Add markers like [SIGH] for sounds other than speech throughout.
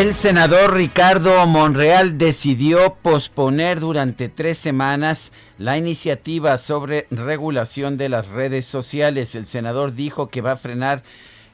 El senador Ricardo Monreal decidió posponer durante tres semanas la iniciativa sobre regulación de las redes sociales. El senador dijo que va a frenar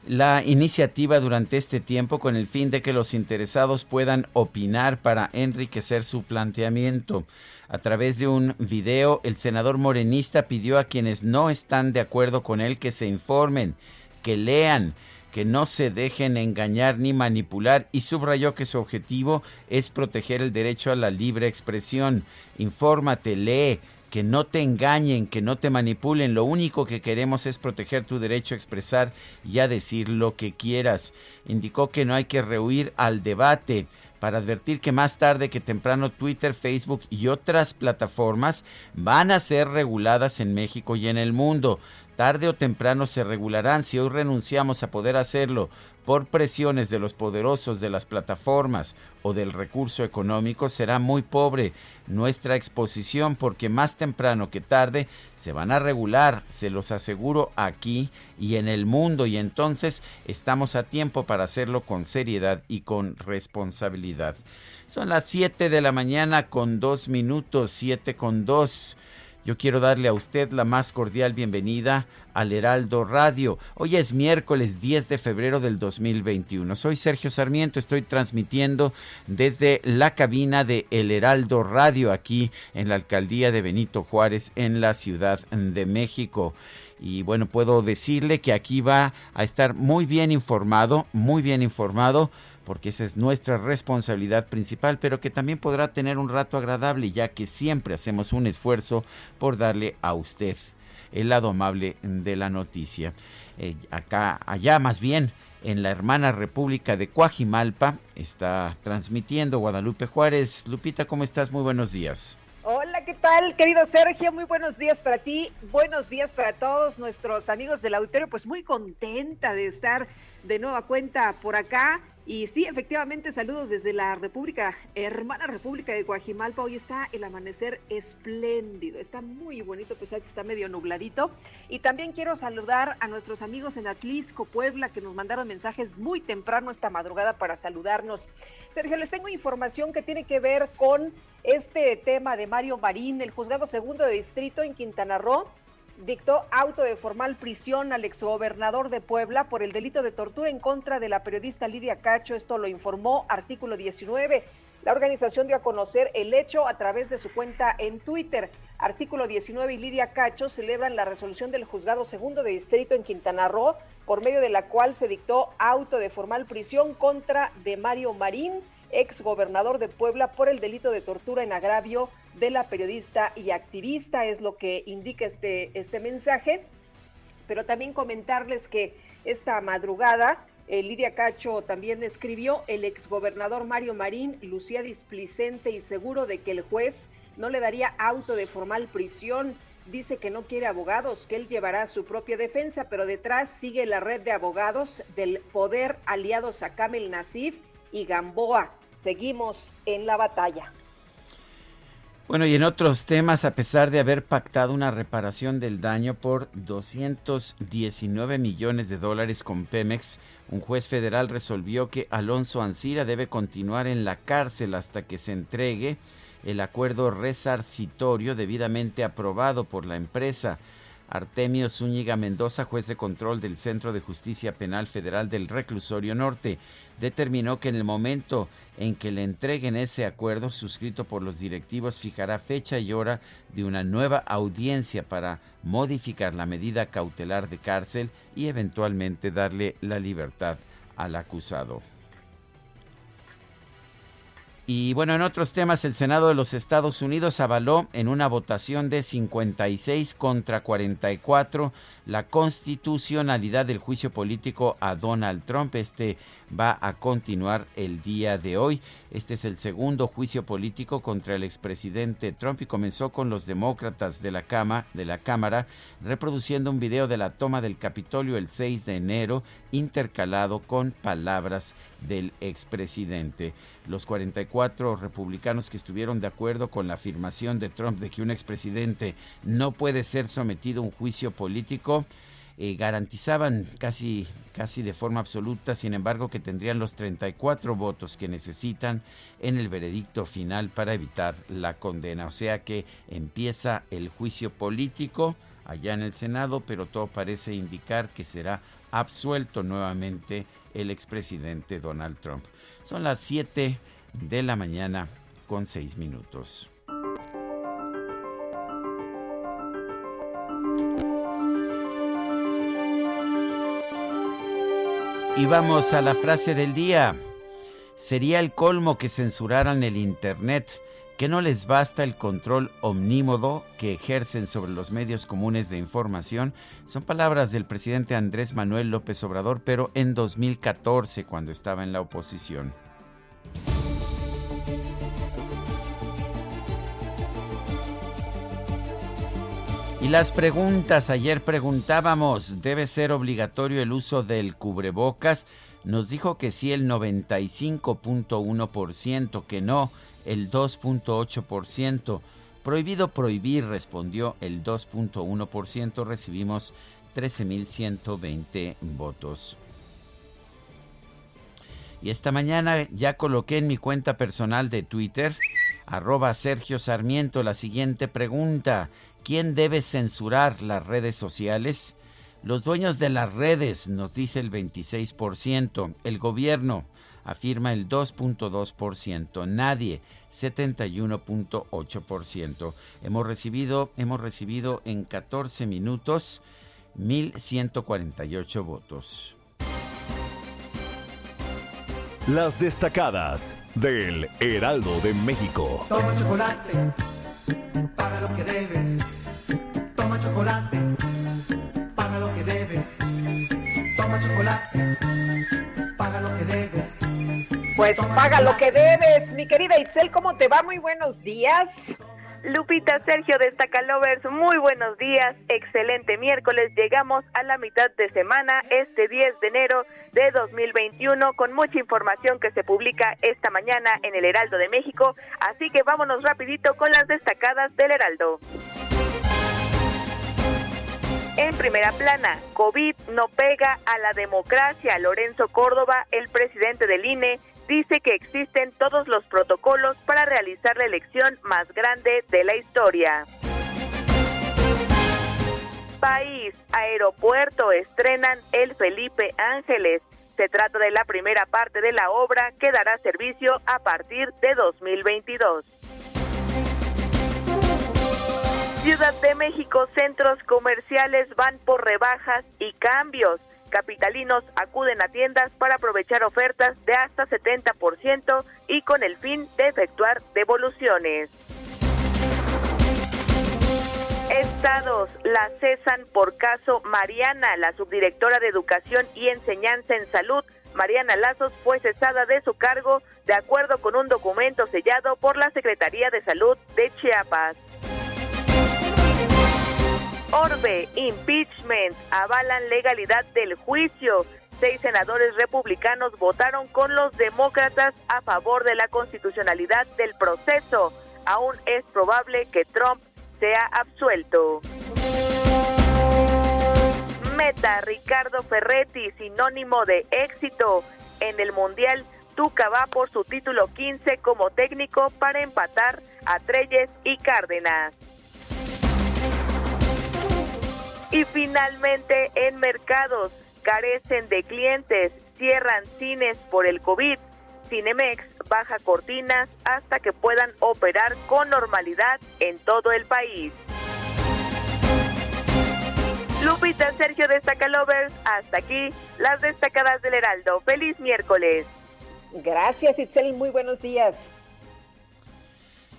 la iniciativa durante este tiempo con el fin de que los interesados puedan opinar para enriquecer su planteamiento. A través de un video, el senador morenista pidió a quienes no están de acuerdo con él que se informen, que lean, que no se dejen engañar ni manipular y subrayó que su objetivo es proteger el derecho a la libre expresión. Infórmate, lee, que no te engañen, que no te manipulen. Lo único que queremos es proteger tu derecho a expresar y a decir lo que quieras. Indicó que no hay que rehuir al debate para advertir que más tarde que temprano Twitter, Facebook y otras plataformas van a ser reguladas en México y en el mundo. Tarde o temprano se regularán si hoy renunciamos a poder hacerlo por presiones de los poderosos de las plataformas o del recurso económico será muy pobre nuestra exposición porque más temprano que tarde se van a regular, se los aseguro aquí y en el mundo y entonces estamos a tiempo para hacerlo con seriedad y con responsabilidad. Son las 7 de la mañana con dos minutos, 7 con dos. Yo quiero darle a usted la más cordial bienvenida al Heraldo Radio. Hoy es miércoles 10 de febrero del 2021. Soy Sergio Sarmiento, estoy transmitiendo desde la cabina de El Heraldo Radio aquí en la alcaldía de Benito Juárez en la Ciudad de México. Y bueno, puedo decirle que aquí va a estar muy bien informado, muy bien informado porque esa es nuestra responsabilidad principal, pero que también podrá tener un rato agradable, ya que siempre hacemos un esfuerzo por darle a usted el lado amable de la noticia. Eh, acá, allá más bien, en la hermana República de Coajimalpa, está transmitiendo Guadalupe Juárez. Lupita, ¿cómo estás? Muy buenos días. Hola, ¿qué tal, querido Sergio? Muy buenos días para ti, buenos días para todos nuestros amigos del auditorio. Pues muy contenta de estar de nueva cuenta por acá y sí, efectivamente, saludos desde la República, hermana República de Guajimalpa. Hoy está el amanecer espléndido, está muy bonito, a que está medio nubladito. Y también quiero saludar a nuestros amigos en Atlisco, Puebla, que nos mandaron mensajes muy temprano esta madrugada para saludarnos. Sergio, les tengo información que tiene que ver con este tema de Mario Marín, el juzgado segundo de distrito en Quintana Roo dictó auto de formal prisión al exgobernador de Puebla por el delito de tortura en contra de la periodista Lidia Cacho. Esto lo informó artículo 19. La organización dio a conocer el hecho a través de su cuenta en Twitter. Artículo 19 y Lidia Cacho celebran la resolución del juzgado segundo de distrito en Quintana Roo, por medio de la cual se dictó auto de formal prisión contra de Mario Marín, ex gobernador de Puebla, por el delito de tortura en agravio de la periodista y activista, es lo que indica este, este mensaje. Pero también comentarles que esta madrugada eh, Lidia Cacho también escribió, el exgobernador Mario Marín lucía displicente y seguro de que el juez no le daría auto de formal prisión. Dice que no quiere abogados, que él llevará su propia defensa, pero detrás sigue la red de abogados del poder aliados a Kamel Nasif y Gamboa. Seguimos en la batalla. Bueno, y en otros temas, a pesar de haber pactado una reparación del daño por 219 millones de dólares con Pemex, un juez federal resolvió que Alonso Ancira debe continuar en la cárcel hasta que se entregue el acuerdo resarcitorio debidamente aprobado por la empresa. Artemio Zúñiga Mendoza, juez de control del Centro de Justicia Penal Federal del Reclusorio Norte, determinó que en el momento en que le entreguen ese acuerdo suscrito por los directivos fijará fecha y hora de una nueva audiencia para modificar la medida cautelar de cárcel y eventualmente darle la libertad al acusado. Y bueno, en otros temas, el Senado de los Estados Unidos avaló en una votación de 56 contra 44 la constitucionalidad del juicio político a Donald Trump. Este va a continuar el día de hoy. Este es el segundo juicio político contra el expresidente Trump y comenzó con los demócratas de la, cama, de la Cámara reproduciendo un video de la toma del Capitolio el 6 de enero intercalado con palabras del expresidente. Los 44 republicanos que estuvieron de acuerdo con la afirmación de Trump de que un expresidente no puede ser sometido a un juicio político eh, garantizaban casi, casi de forma absoluta, sin embargo, que tendrían los 34 votos que necesitan en el veredicto final para evitar la condena. O sea que empieza el juicio político allá en el Senado, pero todo parece indicar que será absuelto nuevamente el expresidente Donald Trump. Son las 7 de la mañana con 6 minutos. Y vamos a la frase del día. Sería el colmo que censuraran el Internet, que no les basta el control omnímodo que ejercen sobre los medios comunes de información. Son palabras del presidente Andrés Manuel López Obrador, pero en 2014, cuando estaba en la oposición. Y las preguntas, ayer preguntábamos, ¿debe ser obligatorio el uso del cubrebocas? Nos dijo que sí el 95.1%, que no el 2.8%. Prohibido prohibir, respondió el 2.1%. Recibimos 13.120 votos. Y esta mañana ya coloqué en mi cuenta personal de Twitter, arroba Sergio Sarmiento, la siguiente pregunta. ¿Quién debe censurar las redes sociales? Los dueños de las redes, nos dice el 26%. El gobierno afirma el 2.2%. Nadie, 71.8%. Hemos recibido, hemos recibido en 14 minutos 1.148 votos. Las destacadas del Heraldo de México. Toma chocolate, paga lo que debes Toma chocolate, paga lo que debes. Toma chocolate, paga lo que debes. Pues paga lo que debes. Mi querida Itzel, ¿cómo te va? Muy buenos días. Lupita, Sergio de Stacalovers, muy buenos días, excelente miércoles, llegamos a la mitad de semana, este 10 de enero de 2021, con mucha información que se publica esta mañana en el Heraldo de México, así que vámonos rapidito con las destacadas del Heraldo. En primera plana, COVID no pega a la democracia. Lorenzo Córdoba, el presidente del INE, dice que existen todos los protocolos para realizar la elección más grande de la historia. País, aeropuerto, estrenan el Felipe Ángeles. Se trata de la primera parte de la obra que dará servicio a partir de 2022. Ciudad de México, centros comerciales van por rebajas y cambios. Capitalinos acuden a tiendas para aprovechar ofertas de hasta 70% y con el fin de efectuar devoluciones. Estados la cesan por caso Mariana, la subdirectora de Educación y Enseñanza en Salud. Mariana Lazos fue cesada de su cargo de acuerdo con un documento sellado por la Secretaría de Salud de Chiapas. Orbe, impeachment, avalan legalidad del juicio. Seis senadores republicanos votaron con los demócratas a favor de la constitucionalidad del proceso. aún es probable que Trump sea absuelto. Meta Ricardo Ferretti, sinónimo de éxito en el Mundial. Tuca va por su título 15 como técnico para empatar a Treyes y Cárdenas. Y finalmente en mercados carecen de clientes, cierran cines por el COVID. Cinemex baja cortinas hasta que puedan operar con normalidad en todo el país. Lupita Sergio Destaca Lovers, hasta aquí las destacadas del Heraldo. Feliz miércoles. Gracias, Itzel. Muy buenos días.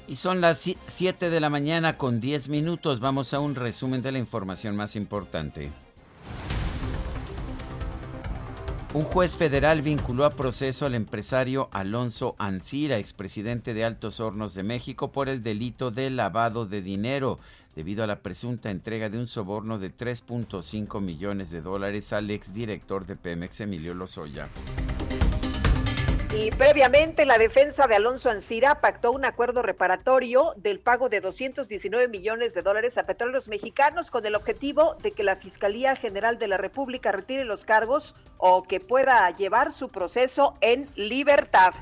Y son las 7 de la mañana con 10 minutos. Vamos a un resumen de la información más importante. Un juez federal vinculó a proceso al empresario Alonso Ancira, expresidente de Altos Hornos de México, por el delito de lavado de dinero, debido a la presunta entrega de un soborno de 3.5 millones de dólares al exdirector de Pemex, Emilio Lozoya. Y previamente la defensa de Alonso Ancira pactó un acuerdo reparatorio del pago de 219 millones de dólares a petróleos mexicanos con el objetivo de que la Fiscalía General de la República retire los cargos o que pueda llevar su proceso en libertad.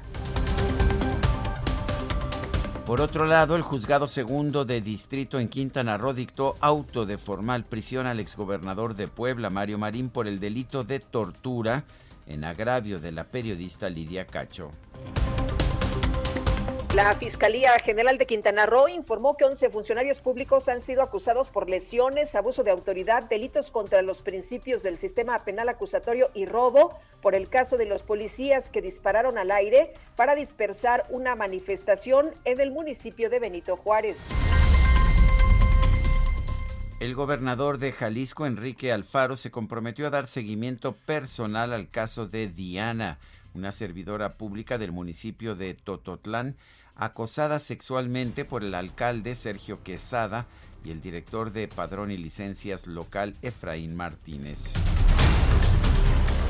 Por otro lado, el juzgado segundo de distrito en Quintana Roo dictó auto de formal prisión al exgobernador de Puebla, Mario Marín, por el delito de tortura en agravio de la periodista Lidia Cacho. La Fiscalía General de Quintana Roo informó que 11 funcionarios públicos han sido acusados por lesiones, abuso de autoridad, delitos contra los principios del sistema penal acusatorio y robo por el caso de los policías que dispararon al aire para dispersar una manifestación en el municipio de Benito Juárez. El gobernador de Jalisco, Enrique Alfaro, se comprometió a dar seguimiento personal al caso de Diana, una servidora pública del municipio de Tototlán, acosada sexualmente por el alcalde Sergio Quesada y el director de Padrón y Licencias local Efraín Martínez.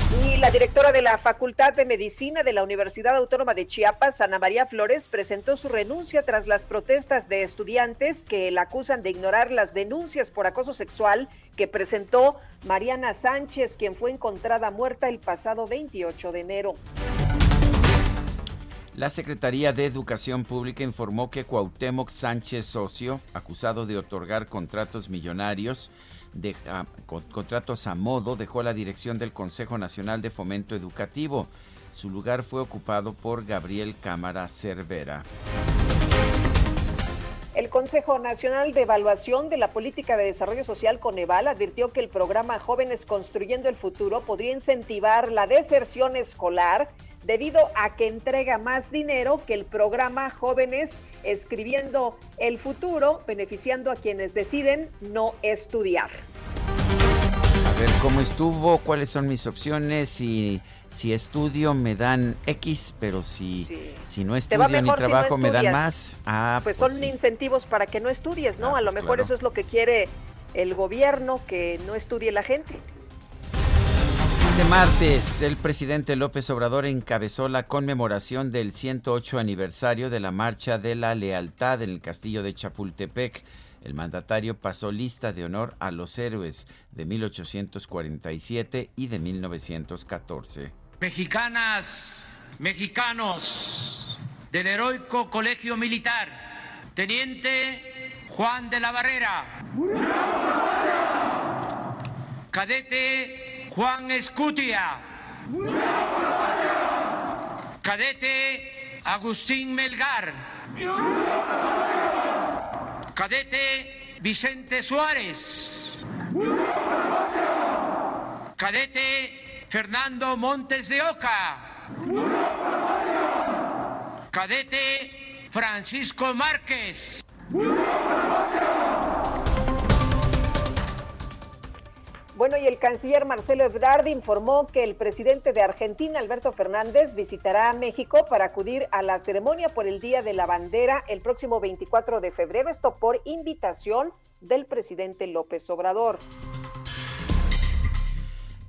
Y la directora de la Facultad de Medicina de la Universidad Autónoma de Chiapas, Ana María Flores, presentó su renuncia tras las protestas de estudiantes que la acusan de ignorar las denuncias por acoso sexual que presentó Mariana Sánchez, quien fue encontrada muerta el pasado 28 de enero. La Secretaría de Educación Pública informó que Cuauhtémoc Sánchez Socio, acusado de otorgar contratos millonarios, ah, contratos a modo, dejó la dirección del Consejo Nacional de Fomento Educativo. Su lugar fue ocupado por Gabriel Cámara Cervera. El Consejo Nacional de Evaluación de la Política de Desarrollo Social Coneval advirtió que el programa Jóvenes Construyendo el Futuro podría incentivar la deserción escolar debido a que entrega más dinero que el programa Jóvenes Escribiendo el Futuro, beneficiando a quienes deciden no estudiar. A ver cómo estuvo, cuáles son mis opciones y si estudio me dan X, pero si, si no estudio ni trabajo me dan más. Ah, pues, pues son incentivos para que no estudies, ¿no? Ah, a lo pues mejor eso es lo que quiere el gobierno, que no estudie la gente. Este martes, el presidente López Obrador encabezó la conmemoración del 108 aniversario de la Marcha de la Lealtad en el Castillo de Chapultepec. El mandatario pasó lista de honor a los héroes de 1847 y de 1914. Mexicanas, mexicanos del heroico colegio militar, Teniente Juan de la Barrera, cadete Juan Escutia. Cadete Agustín Melgar. Cadete Vicente Suárez. Cadete Fernando Montes de Oca. Cadete Francisco Márquez. Bueno, y el canciller Marcelo Ebrard informó que el presidente de Argentina, Alberto Fernández, visitará México para acudir a la ceremonia por el Día de la Bandera el próximo 24 de febrero, esto por invitación del presidente López Obrador.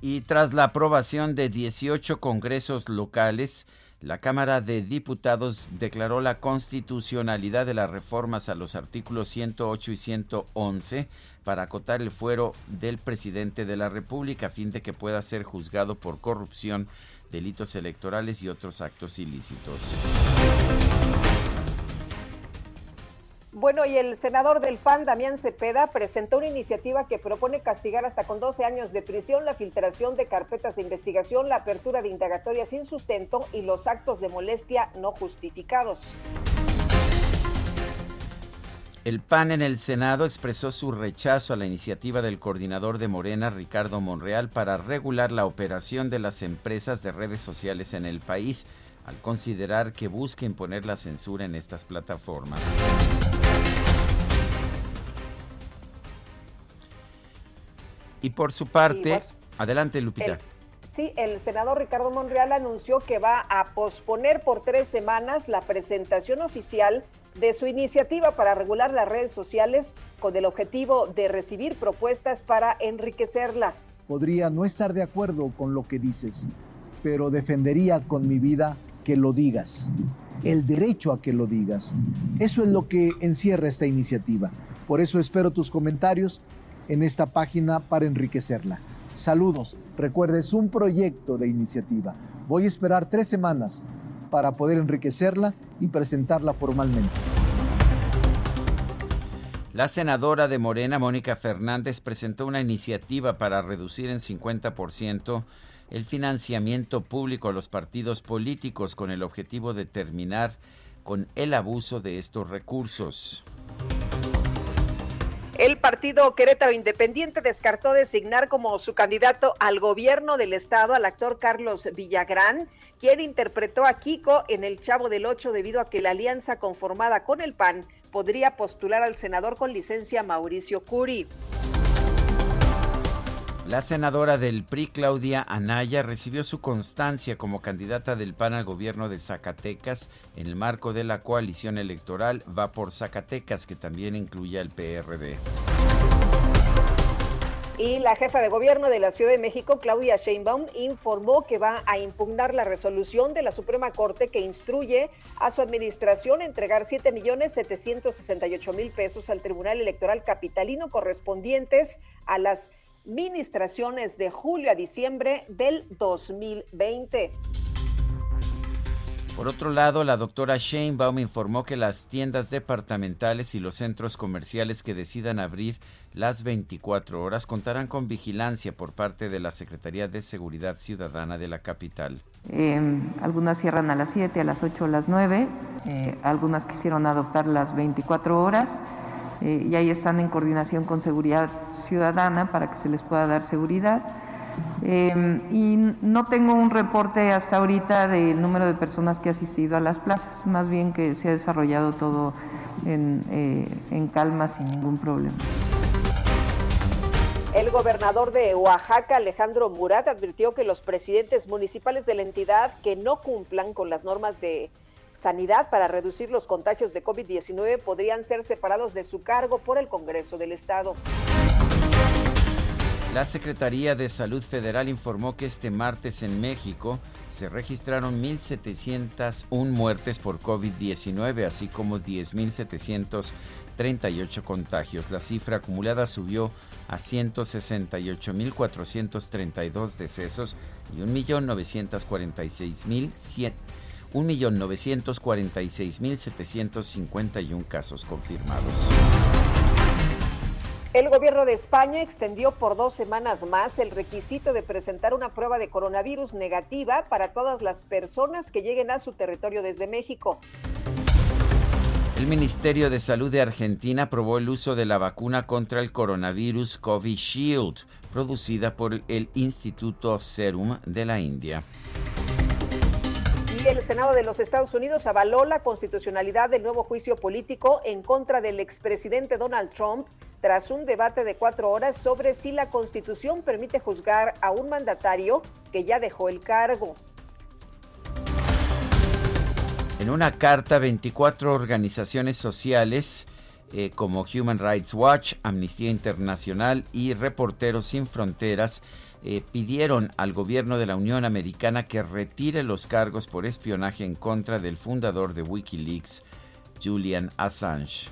Y tras la aprobación de 18 congresos locales, La Cámara de Diputados declaró la constitucionalidad de las reformas a los artículos 108 y 111 para acotar el fuero del presidente de la República a fin de que pueda ser juzgado por corrupción, delitos electorales y otros actos ilícitos. Bueno, y el senador del PAN, Damián Cepeda, presentó una iniciativa que propone castigar hasta con 12 años de prisión la filtración de carpetas de investigación, la apertura de indagatorias sin sustento y los actos de molestia no justificados. El PAN en el Senado expresó su rechazo a la iniciativa del coordinador de Morena, Ricardo Monreal, para regular la operación de las empresas de redes sociales en el país, al considerar que busca imponer la censura en estas plataformas. Y por su parte, adelante Lupita. sí, el senador Ricardo Monreal anunció que va a posponer por tres semanas la presentación oficial de su iniciativa para regular las redes sociales con el objetivo de recibir propuestas para enriquecerla. Podría no estar de acuerdo con lo que dices, pero defendería con mi vida que lo digas, el derecho a que lo digas. Eso es lo que encierra esta iniciativa. Por eso espero tus comentarios en esta página para enriquecerla. Saludos. Recuerda, es un proyecto de iniciativa. Voy a esperar tres semanas para poder enriquecerla y presentarla formalmente. La senadora de Morena, Mónica Fernández, presentó una iniciativa para reducir en 50% el financiamiento público a los partidos políticos con el objetivo de terminar con el abuso de estos recursos. El partido Querétaro Independiente descartó designar como su candidato al gobierno del estado al actor Carlos Villagrán, quien interpretó a Kiko en El Chavo del Ocho debido a que la alianza conformada con el PAN podría postular al senador con licencia Mauricio Curi. La senadora del PRI, Claudia Anaya, recibió su constancia como candidata del PAN al gobierno de Zacatecas en el marco de la coalición electoral Va por Zacatecas, que también incluye al PRD. Y la jefa de gobierno de la Ciudad de México, Claudia Sheinbaum, informó que va a impugnar la resolución de la Suprema Corte que instruye a su administración entregar 7 millones 768 mil pesos al Tribunal Electoral Capitalino correspondientes a las administraciones de julio a diciembre del 2020. Por otro lado, la doctora Sheinbaum informó que las tiendas departamentales y los centros comerciales que decidan abrir las 24 horas contarán con vigilancia por parte de la Secretaría de Seguridad Ciudadana de la capital. Em, algunas cierran a las 7, a las 8, a las 9, eh, algunas quisieron adoptar las 24 horas eh, y ahí están en coordinación con seguridad ciudadana para que se les pueda dar seguridad. Eh, y no tengo un reporte hasta ahorita del número de personas que ha asistido a las plazas, más bien que se ha desarrollado todo en, eh, en calma sin ningún problema. El gobernador de Oaxaca, Alejandro Murat, advirtió que los presidentes municipales de la entidad que no cumplan con las normas de sanidad para reducir los contagios de COVID-19 podrían ser separados de su cargo por el Congreso del Estado. La Secretaría de Salud Federal informó que este martes en México se registraron 1.701 muertes por COVID-19, así como 10.738 contagios. La cifra acumulada subió a 168.432 decesos y 1.946.751 casos confirmados. El gobierno de España extendió por dos semanas más el requisito de presentar una prueba de coronavirus negativa para todas las personas que lleguen a su territorio desde México. El Ministerio de Salud de Argentina aprobó el uso de la vacuna contra el coronavirus Covishield, producida por el Instituto Serum de la India. Y el Senado de los Estados Unidos avaló la constitucionalidad del nuevo juicio político en contra del expresidente Donald Trump tras un debate de cuatro horas sobre si la Constitución permite juzgar a un mandatario que ya dejó el cargo. En una carta, 24 organizaciones sociales eh, como Human Rights Watch, Amnistía Internacional y Reporteros Sin Fronteras eh, pidieron al gobierno de la Unión Americana que retire los cargos por espionaje en contra del fundador de Wikileaks, Julian Assange.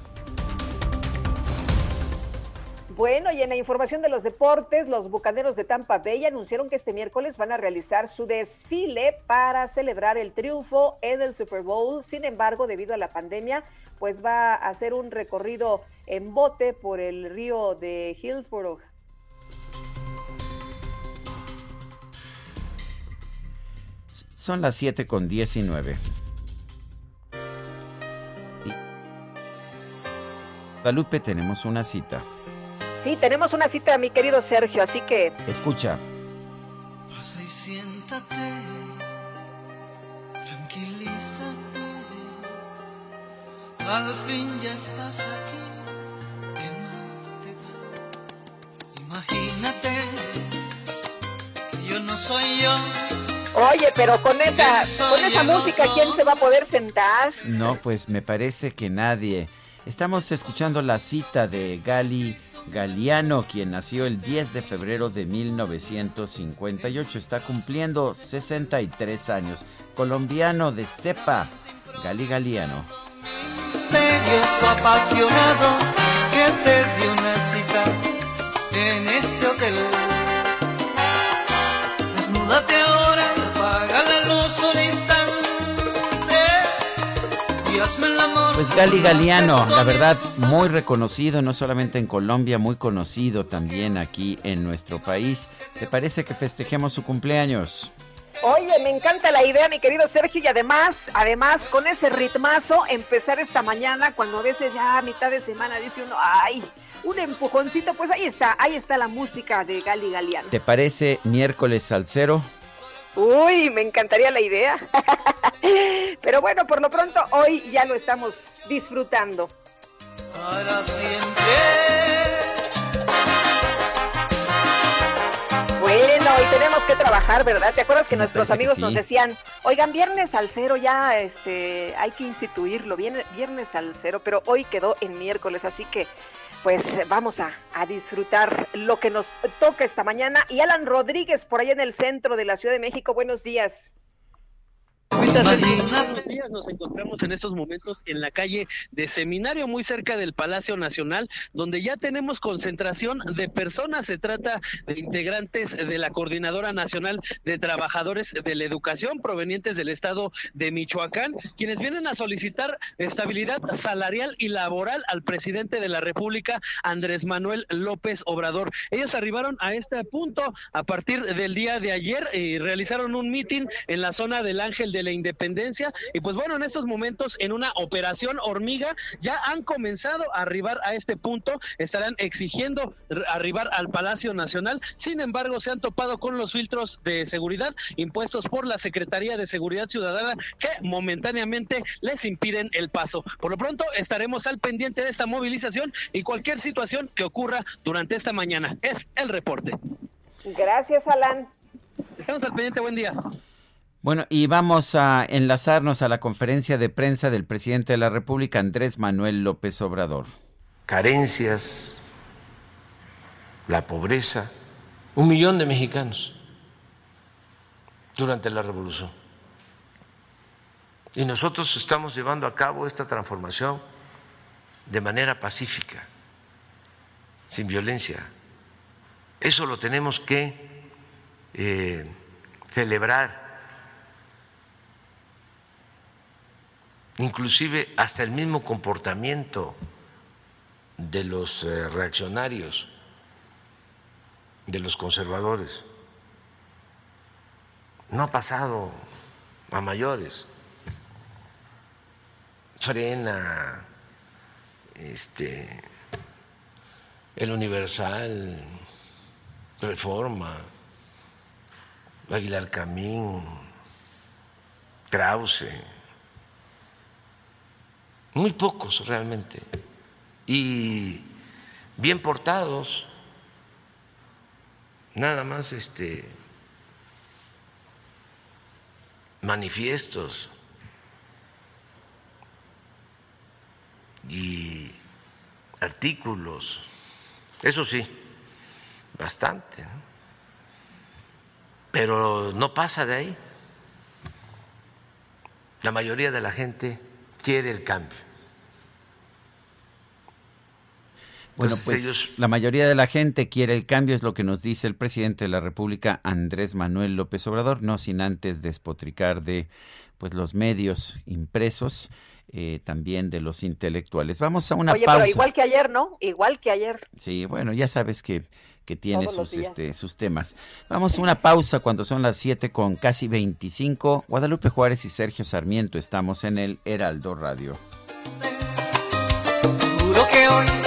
Bueno, y en la información de los deportes, los Bucaneros de Tampa Bay anunciaron que este miércoles van a realizar su desfile para celebrar el triunfo en el Super Bowl. Sin embargo, debido a la pandemia, pues va a hacer un recorrido en bote por el río de Hillsborough. Son las 7 con 19. Guadalupe, tenemos una cita. Sí, tenemos una cita, mi querido Sergio, así que... Escucha. Pasa y siéntate, tranquilízate. Al fin ya estás aquí, ¿qué más te da? Imagínate que yo no soy yo. Oye, pero con esa, con esa música, ¿quién se va a poder sentar? No, pues me parece que nadie. Estamos escuchando la cita de Gali Galiano, quien nació el 10 de febrero de 1958. Está cumpliendo 63 años. Colombiano de cepa, Gali Galiano. Apasionado que te dio una cita en este hotel. Pues Gali Galiano, la verdad, muy reconocido, no solamente en Colombia, muy conocido también aquí en nuestro país. ¿Te parece que festejemos su cumpleaños? Oye, me encanta la idea, mi querido Sergio, y además, además, con ese ritmazo, empezar esta mañana, cuando a veces ya a mitad de semana dice uno, ay, un empujoncito, pues ahí está, ahí está la música de Gali Galiano. ¿Te parece miércoles salsero? Uy, me encantaría la idea. [LAUGHS] Pero bueno, por lo pronto hoy ya lo estamos disfrutando. Para siempre. Bueno, y tenemos que trabajar, ¿verdad? ¿Te acuerdas que Me nuestros que amigos nos decían, oigan, viernes al cero ya, este, hay que instituirlo, viernes al cero, pero hoy quedó en miércoles, así que pues vamos a, a disfrutar lo que nos toca esta mañana. Y Alan Rodríguez, por allá en el centro de la Ciudad de México, buenos días. Nos encontramos en estos momentos en la calle de Seminario, muy cerca del Palacio Nacional, donde ya tenemos concentración de personas. Se trata de integrantes de la Coordinadora Nacional de Trabajadores de la Educación provenientes del estado de Michoacán, quienes vienen a solicitar estabilidad salarial y laboral al presidente de la República, Andrés Manuel López Obrador. Ellos arribaron a este punto a partir del día de ayer y realizaron un mitin en la zona del Ángel de la Independencia y pues bueno, en estos momentos en una operación hormiga ya han comenzado a arribar a este punto, estarán exigiendo arribar al Palacio Nacional, sin embargo se han topado con los filtros de seguridad impuestos por la Secretaría de Seguridad Ciudadana que momentáneamente les impiden el paso. Por lo pronto estaremos al pendiente de esta movilización y cualquier situación que ocurra durante esta mañana. Es el reporte. Gracias, Alan. Estamos al pendiente, buen día. Bueno, y vamos a enlazarnos a la conferencia de prensa del presidente de la República, Andrés Manuel López Obrador. carencias, la pobreza, un millón de mexicanos durante la revolución. Y nosotros estamos llevando a cabo esta transformación de manera pacífica, sin violencia. Eso lo tenemos que eh, celebrar, inclusive hasta el mismo comportamiento de los eh, reaccionarios, de los conservadores. No ha pasado a mayores. Frena, este, el Universal, Reforma, Aguilar Camín, Krause, muy pocos realmente y bien portados, nada más este manifiestos y artículos, eso sí, bastante. pero no pasa de ahí. La mayoría de la gente quiere el cambio. Bueno, pues la mayoría de la gente quiere el cambio, es lo que nos dice el presidente de la República, Andrés Manuel López Obrador, no sin antes despotricar de pues los medios impresos, eh, también de los intelectuales. Vamos a una Oye, pausa. pero igual que ayer, ¿no? Igual que ayer. Sí, bueno, ya sabes que, que tiene sus, este, sus temas. Vamos a una pausa cuando son las 7 con casi 25. Guadalupe Juárez y Sergio Sarmiento estamos en el Heraldo Radio. Juro que hoy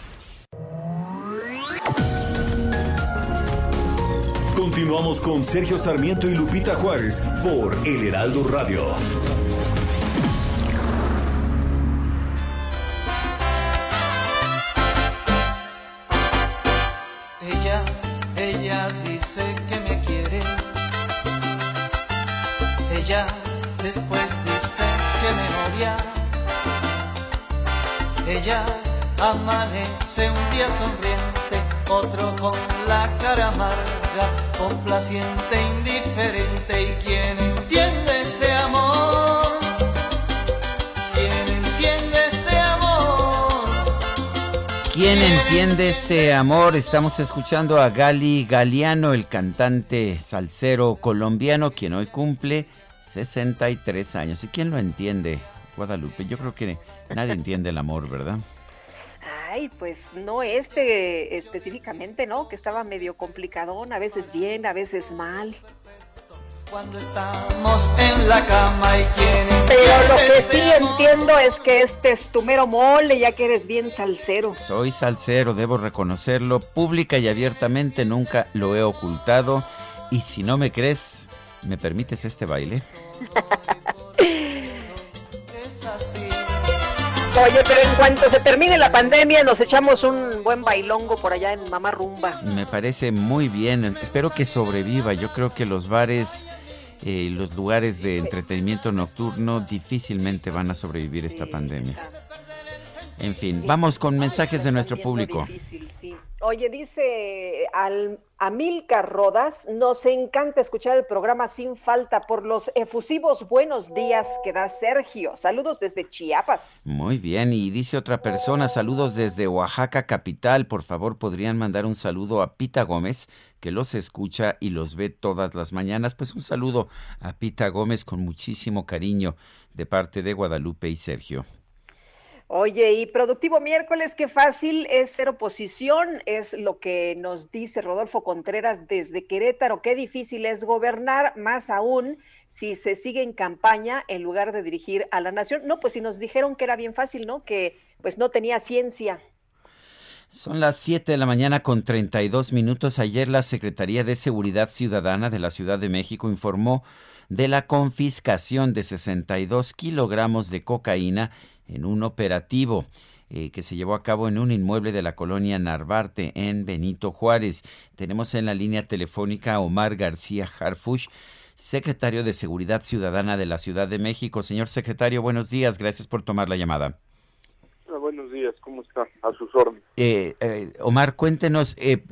Continuamos con Sergio Sarmiento y Lupita Juárez por El Heraldo Radio. Ella, ella dice que me quiere. Ella después dice que me odia. Ella amanece un día sonriente, otro con la cara amarga, complaciente, indiferente. ¿Y quién entiende este amor? ¿Quién entiende este amor? ¿Quién entiende este amor? Estamos escuchando a Gali Galeano, el cantante salsero colombiano, quien hoy cumple 63 años. ¿Y quién lo entiende, Guadalupe? Yo creo que nadie entiende el amor, ¿verdad? Ay, pues no este específicamente, ¿no? Que estaba medio complicadón, a veces bien, a veces mal. Cuando estamos en la cama y quién Pero lo que este sí entiendo es que este es tu mero mole, ya que eres bien salsero. Soy salsero, debo reconocerlo, pública y abiertamente, nunca lo he ocultado. Y si no me crees, ¿me permites este baile? [LAUGHS] Oye, pero en cuanto se termine la pandemia, nos echamos un buen bailongo por allá en Mamá Rumba. Me parece muy bien, espero que sobreviva. Yo creo que los bares y los lugares de entretenimiento nocturno difícilmente van a sobrevivir esta pandemia. En fin, vamos con mensajes de nuestro público. Difícil, sí. Oye, dice al Amilcar Rodas, nos encanta escuchar el programa sin falta por los efusivos buenos días que da Sergio. Saludos desde Chiapas. Muy bien, y dice otra persona, saludos desde Oaxaca capital, por favor podrían mandar un saludo a Pita Gómez, que los escucha y los ve todas las mañanas. Pues un saludo a Pita Gómez con muchísimo cariño de parte de Guadalupe y Sergio. Oye, y productivo miércoles, qué fácil es ser oposición, es lo que nos dice Rodolfo Contreras desde Querétaro, qué difícil es gobernar, más aún si se sigue en campaña en lugar de dirigir a la nación. No, pues si nos dijeron que era bien fácil, ¿no? Que pues no tenía ciencia. Son las 7 de la mañana con 32 minutos. Ayer la Secretaría de Seguridad Ciudadana de la Ciudad de México informó de la confiscación de 62 kilogramos de cocaína en un operativo eh, que se llevó a cabo en un inmueble de la colonia Narvarte en Benito Juárez. Tenemos en la línea telefónica a Omar García Harfush, secretario de Seguridad Ciudadana de la Ciudad de México. Señor secretario, buenos días. Gracias por tomar la llamada. Buenos días, ¿cómo está? A sus órdenes. Eh, eh, Omar, cuéntenos, eh,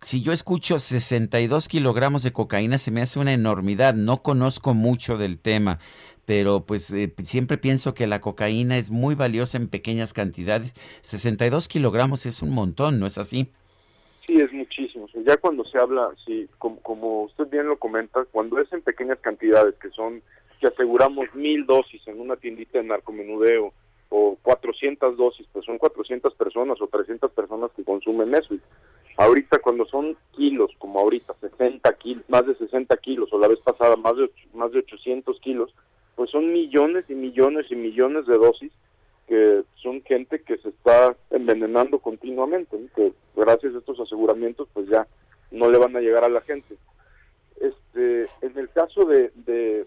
si yo escucho 62 kilogramos de cocaína, se me hace una enormidad. No conozco mucho del tema, pero pues eh, siempre pienso que la cocaína es muy valiosa en pequeñas cantidades. 62 kilogramos es un montón, ¿no es así? Sí, es muchísimo. Ya cuando se habla, sí, como, como usted bien lo comenta, cuando es en pequeñas cantidades, que son, que aseguramos mil dosis en una tiendita de narcomenudeo, o 400 dosis, pues son 400 personas o 300 personas que consumen eso. Ahorita cuando son kilos, como ahorita, 60 kilos, más de 60 kilos, o la vez pasada más de, más de 800 kilos, pues son millones y millones y millones de dosis que son gente que se está envenenando continuamente, que gracias a estos aseguramientos pues ya no le van a llegar a la gente. Este, en el caso de, de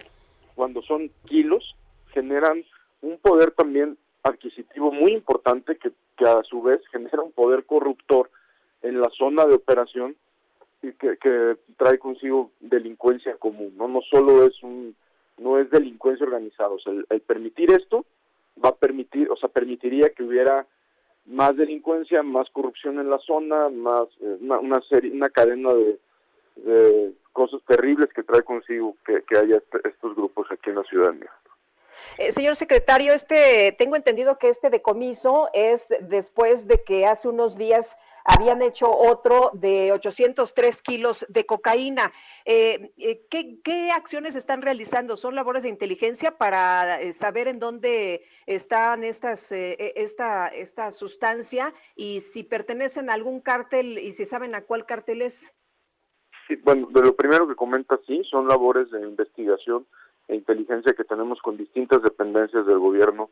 cuando son kilos, generan un poder también adquisitivo muy importante que, que a su vez genera un poder corruptor en la zona de operación y que, que trae consigo delincuencia común, no no solo es un no es delincuencia organizada, o sea, el, permitir esto va a permitir, o sea, permitiría que hubiera más delincuencia, más corrupción en la zona, más eh, una, serie, una cadena de, de cosas terribles que trae consigo que, que haya este- estos grupos aquí en la Ciudad México. Eh, señor secretario, este, tengo entendido que este decomiso es después de que hace unos días habían hecho otro de 803 kilos de cocaína. Eh, eh, ¿qué, acciones están realizando? ¿Son labores de inteligencia para saber en dónde están estas, eh, esta, esta sustancia y si pertenecen a algún cártel y si saben a cuál cártel es? Sí, bueno, de lo primero que comenta, sí, son labores de investigación e inteligencia que tenemos con distintas dependencias del gobierno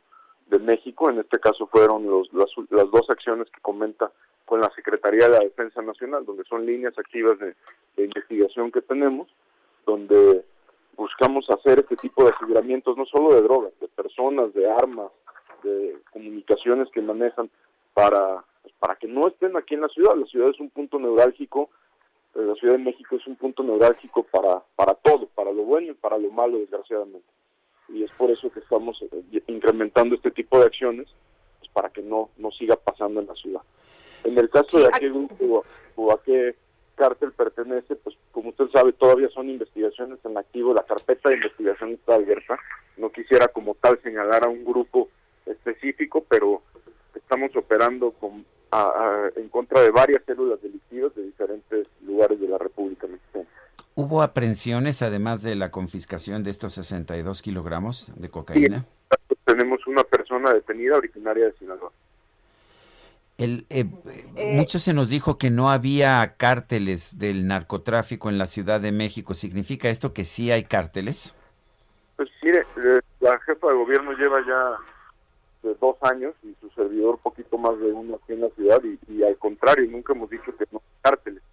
de México. En este caso fueron los, las, las dos acciones que comenta con la Secretaría de la Defensa Nacional, donde son líneas activas de, investigación que tenemos, donde buscamos hacer este tipo de aseguramientos, no solo de drogas, de personas, de armas, de comunicaciones que manejan para, pues, para que no estén aquí en la ciudad. La ciudad es un punto neurálgico eh, la Ciudad de México es un punto neurálgico para, para todo, para lo bueno y para lo malo, desgraciadamente. Y es por eso que estamos eh, incrementando este tipo de acciones, pues, para que no, no siga pasando en la ciudad. En el caso Sí, de a qué grupo o a qué cártel pertenece, pues como usted sabe, todavía son investigaciones en activo, la carpeta de investigación está abierta. No quisiera como tal señalar a un grupo específico, pero estamos operando con, a- a- en contra de varias células delictivas de diferentes lugares de la República Mexicana. ¿Hubo aprehensiones además de la confiscación de estos 62 kilogramos de cocaína? Tenemos una persona detenida originaria de Sinaloa. El, eh, mucho se nos dijo que no había cárteles del narcotráfico en la Ciudad de México. ¿Significa esto que sí hay cárteles? Pues mire, eh, la jefa de gobierno lleva ya de dos años y su servidor poquito más de uno aquí en la ciudad y, al contrario, nunca hemos dicho que no cárteles.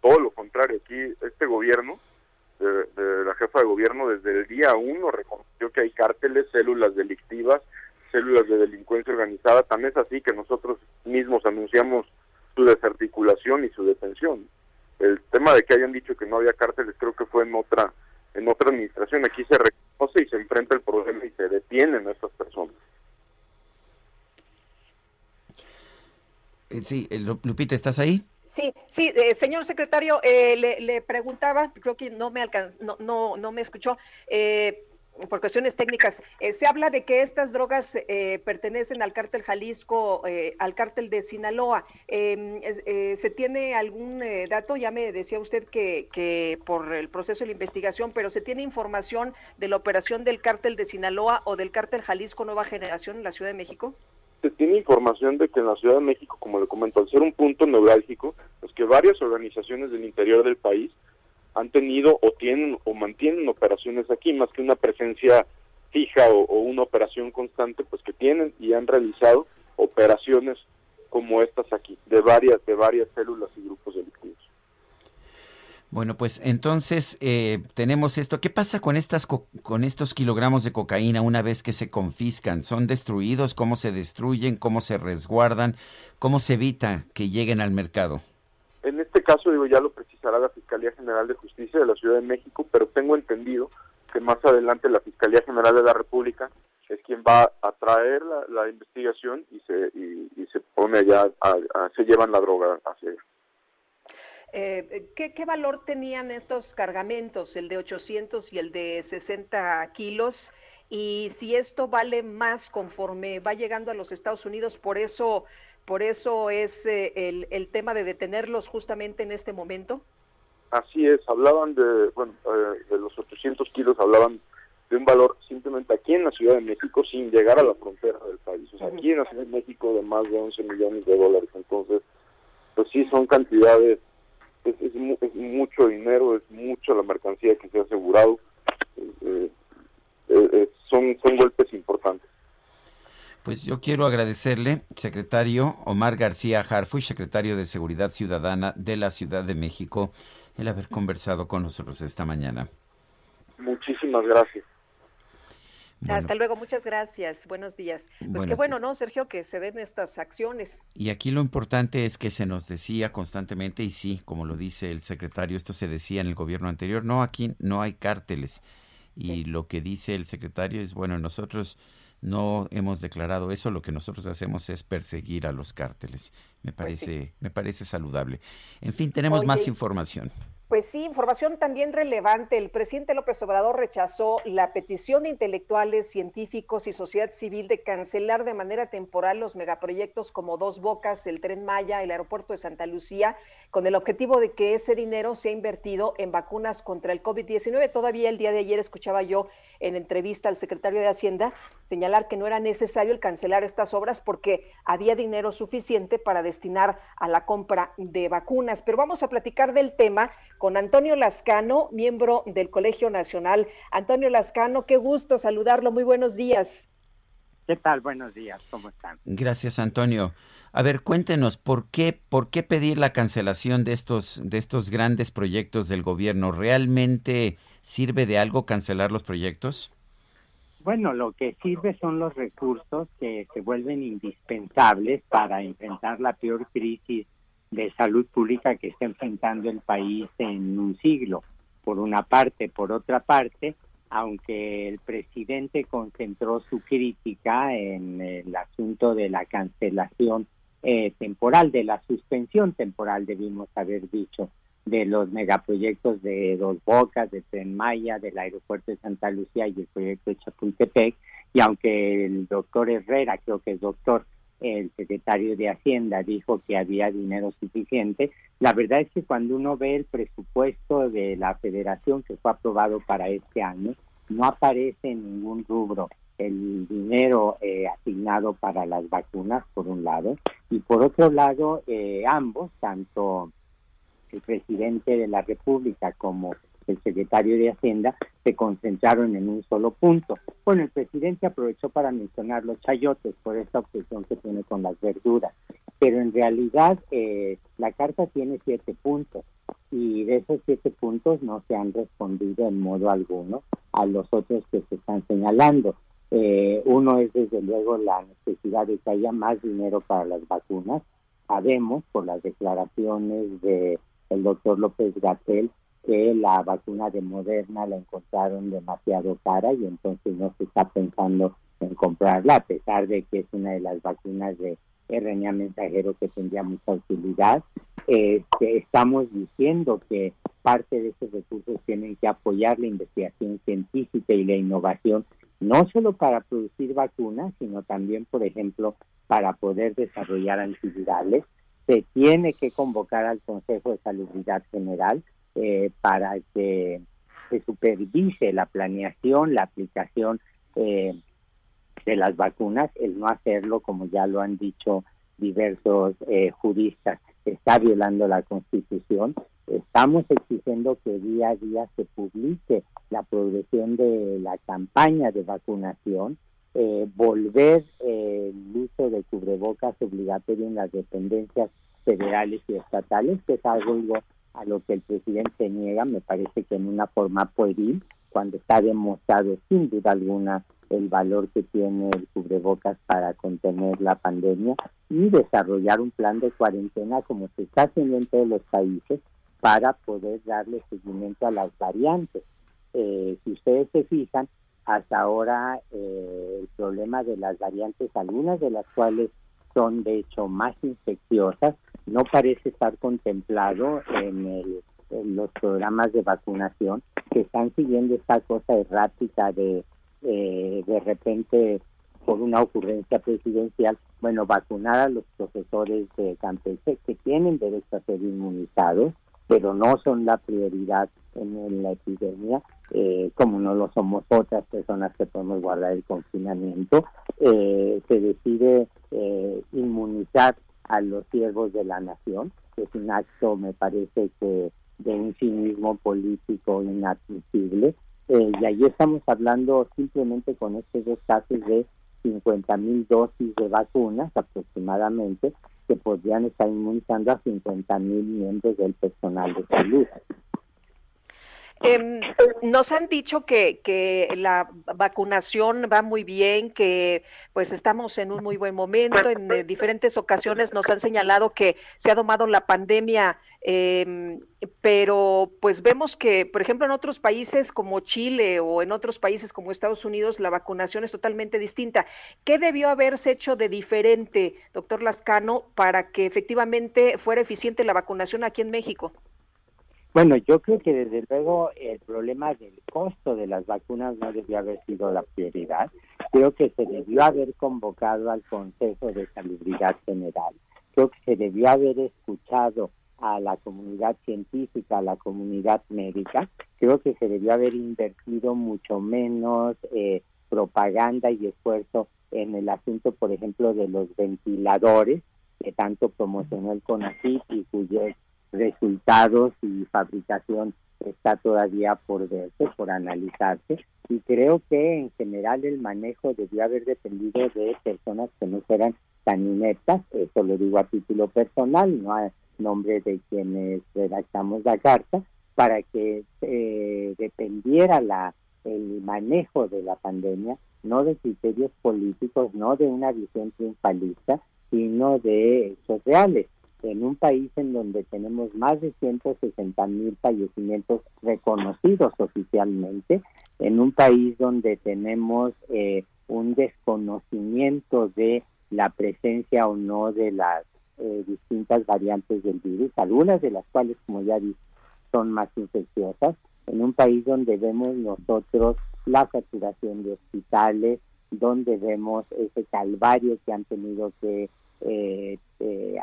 Todo lo contrario, aquí este gobierno, de, de la jefa de gobierno, desde el día uno reconoció que hay cárteles, células delictivas, células de delincuencia organizada. Tan es así que nosotros mismos anunciamos su desarticulación y su detención. El tema de que hayan dicho que no había cárteles creo que fue en otra en otra administración. Aquí se reconoce y se enfrenta el problema y se detienen a estas personas. Sí, eh, Lu- Lupita, ¿estás ahí? Sí, sí, eh, señor secretario, eh, le, preguntaba, creo que no me alcanz, no, no, no me escuchó, eh, por cuestiones técnicas. Eh, se habla de que estas drogas eh, pertenecen al cártel Jalisco, eh, al cártel de Sinaloa. Eh, eh, ¿Se tiene algún eh, dato? Ya me decía usted que, que por el proceso de la investigación, pero ¿se tiene información de la operación del cártel de Sinaloa o del cártel Jalisco Nueva Generación en la Ciudad de México? Se tiene información de que en la Ciudad de México, como le comento, al ser un punto neurálgico, pues que varias organizaciones del interior del país han tenido o tienen o mantienen operaciones aquí, más que una presencia fija o, o una operación constante, pues que tienen y han realizado operaciones como estas aquí, de varias, de varias células y grupos delictivos. Bueno, pues entonces eh, tenemos esto. ¿Qué pasa con estas co- con estos kilogramos de cocaína una vez que se confiscan? ¿Son destruidos? ¿Cómo se destruyen? ¿Cómo se resguardan? ¿Cómo se evita que lleguen al mercado? En este caso, digo, ya lo precisará la Fiscalía General de Justicia de la Ciudad de México, pero tengo entendido que más adelante la Fiscalía General de la República es quien va a traer la, la investigación y se y, y se pone allá, a- se llevan la droga hacia. Eh, ¿qué, qué valor tenían estos cargamentos, el de 800 y el de 60 kilos? Y si esto vale más conforme va llegando a los Estados Unidos, por eso, por eso es eh, el, el tema de detenerlos justamente en este momento. Así es, hablaban de, bueno, eh, de los 800 kilos, hablaban de un valor simplemente aquí en la Ciudad de México sin llegar a la frontera del país. O sea, aquí en la Ciudad de México de más de 11 millones de dólares. Entonces, pues sí, son cantidades, es, es, mu- es mucho dinero, es mucho la mercancía que se ha asegurado. eh, eh, eh, son, son golpes importantes. Pues yo quiero agradecerle, secretario Omar García Harfuy, secretario de Seguridad Ciudadana de la Ciudad de México, el haber conversado con nosotros esta mañana. Muchísimas gracias. Hasta luego, muchas gracias. Buenos días. Pues qué bueno, ¿no, Sergio, que se den estas acciones? Y aquí lo importante es que se nos decía constantemente, y sí, como lo dice el secretario, esto se decía en el gobierno anterior, no, aquí no hay cárteles. Y lo que dice el secretario es, bueno, nosotros no hemos declarado eso, lo que nosotros hacemos es perseguir a los cárteles. Me pues parece, me parece saludable. En fin, tenemos más información. Pues sí, información también relevante. El presidente López Obrador rechazó la petición de intelectuales, científicos y sociedad civil de cancelar de manera temporal los megaproyectos como Dos Bocas, el Tren Maya, el aeropuerto de Santa Lucía, con el objetivo de que ese dinero sea invertido en vacunas contra el COVID-19. Todavía el día de ayer escuchaba yo en entrevista al secretario de Hacienda señalar que no era necesario el cancelar estas obras porque había dinero suficiente para destinar a la compra de vacunas. Pero vamos a platicar del tema con Antonio Lascano, miembro del Colegio Nacional. Antonio Lascano, qué gusto saludarlo. Muy buenos días. ¿Qué tal? Buenos días. ¿Cómo están? Gracias, Antonio. A ver, cuéntenos, ¿por qué, ¿por qué pedir la cancelación de estos, de estos grandes proyectos del gobierno? ¿Realmente sirve de algo cancelar los proyectos? Bueno, lo que sirve son los recursos que se vuelven indispensables para enfrentar la peor crisis de salud pública que está enfrentando el país en un siglo. Por una parte, por otra parte, aunque el presidente concentró su crítica en el asunto de la cancelación eh, temporal, de la suspensión temporal, debimos haber dicho, de los megaproyectos de Dos Bocas, de Tren Maya, del aeropuerto de Santa Lucía y el proyecto de Chapultepec, y aunque el doctor Herrera, creo que es doctor, el secretario de Hacienda dijo que había dinero suficiente. La verdad es que cuando uno ve el presupuesto de la federación que fue aprobado para este año, no aparece ningún rubro el dinero eh, asignado para las vacunas, por un lado, y por otro lado, eh, ambos, tanto el presidente de la República como el secretario de Hacienda se concentraron en un solo punto. Bueno, el presidente aprovechó para mencionar los chayotes por esta obsesión que tiene con las verduras, pero en realidad eh, la carta tiene siete puntos y de esos siete puntos no se han respondido en modo alguno a los otros que se están señalando. Eh, uno es desde luego la necesidad de que haya más dinero para las vacunas. Sabemos por las declaraciones de el doctor López Gatel que la vacuna de Moderna la encontraron demasiado cara y entonces no se está pensando en comprarla, a pesar de que es una de las vacunas de RNA mensajero que tendría mucha utilidad. Este, estamos diciendo que parte de esos recursos tienen que apoyar la investigación científica y la innovación, no solo para producir vacunas, sino también, por ejemplo, para poder desarrollar antivirales. Se tiene que convocar al Consejo de Salubridad General eh, para que se supervise la planeación, la aplicación eh, de las vacunas, el no hacerlo, como ya lo han dicho diversos eh, juristas, está violando la Constitución. Estamos exigiendo que día a día se publique la progresión de la campaña de vacunación, volver el uso de cubrebocas obligatorio en las dependencias federales y estatales, que es algo a lo que el presidente niega, me parece que en una forma pueril, cuando está demostrado sin duda alguna el valor que tiene el cubrebocas para contener la pandemia y desarrollar un plan de cuarentena como se está haciendo en todos los países para poder darle seguimiento a las variantes. Eh, si ustedes se fijan, hasta ahora eh, el problema de las variantes, algunas de las cuales son de hecho más infecciosas, no parece estar contemplado en, los programas de vacunación que están siguiendo esta cosa errática de eh, de repente por una ocurrencia presidencial, bueno, vacunar a los profesores de Campeche que tienen derecho a ser inmunizados, pero no son la prioridad en, la epidemia, eh, como no lo somos otras personas que podemos guardar el confinamiento. Eh, se decide eh, inmunizar a los siervos de la nación, que es un acto, me parece que de un cinismo político inadmisible. Y ahí estamos hablando simplemente con estos dos casos de 50 mil dosis de vacunas aproximadamente que podrían estar inmunizando a 50 mil miembros del personal de salud. Eh, nos han dicho que, la vacunación va muy bien, que pues estamos en un muy buen momento. En eh, diferentes ocasiones nos han señalado que se ha domado la pandemia, eh, pero pues vemos que, por ejemplo, en otros países como Chile o en otros países como Estados Unidos, la vacunación es totalmente distinta. ¿Qué debió haberse hecho de diferente, doctor Lascano, para que efectivamente fuera eficiente la vacunación aquí en México? Bueno, yo creo que desde luego el problema del costo de las vacunas no debió haber sido la prioridad. Creo que se debió haber convocado al Consejo de Salubridad General. Creo que se debió haber escuchado a la comunidad científica, a la comunidad médica. Creo que se debió haber invertido mucho menos eh, propaganda y esfuerzo en el asunto, por ejemplo, de los ventiladores que tanto promocionó el CONACYT y cuyos resultados y fabricación está todavía por verse, por analizarse, y creo que en general el manejo debió haber dependido de personas que no fueran tan ineptas, eso lo digo a título personal, no a nombre de quienes redactamos la carta, para que eh, dependiera la, el manejo de la pandemia, no de criterios políticos, no de una visión triunfalista, sino de hechos reales en un país en donde tenemos más de 160 mil fallecimientos reconocidos oficialmente, en un país donde tenemos eh, un desconocimiento de la presencia o no de las eh, distintas variantes del virus, algunas de las cuales, como ya dije, son más infecciosas, en un país donde vemos nosotros la saturación de hospitales, donde vemos ese calvario que han tenido que eh,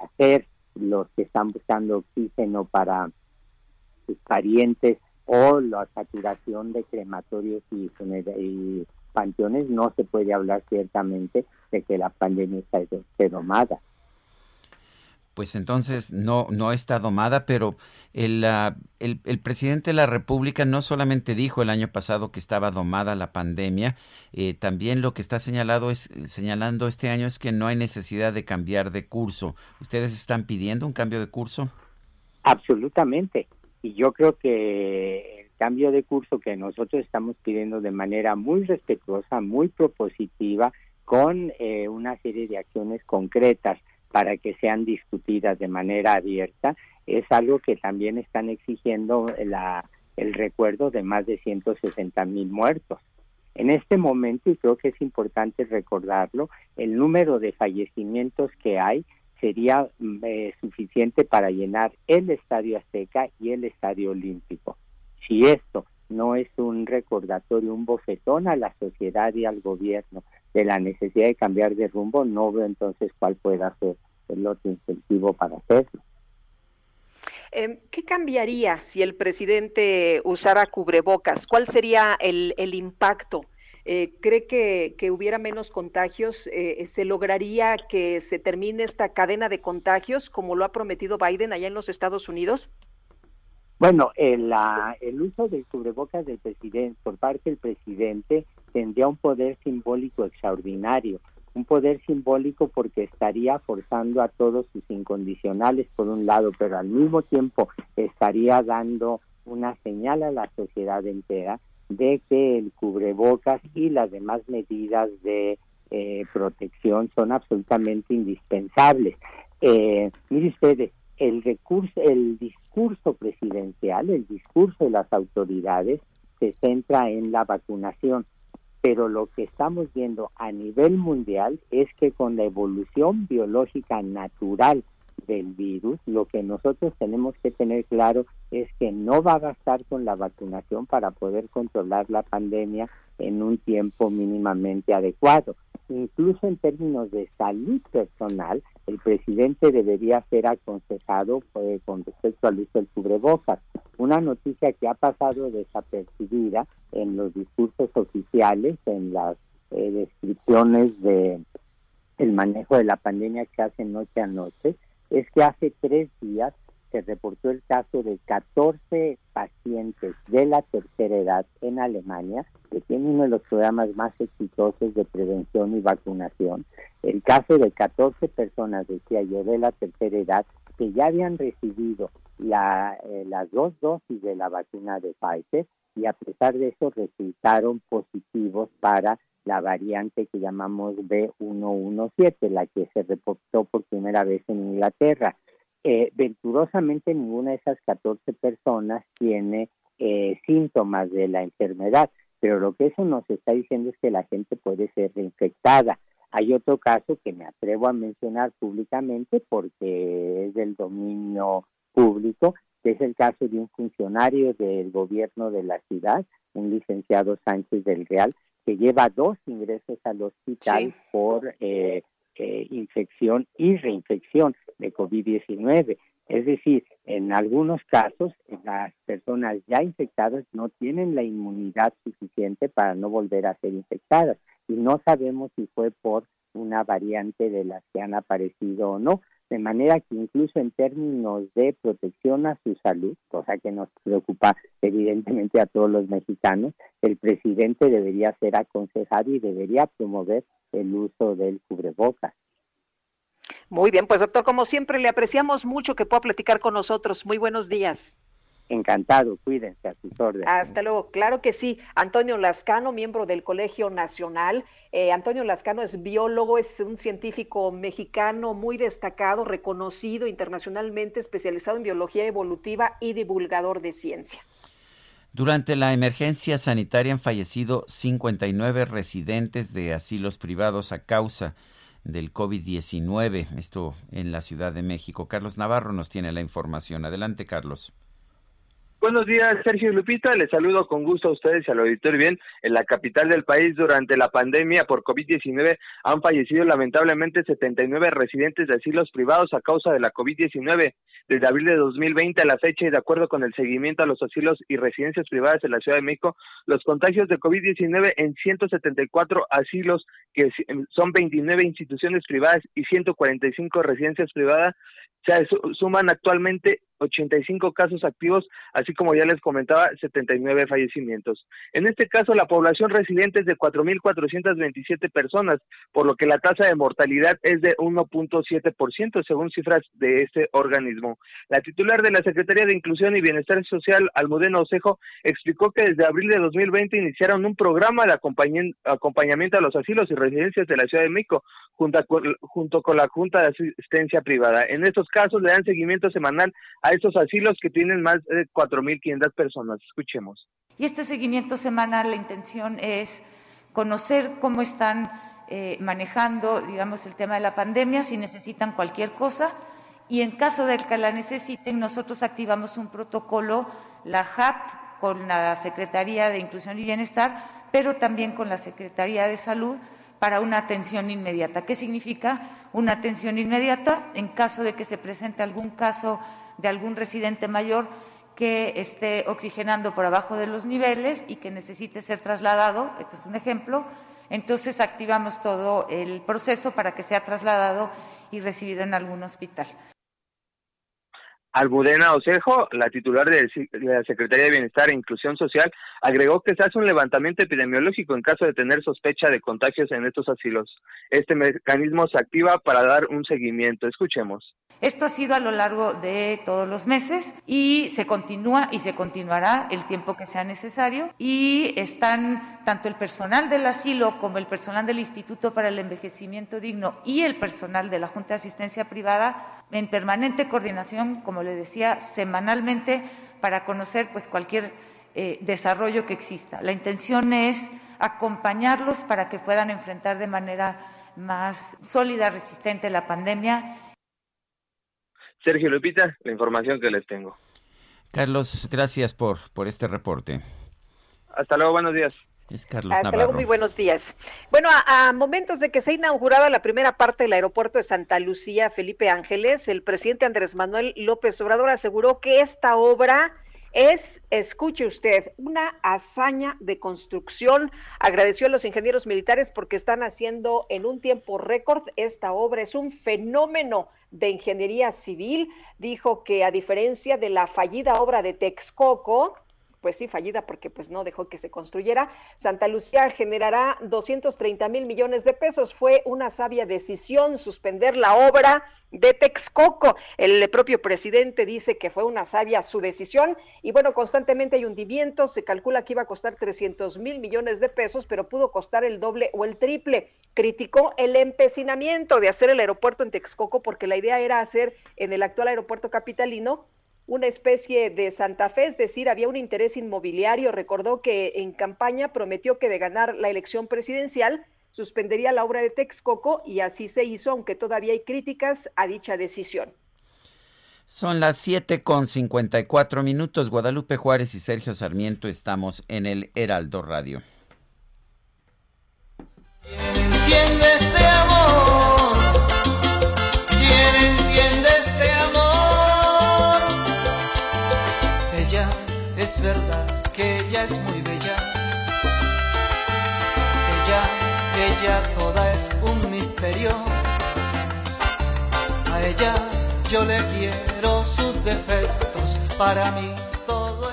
hacer los que están buscando oxígeno para sus parientes o la saturación de crematorios y, panteones, no se puede hablar ciertamente de que la pandemia está domada. Pues entonces no, no está domada, pero el, el, el, presidente de la República no solamente dijo el año pasado que estaba domada la pandemia, eh, también lo que está señalado es, señalando este año es que no hay necesidad de cambiar de curso. ¿Ustedes están pidiendo un cambio de curso? Absolutamente. Y yo creo que el cambio de curso que nosotros estamos pidiendo de manera muy respetuosa, muy propositiva, con eh, una serie de acciones concretas para que sean discutidas de manera abierta, es algo que también están exigiendo la, el recuerdo de más de 160 mil muertos. En este momento, y creo que es importante recordarlo, el número de fallecimientos que hay sería mm, eh, suficiente para llenar el Estadio Azteca y el Estadio Olímpico. Si esto no es un recordatorio, un bofetón a la sociedad y al gobierno de la necesidad de cambiar de rumbo, no veo entonces cuál pueda ser el otro incentivo para hacerlo. Em, ¿Qué cambiaría si el presidente usara cubrebocas? ¿Cuál sería el, el impacto? Eh, ¿Cree que, que, hubiera menos contagios? Eh, ¿Se lograría que se termine esta cadena de contagios como lo ha prometido Biden allá en los Estados Unidos? Bueno, el, la, el uso del cubrebocas del presidente por parte del presidente tendría un poder simbólico extraordinario un poder simbólico porque estaría forzando a todos sus incondicionales por un lado, pero al mismo tiempo estaría dando una señal a la sociedad entera de que el cubrebocas y las demás medidas de eh, protección son absolutamente indispensables. Eh, mire ustedes, el recurso, el discurso presidencial, el discurso de las autoridades se centra en la vacunación pero lo que estamos viendo a nivel mundial es que con la evolución biológica natural del virus, lo que nosotros tenemos que tener claro es que no va a bastar con la vacunación para poder controlar la pandemia en un tiempo mínimamente adecuado. Incluso en términos de salud personal, el presidente debería ser aconsejado pues, con respecto al uso del cubrebocas. Una noticia que ha pasado desapercibida en los discursos oficiales, en las eh, descripciones de el manejo de la pandemia que hace noche a noche, es que hace tres días se reportó el caso de 14 pacientes de la tercera edad en Alemania, que tiene uno de los programas más exitosos de prevención y vacunación. El caso de 14 personas, decía yo, de la tercera edad, que ya habían recibido la, eh, las dos dosis de la vacuna de Pfizer y a pesar de eso resultaron positivos para la variante que llamamos B117, la que se reportó por primera vez en Inglaterra. Eh, venturosamente ninguna de esas 14 personas tiene eh, síntomas de la enfermedad, pero lo que eso nos está diciendo es que la gente puede ser reinfectada. Hay otro caso que me atrevo a mencionar públicamente porque es del dominio público, que es el caso de un funcionario del gobierno de la ciudad, un licenciado Sánchez del Real, que lleva dos ingresos al hospital por eh, eh, infección y reinfección de COVID-19. Es decir, en algunos casos las personas ya infectadas no tienen la inmunidad suficiente para no volver a ser infectadas y no sabemos si fue por una variante de las que han aparecido o no de manera que incluso en términos de protección a su salud, cosa que nos preocupa evidentemente a todos los mexicanos, el presidente debería ser aconsejado y debería promover el uso del cubrebocas. Muy bien, pues doctor, como siempre, le apreciamos mucho que pueda platicar con nosotros. Muy buenos días. Encantado, cuídense a sus órdenes. Hasta luego, claro que sí. Antonio Lascano, miembro del Colegio Nacional. Eh, Antonio Lascano es biólogo, es un científico mexicano muy destacado, reconocido internacionalmente, especializado en biología evolutiva y divulgador de ciencia. Durante la emergencia sanitaria han fallecido 59 residentes de asilos privados a causa del COVID-19, esto en la Ciudad de México. Carlos Navarro nos tiene la información. Adelante, Carlos. Buenos días, Sergio Lupita. Les saludo con gusto a ustedes y al auditorio. Bien, en la capital del país durante la pandemia por COVID-19 han fallecido lamentablemente 79 residentes de asilos privados a causa de la COVID-19. Desde abril de 2020 a la fecha y de acuerdo con el seguimiento a los asilos y residencias privadas en la Ciudad de México, los contagios de COVID-19 en 174 asilos, que son 29 instituciones privadas y 145 residencias privadas, se suman actualmente 85 casos activos, así como ya les comentaba, 79 fallecimientos. En este caso, la población residente es de 4.427 personas, por lo que la tasa de mortalidad es de 1.7%, según cifras de este organismo. La titular de la Secretaría de Inclusión y Bienestar Social, Almudena Osejo, explicó que desde abril de 2020 iniciaron un programa de acompañamiento a los asilos y residencias de la Ciudad de México, junto con, la Junta de Asistencia Privada. En estos casos le dan seguimiento semanal a estos asilos que tienen más de 4.500 personas. Escuchemos. Y este seguimiento semanal, la intención es conocer cómo están eh, manejando, digamos, el tema de la pandemia, si necesitan cualquier cosa, y en caso de que la necesiten, nosotros activamos un protocolo, la HAP, con la Secretaría de Inclusión y Bienestar, pero también con la Secretaría de Salud, para una atención inmediata. ¿Qué significa una atención inmediata? En caso de que se presente algún caso de algún residente mayor que esté oxigenando por abajo de los niveles y que necesite ser trasladado, esto es un ejemplo, entonces activamos todo el proceso para que sea trasladado y recibido en algún hospital. Almudena Osejo, la titular de la Secretaría de Bienestar e Inclusión Social, agregó que se hace un levantamiento epidemiológico en caso de tener sospecha de contagios en estos asilos. Este mecanismo se activa para dar un seguimiento. Escuchemos. Esto ha sido a lo largo de todos los meses y se continúa y se continuará el tiempo que sea necesario y están tanto el personal del asilo como el personal del Instituto para el Envejecimiento Digno y el personal de la Junta de Asistencia Privada en permanente coordinación, como le decía, semanalmente para conocer pues cualquier eh, desarrollo que exista. La intención es acompañarlos para que puedan enfrentar de manera más sólida, resistente la pandemia Sergio Lupita, la información que les tengo. Carlos, gracias por, por este reporte. Hasta luego, buenos días. Es Carlos Hasta luego, muy buenos días. Bueno, a, momentos de que se inauguraba la primera parte del aeropuerto de Santa Lucía, Felipe Ángeles, el presidente Andrés Manuel López Obrador aseguró que esta obra es, escuche usted, una hazaña de construcción. Agradeció a los ingenieros militares porque están haciendo en un tiempo récord esta obra. Es un fenómeno de ingeniería civil. Dijo que a diferencia de la fallida obra de Texcoco, pues sí, fallida porque pues no dejó que se construyera. Santa Lucía generará 230 mil millones de pesos. Fue una sabia decisión suspender la obra de Texcoco. El propio presidente dice que fue una sabia su decisión y bueno, constantemente hay hundimientos. Se calcula que iba a costar 300 mil millones de pesos, pero pudo costar el doble o el triple. Criticó el empecinamiento de hacer el aeropuerto en Texcoco porque la idea era hacer en el actual aeropuerto capitalino una especie de Santa Fe, es decir, había un interés inmobiliario. Recordó que en campaña prometió que de ganar la elección presidencial suspendería la obra de Texcoco y así se hizo, aunque todavía hay críticas a dicha decisión. Son las 7 con 54 minutos. Guadalupe Juárez y Sergio Sarmiento estamos en el Heraldo Radio. este Es verdad que ella es muy bella. Ella, ella toda es un misterio. A ella yo le quiero sus defectos. Para mí todo es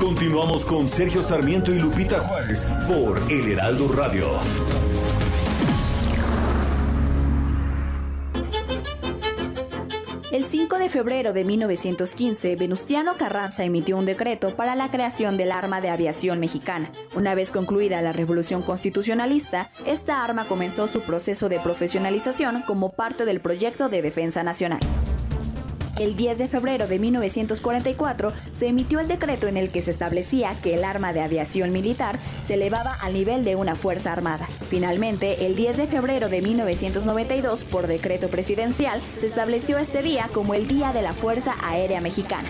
Continuamos con Sergio Sarmiento y Lupita Juárez por El Heraldo Radio. El 5 de febrero de 1915, Venustiano Carranza emitió un decreto para la creación del arma de aviación mexicana. Una vez concluida la revolución constitucionalista, esta arma comenzó su proceso de profesionalización como parte del proyecto de defensa nacional. El 10 de febrero de 1944 se emitió el decreto en el que se establecía que el arma de aviación militar se elevaba al nivel de una fuerza armada. Finalmente, el 10 de febrero de 1992, por decreto presidencial, se estableció este día como el Día de la Fuerza Aérea Mexicana.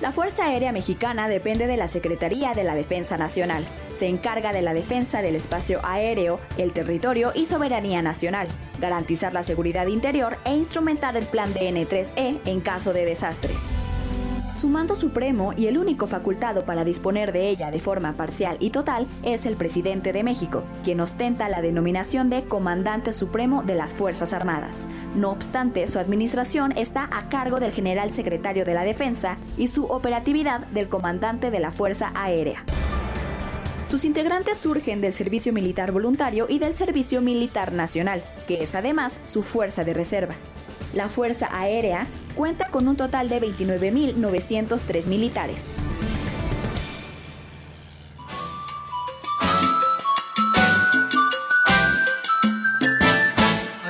La Fuerza Aérea Mexicana depende de la Secretaría de la Defensa Nacional. Se encarga de la defensa del espacio aéreo, el territorio y soberanía nacional, garantizar la seguridad interior e instrumentar el plan DN3E en caso de desastres. Su mando supremo y el único facultado para disponer de ella de forma parcial y total es el presidente de México, quien ostenta la denominación de Comandante Supremo de las Fuerzas Armadas. No obstante, su administración está a cargo del general secretario de la Defensa y su operatividad del comandante de la Fuerza Aérea. Sus integrantes surgen del Servicio Militar Voluntario y del Servicio Militar Nacional, que es además su fuerza de reserva. La Fuerza Aérea cuenta con un total de 29.903 militares.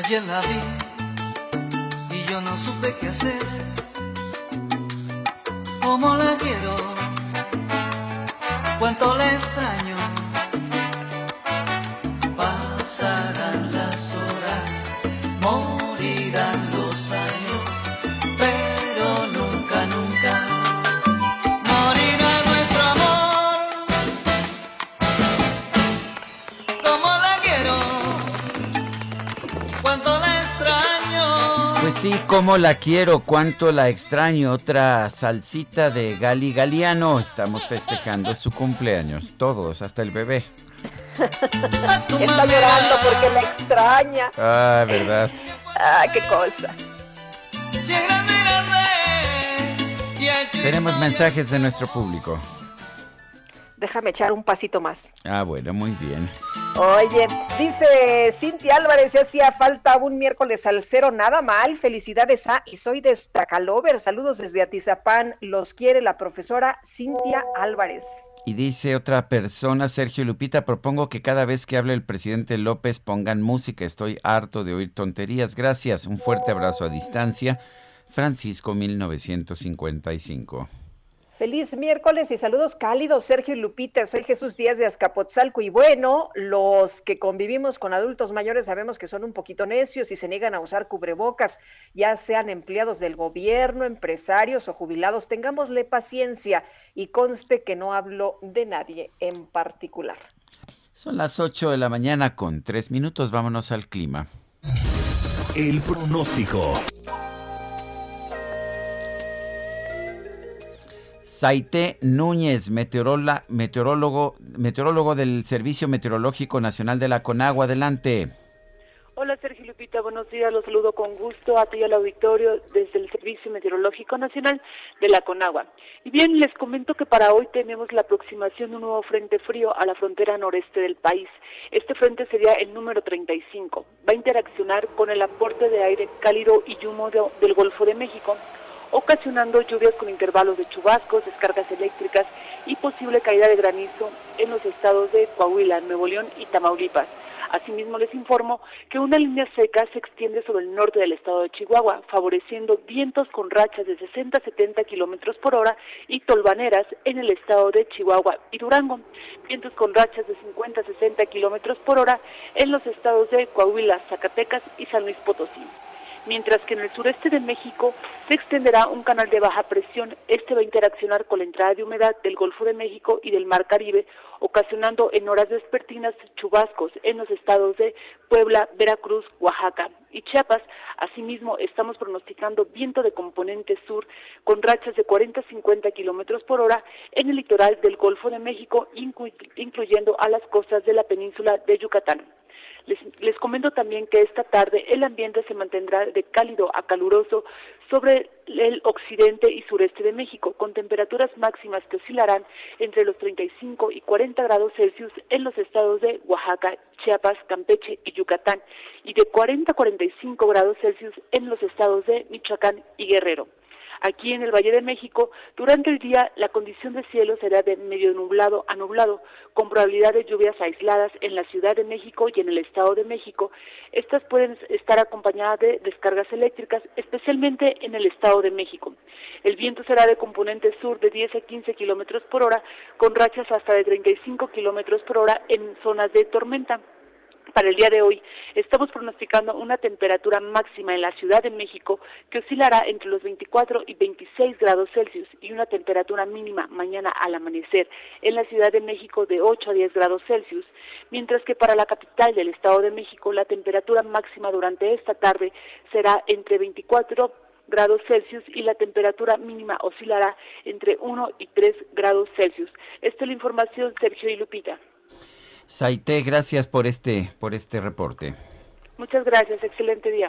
Ayer la vi y yo no supe qué hacer. ¿Cómo la quiero? Cómo la quiero, cuánto la extraño. Otra salsita de Gali Galiano. Estamos festejando su cumpleaños, todos, hasta el bebé. [LAUGHS] Está llorando porque la extraña. Ah, verdad. Ah, qué cosa. Tenemos mensajes de nuestro público. Déjame echar un pasito más. Ah, bueno, muy bien. Oye, dice Cintia Álvarez, ya hacía falta un miércoles al cero, nada mal. Felicidades a y soy de Stacalover. Saludos desde Atizapán. Los quiere la profesora Cintia Álvarez. Y dice otra persona, Sergio Lupita, propongo que cada vez que hable el presidente López pongan música. Estoy harto de oír tonterías. Gracias. Un fuerte abrazo a distancia. Francisco 1955. Feliz miércoles y saludos cálidos, Sergio y Lupita. Soy Jesús Díaz de Azcapotzalco y bueno, los que convivimos con adultos mayores sabemos que son un poquito necios y se niegan a usar cubrebocas, ya sean empleados del gobierno, empresarios o jubilados. Tengámosle paciencia y conste que no hablo de nadie en particular. Son las 8 de la mañana con tres minutos. Vámonos al clima. El pronóstico. Saite Núñez, meteorólogo, meteorólogo del Servicio Meteorológico Nacional de la Conagua. Adelante. Hola Sergio Lupita, buenos días, los saludo con gusto a ti y al auditorio desde el Servicio Meteorológico Nacional de la Conagua. Y bien, les comento que para hoy tenemos la aproximación de un nuevo frente frío a la frontera noreste del país. Este frente sería el número 35. Va a interaccionar con el aporte de aire cálido y húmedo del Golfo de México ocasionando lluvias con intervalos de chubascos, descargas eléctricas y posible caída de granizo en los estados de Coahuila, Nuevo León y Tamaulipas. Asimismo, les informo que una línea seca se extiende sobre el norte del estado de Chihuahua, favoreciendo vientos con rachas de 60 a 70 kilómetros por hora y tolvaneras en el estado de Chihuahua y Durango, vientos con rachas de 50 a 60 kilómetros por hora en los estados de Coahuila, Zacatecas y San Luis Potosí mientras que en el sureste de México se extenderá un canal de baja presión. Este va a interaccionar con la entrada de humedad del Golfo de México y del Mar Caribe, ocasionando en horas vespertinas chubascos en los estados de Puebla, Veracruz, Oaxaca y Chiapas. Asimismo, estamos pronosticando viento de componente sur con rachas de 40 a 50 kilómetros por hora en el litoral del Golfo de México, incluyendo a las costas de la península de Yucatán. Les, comento también que esta tarde el ambiente se mantendrá de cálido a caluroso sobre el occidente y sureste de México, con temperaturas máximas que oscilarán entre los 35 y 40 grados Celsius en los estados de Oaxaca, Chiapas, Campeche y Yucatán, y de 40 a 45 grados Celsius en los estados de Michoacán y Guerrero. Aquí en el Valle de México, durante el día la condición de cielo será de medio nublado a nublado, con probabilidad de lluvias aisladas en la Ciudad de México y en el Estado de México. Estas pueden estar acompañadas de descargas eléctricas, especialmente en el Estado de México. El viento será de componente sur de 10 a 15 kilómetros por hora, con rachas hasta de 35 kilómetros por hora en zonas de tormenta para el día de hoy estamos pronosticando una temperatura máxima en la Ciudad de México que oscilará entre los 24 y 26 grados Celsius y una temperatura mínima mañana al amanecer en la Ciudad de México de 8 a 10 grados Celsius, mientras que para la capital del Estado de México la temperatura máxima durante esta tarde será entre 24 grados Celsius y la temperatura mínima oscilará entre 1 y 3 grados Celsius. Esta es la información, Sergio y Lupita. Saite, gracias por este, por este reporte. Muchas gracias, excelente día.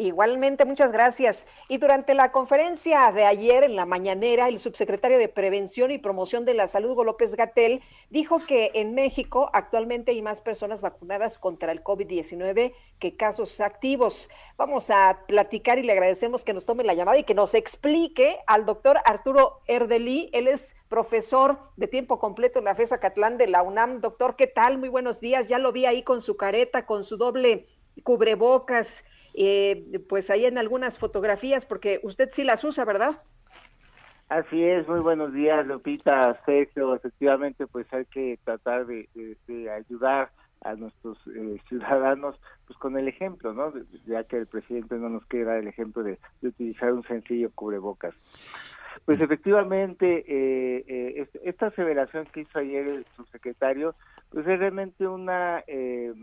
Igualmente, muchas gracias. Y durante la conferencia de ayer en la mañanera, el subsecretario de Prevención y Promoción de la Salud, Hugo López Gatel, dijo que en México actualmente hay más personas vacunadas contra el COVID-19 que casos activos. Vamos a platicar y le agradecemos que nos tome la llamada y que nos explique al doctor Arturo Erdeli. Él es profesor de tiempo completo en la FESA Catlán de la UNAM. Doctor, ¿qué tal? Muy buenos días. Ya lo vi ahí con su careta, con su doble cubrebocas eh, pues ahí en algunas fotografías, porque usted sí las usa, ¿verdad? Así es, muy buenos días, Lupita, Sergio. Efectivamente, pues hay que tratar de, ayudar a nuestros eh, ciudadanos pues con el ejemplo, ¿no? Ya que el presidente no nos quiere dar el ejemplo de, utilizar un sencillo cubrebocas. Pues efectivamente, eh, eh esta aseveración que hizo ayer el subsecretario, pues es realmente una eh,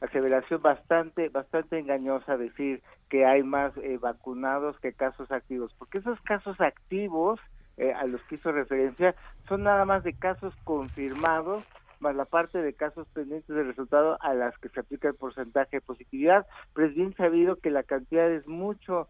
aseveración bastante, bastante engañosa decir que hay más eh, vacunados que casos activos, porque esos casos activos eh, a los que hizo referencia son nada más de casos confirmados más la parte de casos pendientes de resultado a las que se aplica el porcentaje de positividad, pero es bien sabido que la cantidad es mucho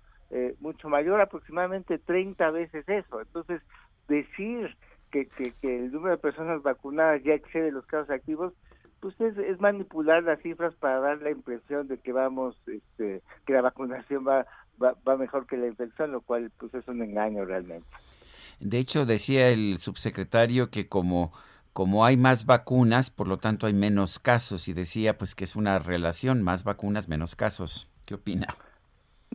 mucho mayor, aproximadamente 30 veces eso. Entonces, decir que, que, que el número de personas vacunadas ya excede los casos activos, pues es, es, manipular las cifras para dar la impresión de que vamos, este, que la vacunación va, va, va mejor que la infección, lo cual pues es un engaño realmente. De hecho, decía el subsecretario que como como hay más vacunas, por lo tanto hay menos casos y decía pues que es una relación, más vacunas, menos casos. ¿Qué opina?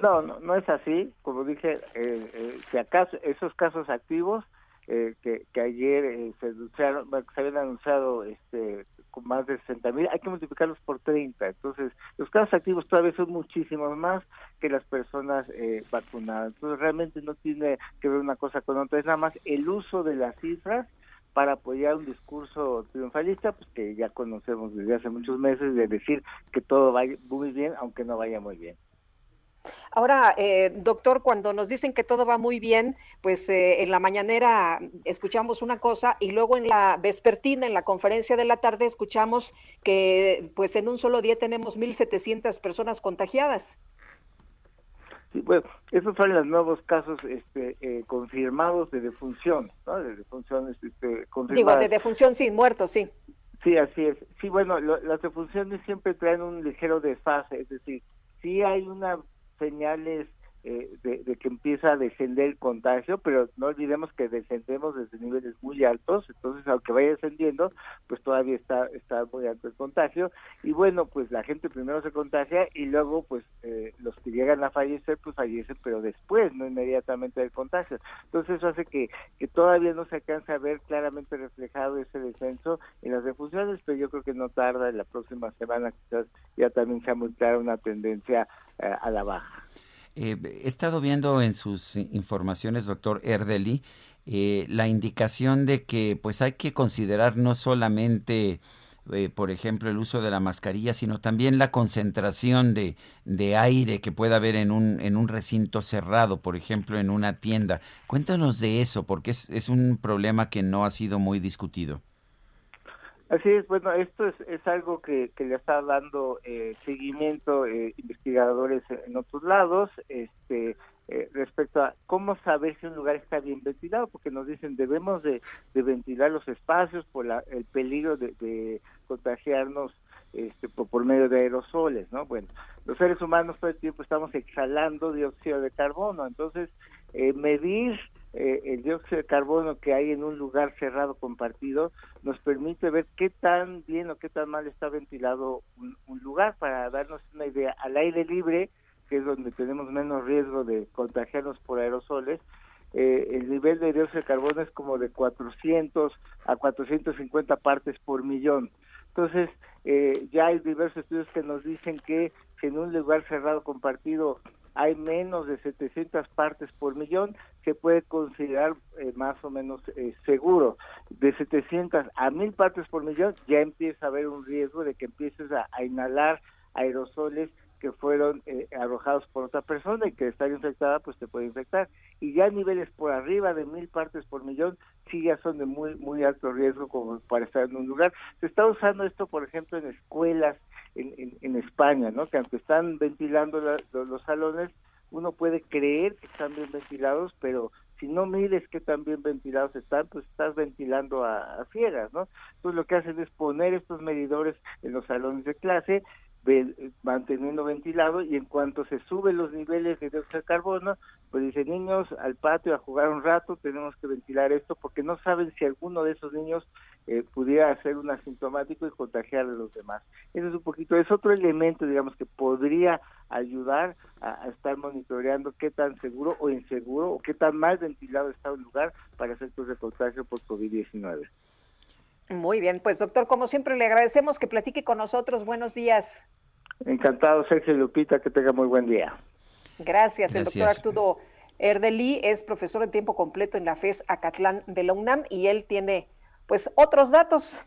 No, no, no es así. Como dije, eh, eh, si acaso esos casos activos eh, que, ayer eh, se, anunciaron, se habían anunciado este, con más de 60 mil, hay que multiplicarlos por 30. Entonces, los casos activos todavía son muchísimos más que las personas vacunadas. Entonces, realmente no tiene que ver una cosa con otra, es nada más el uso de las cifras para apoyar un discurso triunfalista, pues que ya conocemos desde hace muchos meses, de decir que todo va muy bien, aunque no vaya muy bien. Ahora, eh, doctor, cuando nos dicen que todo va muy bien, pues eh, en la mañanera escuchamos una cosa y luego en la vespertina, en la conferencia de la tarde, escuchamos que pues en un solo día tenemos 1.700 personas contagiadas. Sí, bueno, esos son los nuevos casos este, eh, confirmados de defunción, ¿no? De defunción, este, Digo, de defunción sin muertos, sí. Sí, así es. Sí, bueno, lo, las defunciones siempre traen un ligero desfase, es decir, sí hay una señales eh, de, de, que empieza a descender el contagio, pero no olvidemos que descendemos desde niveles muy altos, entonces aunque vaya descendiendo, pues todavía está está muy alto el contagio y bueno, pues la gente primero se contagia y luego pues eh, los que llegan a fallecer pues fallecen, pero después, no inmediatamente del contagio. Entonces eso hace que, que todavía no se alcanza a ver claramente reflejado ese descenso en las defunciones, pero yo creo que no tarda en la próxima semana quizás ya también sea muy clara una tendencia eh, a la baja. Eh, he estado viendo en sus informaciones, doctor Erdeli, eh, la indicación de que pues hay que considerar no solamente, eh, por ejemplo, el uso de la mascarilla, sino también la concentración de, de aire que pueda haber en un, en un recinto cerrado, por ejemplo, en una tienda. Cuéntanos de eso, porque es, es un problema que no ha sido muy discutido. Así es, bueno, esto es, es algo que, que le está dando eh, seguimiento eh, investigadores en otros lados, este, eh, respecto a cómo saber si un lugar está bien ventilado, porque nos dicen debemos de, de ventilar los espacios por la, el peligro de, de contagiarnos este, por, por, medio de aerosoles, ¿no? Bueno, los seres humanos todo el tiempo estamos exhalando dióxido de carbono, entonces eh, medir eh, el dióxido de carbono que hay en un lugar cerrado compartido nos permite ver qué tan bien o qué tan mal está ventilado un, lugar para darnos una idea. Al aire libre, que es donde tenemos menos riesgo de contagiarnos por aerosoles, eh, el nivel de dióxido de carbono es como de 400 a 450 partes por millón. Entonces, eh, ya hay diversos estudios que nos dicen que, que en un lugar cerrado compartido hay menos de 700 partes por millón, se puede considerar eh, más o menos eh, seguro. De 700 a 1000 partes por millón ya empieza a haber un riesgo de que empieces a, inhalar aerosoles que fueron eh, arrojados por otra persona y que estar infectada pues te puede infectar. Y ya niveles por arriba de mil partes por millón sí ya son de muy muy alto riesgo como para estar en un lugar. Se está usando esto por ejemplo en escuelas en, en, España no que aunque están ventilando la, los salones uno puede creer que están bien ventilados pero si no mides qué tan bien ventilados están, pues estás ventilando a, a ciegas, ¿no? Entonces lo que hacen es poner estos medidores en los salones de clase manteniendo ventilado y en cuanto se suben los niveles de dióxido de carbono, pues dice niños al patio a jugar un rato, tenemos que ventilar esto porque no saben si alguno de esos niños eh, pudiera ser un asintomático y contagiar a los demás. Eso es un poquito, es otro elemento, digamos, que podría ayudar a, a estar monitoreando qué tan seguro o inseguro o qué tan mal ventilado está un lugar para efectos de contagio por COVID-19. Muy bien, pues doctor, como siempre le agradecemos que platique con nosotros. Buenos días. Encantado, Sergio Lupita, que tenga muy buen día. Gracias. El doctor Arturo Erdeli es profesor en tiempo completo en la FES Acatlán de la UNAM y él tiene pues otros datos.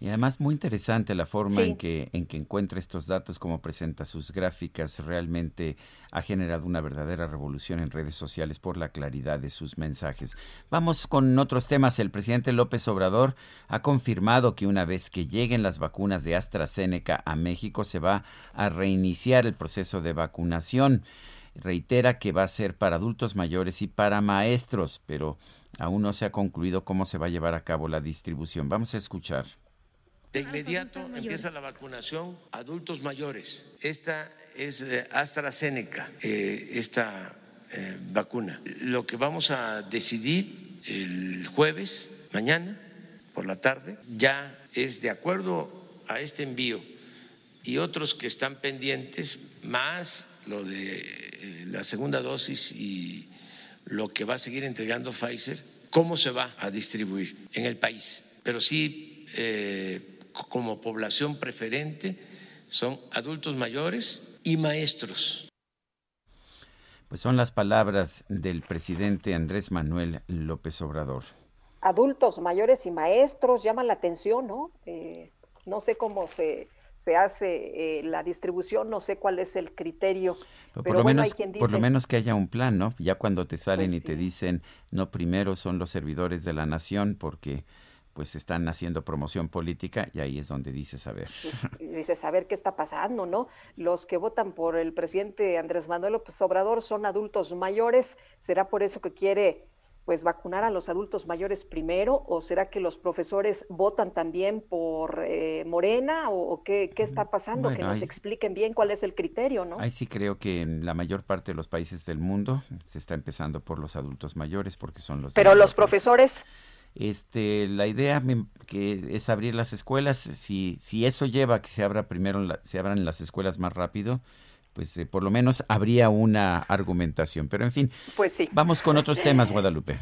Y además muy interesante la forma sí. en, que, en que encuentra estos datos, cómo presenta sus gráficas, realmente ha generado una verdadera revolución en redes sociales por la claridad de sus mensajes. Vamos con otros temas. El presidente López Obrador ha confirmado que una vez que lleguen las vacunas de AstraZeneca a México se va a reiniciar el proceso de vacunación. reitera que va a ser para adultos mayores y para maestros, pero aún no se ha concluido cómo se va a llevar a cabo la distribución. Vamos a escuchar. De inmediato empieza la vacunación adultos mayores. Esta es AstraZeneca, eh, esta eh, vacuna. Lo que vamos a decidir el jueves, mañana, por la tarde, ya es de acuerdo a este envío y otros que están pendientes, más lo de eh, la segunda dosis y lo que va a seguir entregando Pfizer, cómo se va a distribuir en el país. Pero sí, eh, como población preferente, son adultos mayores y maestros. Pues son las palabras del presidente Andrés Manuel López Obrador. Adultos mayores y maestros llaman la atención, ¿no? Eh, no sé cómo se, se hace eh, la distribución, no sé cuál es el criterio. Pero, por, lo menos, por lo menos que haya un plan, ¿no? Ya cuando te salen pues y te dicen, no, primero son los servidores de la nación, porque pues están haciendo promoción política y ahí es donde dices, a ver. Pues, dices, a ver qué está pasando, ¿no? Los que votan por el presidente Andrés Manuel López Obrador son adultos mayores, ¿será por eso que quiere pues vacunar a los adultos mayores primero o será que los profesores votan también por eh, Morena o, qué, qué, está pasando? que nos expliquen bien cuál es el criterio, ¿no? Ahí sí creo que en la mayor parte de los países del mundo se está empezando por los adultos mayores porque son los... Pero los profesores... Este, la idea que es abrir las escuelas, si, si eso lleva a que se abra primero, se abran las escuelas más rápido, pues eh, por lo menos habría una argumentación. Pero en fin, pues sí. vamos con otros temas, Guadalupe.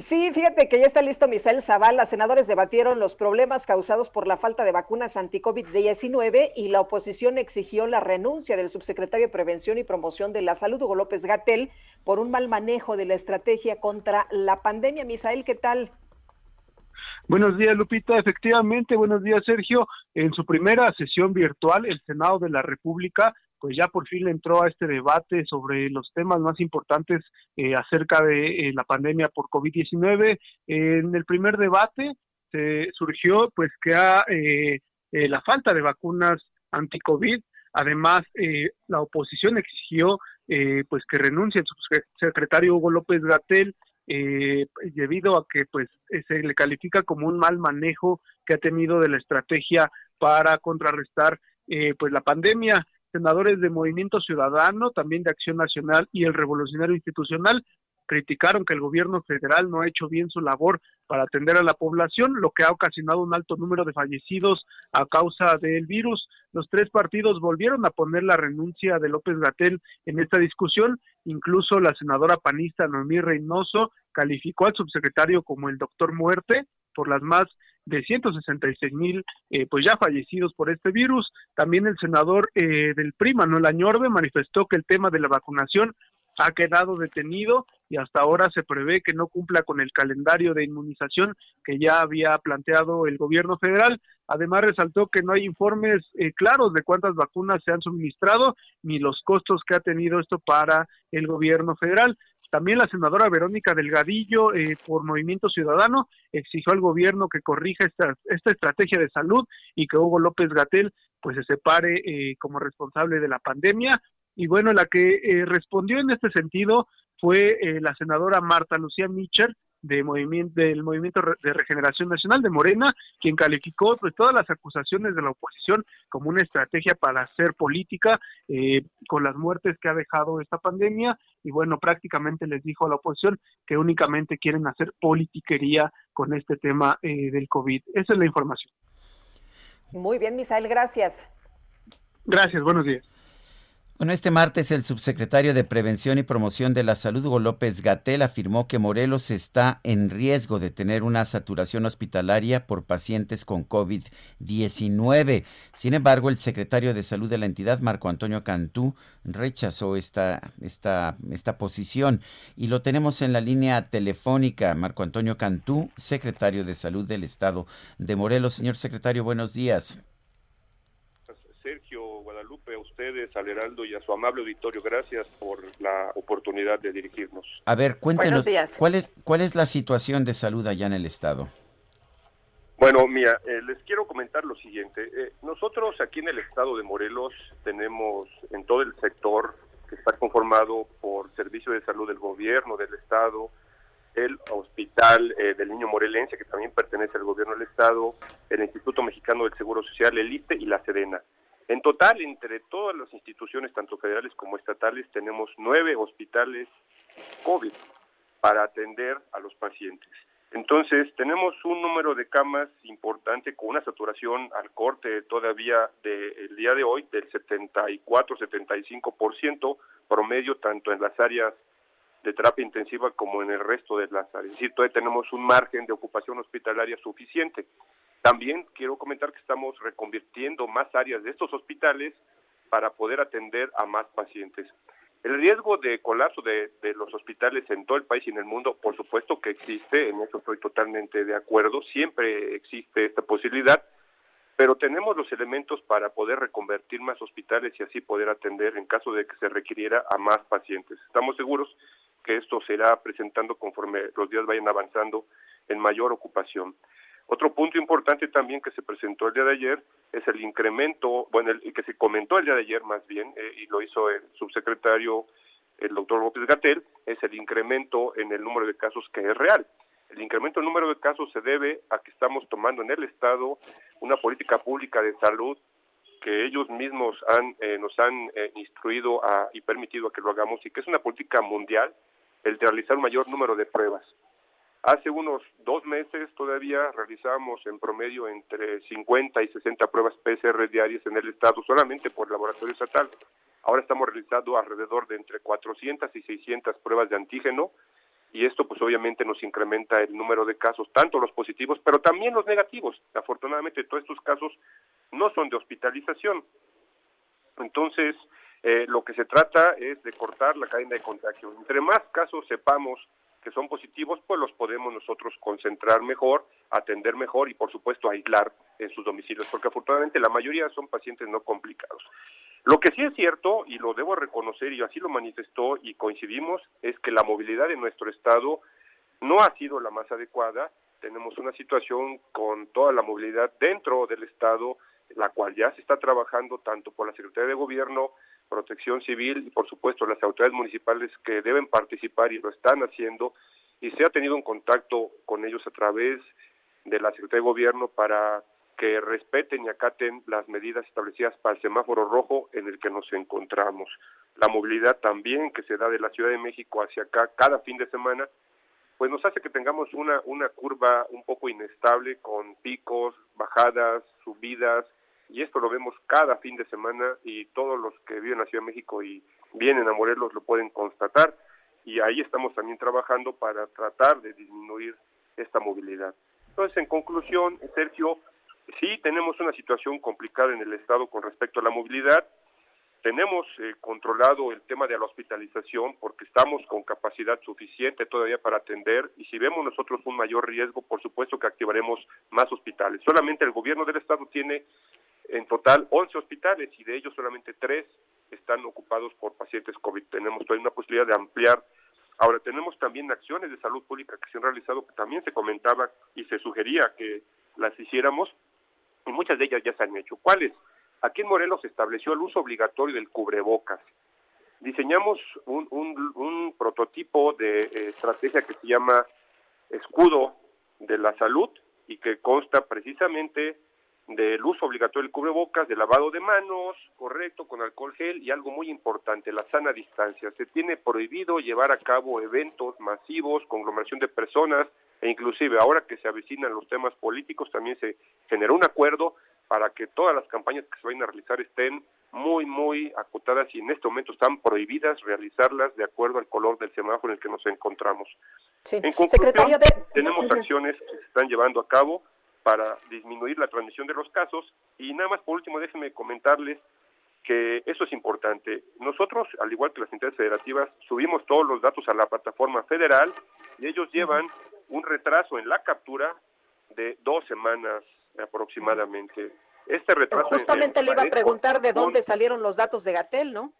Sí, fíjate que ya está listo Misael Zavala. Senadores debatieron los problemas causados por la falta de vacunas anti-COVID-19 y la oposición exigió la renuncia del subsecretario de Prevención y Promoción de la Salud, Hugo López Gatel, por un mal manejo de la estrategia contra la pandemia. Misael, ¿qué tal? Buenos días, Lupita. Efectivamente, buenos días, Sergio. En su primera sesión virtual, el Senado de la República pues ya por fin entró a este debate sobre los temas más importantes eh, acerca de eh, la pandemia por COVID-19. en el primer debate se surgió pues que ha, eh, la falta de vacunas anti-COVID, además la oposición exigió pues que renuncie el subsecretario Hugo López Gatel eh, debido a que pues se le califica como un mal manejo que ha tenido de la estrategia para contrarrestar eh, pues la pandemia senadores de Movimiento Ciudadano, también de Acción Nacional y el Revolucionario Institucional criticaron que el gobierno federal no ha hecho bien su labor para atender a la población, lo que ha ocasionado un alto número de fallecidos a causa del virus. Los tres partidos volvieron a poner la renuncia de López Gatel en esta discusión. Incluso la senadora panista Noemí Reynoso calificó al subsecretario como el doctor muerte por las más de 166 mil eh, pues ya fallecidos por este virus. También el senador eh, del PRI, Manuel Añorbe, manifestó que el tema de la vacunación ha quedado detenido y hasta ahora se prevé que no cumpla con el calendario de inmunización que ya había planteado el gobierno federal. Además, resaltó que no hay informes eh, claros de cuántas vacunas se han suministrado ni los costos que ha tenido esto para el gobierno federal. También la senadora Verónica Delgadillo, eh, por Movimiento Ciudadano, exigió al gobierno que corrija esta, esta estrategia de salud y que Hugo López Gatel pues se separe eh, como responsable de la pandemia. Y bueno, la que eh, respondió en este sentido fue la senadora Marta Lucía Mitchell, de movimiento, del Movimiento de Regeneración Nacional de Morena, quien calificó pues todas las acusaciones de la oposición como una estrategia para hacer política eh, con las muertes que ha dejado esta pandemia y bueno, prácticamente les dijo a la oposición que únicamente quieren hacer politiquería con este tema eh, del COVID. Esa es la información. Muy bien, Misael, gracias. Gracias, buenos días. Bueno, este martes el subsecretario de Prevención y Promoción de la Salud, Hugo López Gatel, afirmó que Morelos está en riesgo de tener una saturación hospitalaria por pacientes con COVID-19. Sin embargo, el secretario de Salud de la entidad, Marco Antonio Cantú, rechazó esta, esta, esta posición. Y lo tenemos en la línea telefónica. Marco Antonio Cantú, secretario de Salud del Estado de Morelos. Señor secretario, buenos días. Sergio Guadalupe, a ustedes, al Heraldo y a su amable auditorio, gracias por la oportunidad de dirigirnos. A ver, cuéntenos, ¿cuál es, ¿cuál es la situación de salud allá en el Estado? Bueno, mira, eh, les quiero comentar lo siguiente. Eh, nosotros aquí en el Estado de Morelos tenemos en todo el sector que está conformado por Servicio de Salud del Gobierno, del Estado, el Hospital eh, del Niño Morelense, que también pertenece al Gobierno del Estado, el Instituto Mexicano del Seguro Social, el ISTE y la SEDENA. En total, entre todas las instituciones, tanto federales como estatales, tenemos nueve hospitales COVID para atender a los pacientes. Entonces, tenemos un número de camas importante con una saturación al corte todavía del día de hoy del 74-75% promedio, tanto en las áreas de terapia intensiva como en el resto de las áreas. Es decir, todavía tenemos un margen de ocupación hospitalaria suficiente. También quiero comentar que estamos reconvirtiendo más áreas de estos hospitales para poder atender a más pacientes. El riesgo de colapso de, los hospitales en todo el país y en el mundo, por supuesto que existe, en eso estoy totalmente de acuerdo, siempre existe esta posibilidad, pero tenemos los elementos para poder reconvertir más hospitales y así poder atender en caso de que se requiriera a más pacientes. Estamos seguros que esto será presentando conforme los días vayan avanzando en mayor ocupación. Otro punto importante también que se presentó el día de ayer es el incremento, bueno, el, que se comentó el día de ayer más bien, eh, y lo hizo el subsecretario, el doctor López Gatel, es el incremento en el número de casos que es real. El incremento en el número de casos se debe a que estamos tomando en el Estado una política pública de salud que ellos mismos han, eh, nos han eh, instruido y permitido que lo hagamos y que es una política mundial el de realizar un mayor número de pruebas. Hace unos dos meses todavía realizamos en promedio entre 50 y 60 pruebas PCR diarias en el estado solamente por laboratorio estatal. Ahora estamos realizando alrededor de entre 400 y 600 pruebas de antígeno y esto pues obviamente nos incrementa el número de casos, tanto los positivos, pero también los negativos. Afortunadamente todos estos casos no son de hospitalización. Entonces, eh, lo que se trata es de cortar la cadena de contagio. Entre más casos sepamos que son positivos, pues los podemos nosotros concentrar mejor, atender mejor y por supuesto aislar en sus domicilios, porque afortunadamente la mayoría son pacientes no complicados. Lo que sí es cierto, y lo debo reconocer, y así lo manifestó y coincidimos, es que la movilidad en nuestro estado no ha sido la más adecuada. Tenemos una situación con toda la movilidad dentro del estado, la cual ya se está trabajando tanto por la Secretaría de Gobierno, Protección Civil y por supuesto las autoridades municipales que deben participar y lo están haciendo y se ha tenido un contacto con ellos a través de la Secretaría de Gobierno para que respeten y acaten las medidas establecidas para el semáforo rojo en el que nos encontramos. La movilidad también que se da de la Ciudad de México hacia acá cada fin de semana, pues nos hace que tengamos una, una curva un poco inestable con picos, bajadas, subidas, y esto lo vemos cada fin de semana y todos los que viven en la Ciudad de México y vienen a Morelos lo pueden constatar y ahí estamos también trabajando para tratar de disminuir esta movilidad. Entonces, en conclusión, Sergio, sí tenemos una situación complicada en el Estado con respecto a la movilidad. Tenemos eh, controlado el tema de la hospitalización porque estamos con capacidad suficiente todavía para atender y si vemos nosotros un mayor riesgo, por supuesto que activaremos más hospitales. Solamente el gobierno del Estado tiene en total 11 hospitales y de ellos solamente 3 están ocupados por pacientes COVID. Tenemos todavía una posibilidad de ampliar. Ahora, tenemos también acciones de salud pública que se han realizado, que también se comentaba y se sugería que las hiciéramos, y muchas de ellas ya se han hecho. ¿Cuáles? Aquí en Morelos se estableció el uso obligatorio del cubrebocas. Diseñamos un, un prototipo de eh, estrategia que se llama escudo de la salud y que consta precisamente del uso obligatorio del cubrebocas, del lavado de manos, correcto, con alcohol gel y algo muy importante, la sana distancia. Se tiene prohibido llevar a cabo eventos masivos, conglomeración de personas e inclusive ahora que se avecinan los temas políticos también se generó un acuerdo para que todas las campañas que se vayan a realizar estén muy, muy acotadas y en este momento están prohibidas realizarlas de acuerdo al color del semáforo en el que nos encontramos. En conclusión, tenemos acciones que se están llevando a cabo para disminuir la transmisión de los casos. Y nada más por último, déjenme comentarles que eso es importante. Nosotros, al igual que las entidades federativas, subimos todos los datos a la plataforma federal y ellos llevan un retraso en la captura de dos semanas aproximadamente. Este retraso. justamente le iba a preguntar de dónde salieron los datos de Gatel, ¿no?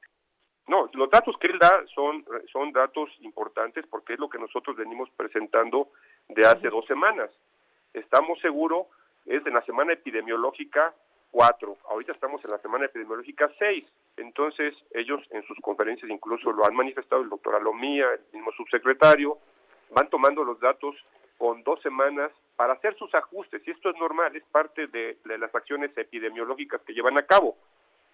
No, los datos que él da son, son datos importantes porque es lo que nosotros venimos presentando de hace dos semanas estamos seguros, es de la semana epidemiológica 4. Ahorita estamos en la semana epidemiológica 6. Entonces, ellos en sus conferencias incluso lo han manifestado el doctor Alomía, el mismo subsecretario, van tomando los datos con dos semanas para hacer sus ajustes, y esto es normal, es parte de, las acciones epidemiológicas que llevan a cabo.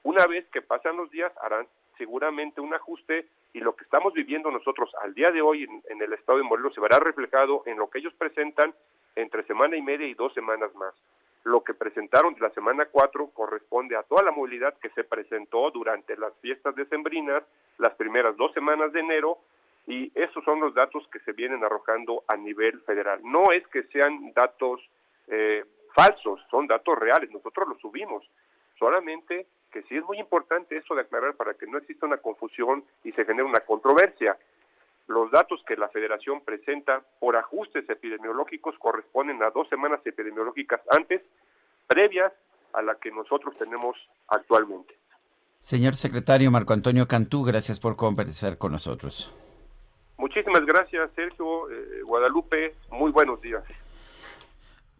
Una vez que pasan los días, harán seguramente un ajuste y lo que estamos viviendo nosotros al día de hoy en, en el estado de Morelos se verá reflejado en lo que ellos presentan entre semana y media y dos semanas más. Lo que presentaron de la semana 4 corresponde a toda la movilidad que se presentó durante las fiestas decembrinas, las primeras dos semanas de enero, y esos son los datos que se vienen arrojando a nivel federal. No es que sean datos eh, falsos, son datos reales, nosotros los subimos, solamente que sí es muy importante eso de aclarar para que no exista una confusión y se genere una controversia. Los datos que la federación presenta por ajustes epidemiológicos corresponden a dos semanas epidemiológicas antes, previas a la que nosotros tenemos actualmente. Señor secretario Marco Antonio Cantú, gracias por conversar con nosotros. Muchísimas gracias, Sergio. Eh, Guadalupe, muy buenos días.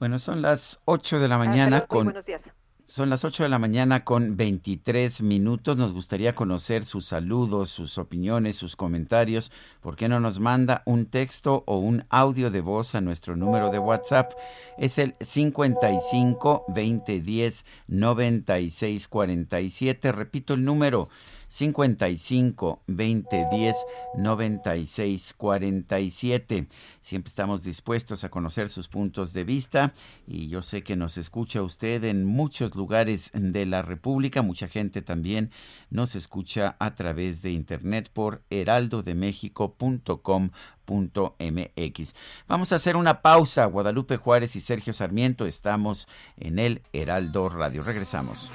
Bueno, son las 8 de la mañana con... buenos días. Son las 8 de la mañana con 23 minutos. Nos gustaría conocer sus saludos, sus opiniones, sus comentarios. ¿Por qué no nos manda un texto o un audio de voz a nuestro número de WhatsApp? Es el 55 2010 96 47. Repito el número 55 20 10 96 47. Siempre estamos dispuestos a conocer sus puntos de vista y yo sé que nos escucha usted en muchos lugares de la República. Mucha gente también nos escucha a través de internet por heraldodemexico.com.mx. Vamos a hacer una pausa. Guadalupe Juárez y Sergio Sarmiento estamos en el Heraldo Radio. Regresamos.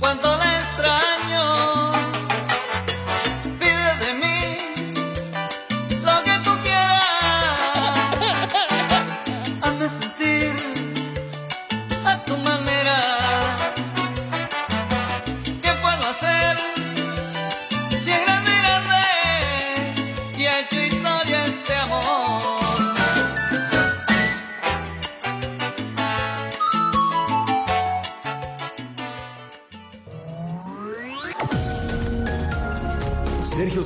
Cuando.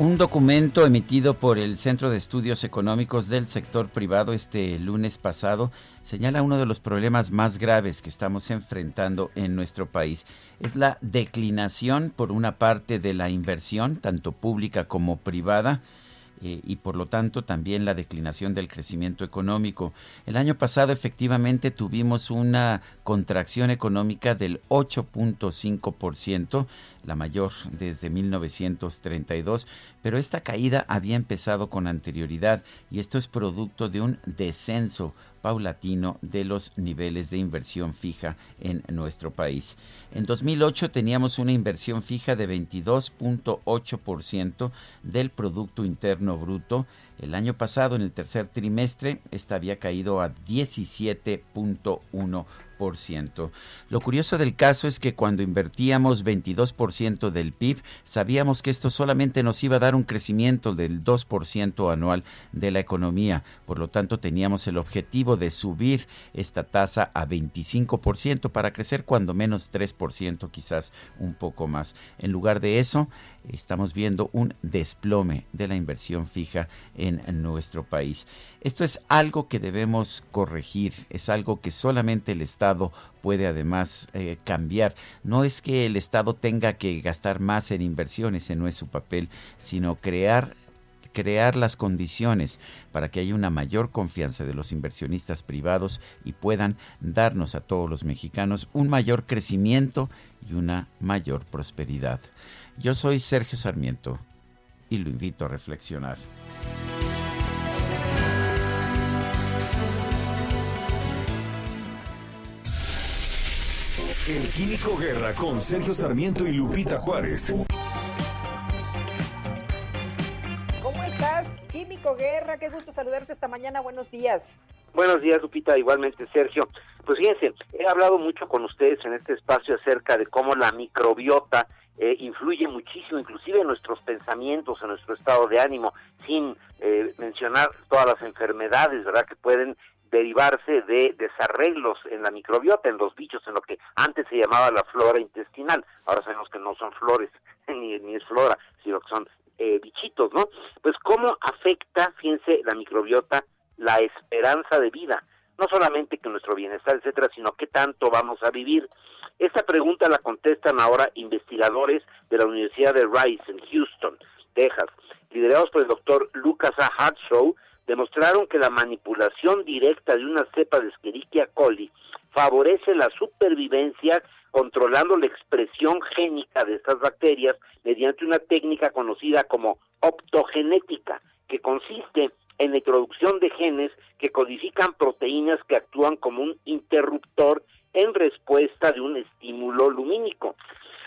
Un documento emitido por el Centro de Estudios Económicos del Sector Privado este lunes pasado señala uno de los problemas más graves que estamos enfrentando en nuestro país. Es la declinación, por una parte, de la inversión, tanto pública como privada, eh, y por lo tanto también la declinación del crecimiento económico. El año pasado efectivamente tuvimos una contracción económica del 8.5%, la mayor desde 1932, pero esta caída había empezado con anterioridad y esto es producto de un descenso paulatino de los niveles de inversión fija en nuestro país. En 2008 teníamos una inversión fija de 22.8% del Producto Interno Bruto. El año pasado, en el tercer trimestre, esta había caído a 17.1%. Lo curioso del caso es que cuando invertíamos 22% del PIB, sabíamos que esto solamente nos iba a dar un crecimiento del 2% anual de la economía. Por lo tanto, teníamos el objetivo de subir esta tasa a 25% para crecer cuando menos 3%, quizás un poco más. En lugar de eso, estamos viendo un desplome de la inversión fija en nuestro país. Esto es algo que debemos corregir, es algo que solamente el Estado puede además eh, cambiar. No es que el Estado tenga que gastar más en inversiones, ese no es su papel, sino crear crear las condiciones para que haya una mayor confianza de los inversionistas privados y puedan darnos a todos los mexicanos un mayor crecimiento y una mayor prosperidad. Yo soy Sergio Sarmiento y lo invito a reflexionar. El Químico Guerra con Sergio Sarmiento y Lupita Juárez. ¿Cómo estás, Químico Guerra? Qué gusto saludarte esta mañana. Buenos días. Buenos días, Lupita. Igualmente, Sergio. Pues fíjense, he hablado mucho con ustedes en este espacio acerca de cómo la microbiota eh, influye muchísimo, inclusive en nuestros pensamientos, en nuestro estado de ánimo, sin eh, mencionar todas las enfermedades, ¿verdad?, que pueden derivarse de desarreglos en la microbiota, en los bichos, en lo que antes se llamaba la flora intestinal. Ahora sabemos que no son flores, [LAUGHS] ni, ni es flora, sino que son eh, bichitos, ¿no? Pues cómo afecta, fíjense, la microbiota la esperanza de vida, no solamente que nuestro bienestar, etcétera, sino qué tanto vamos a vivir. Esta pregunta la contestan ahora investigadores de la Universidad de Rice en Houston, Texas, liderados por el doctor Lucas A. Hartshaw, demostraron que la manipulación directa de una cepa de Escherichia coli favorece la supervivencia controlando la expresión génica de estas bacterias mediante una técnica conocida como optogenética, que consiste en la introducción de genes que codifican proteínas que actúan como un interruptor en respuesta de un estímulo lumínico.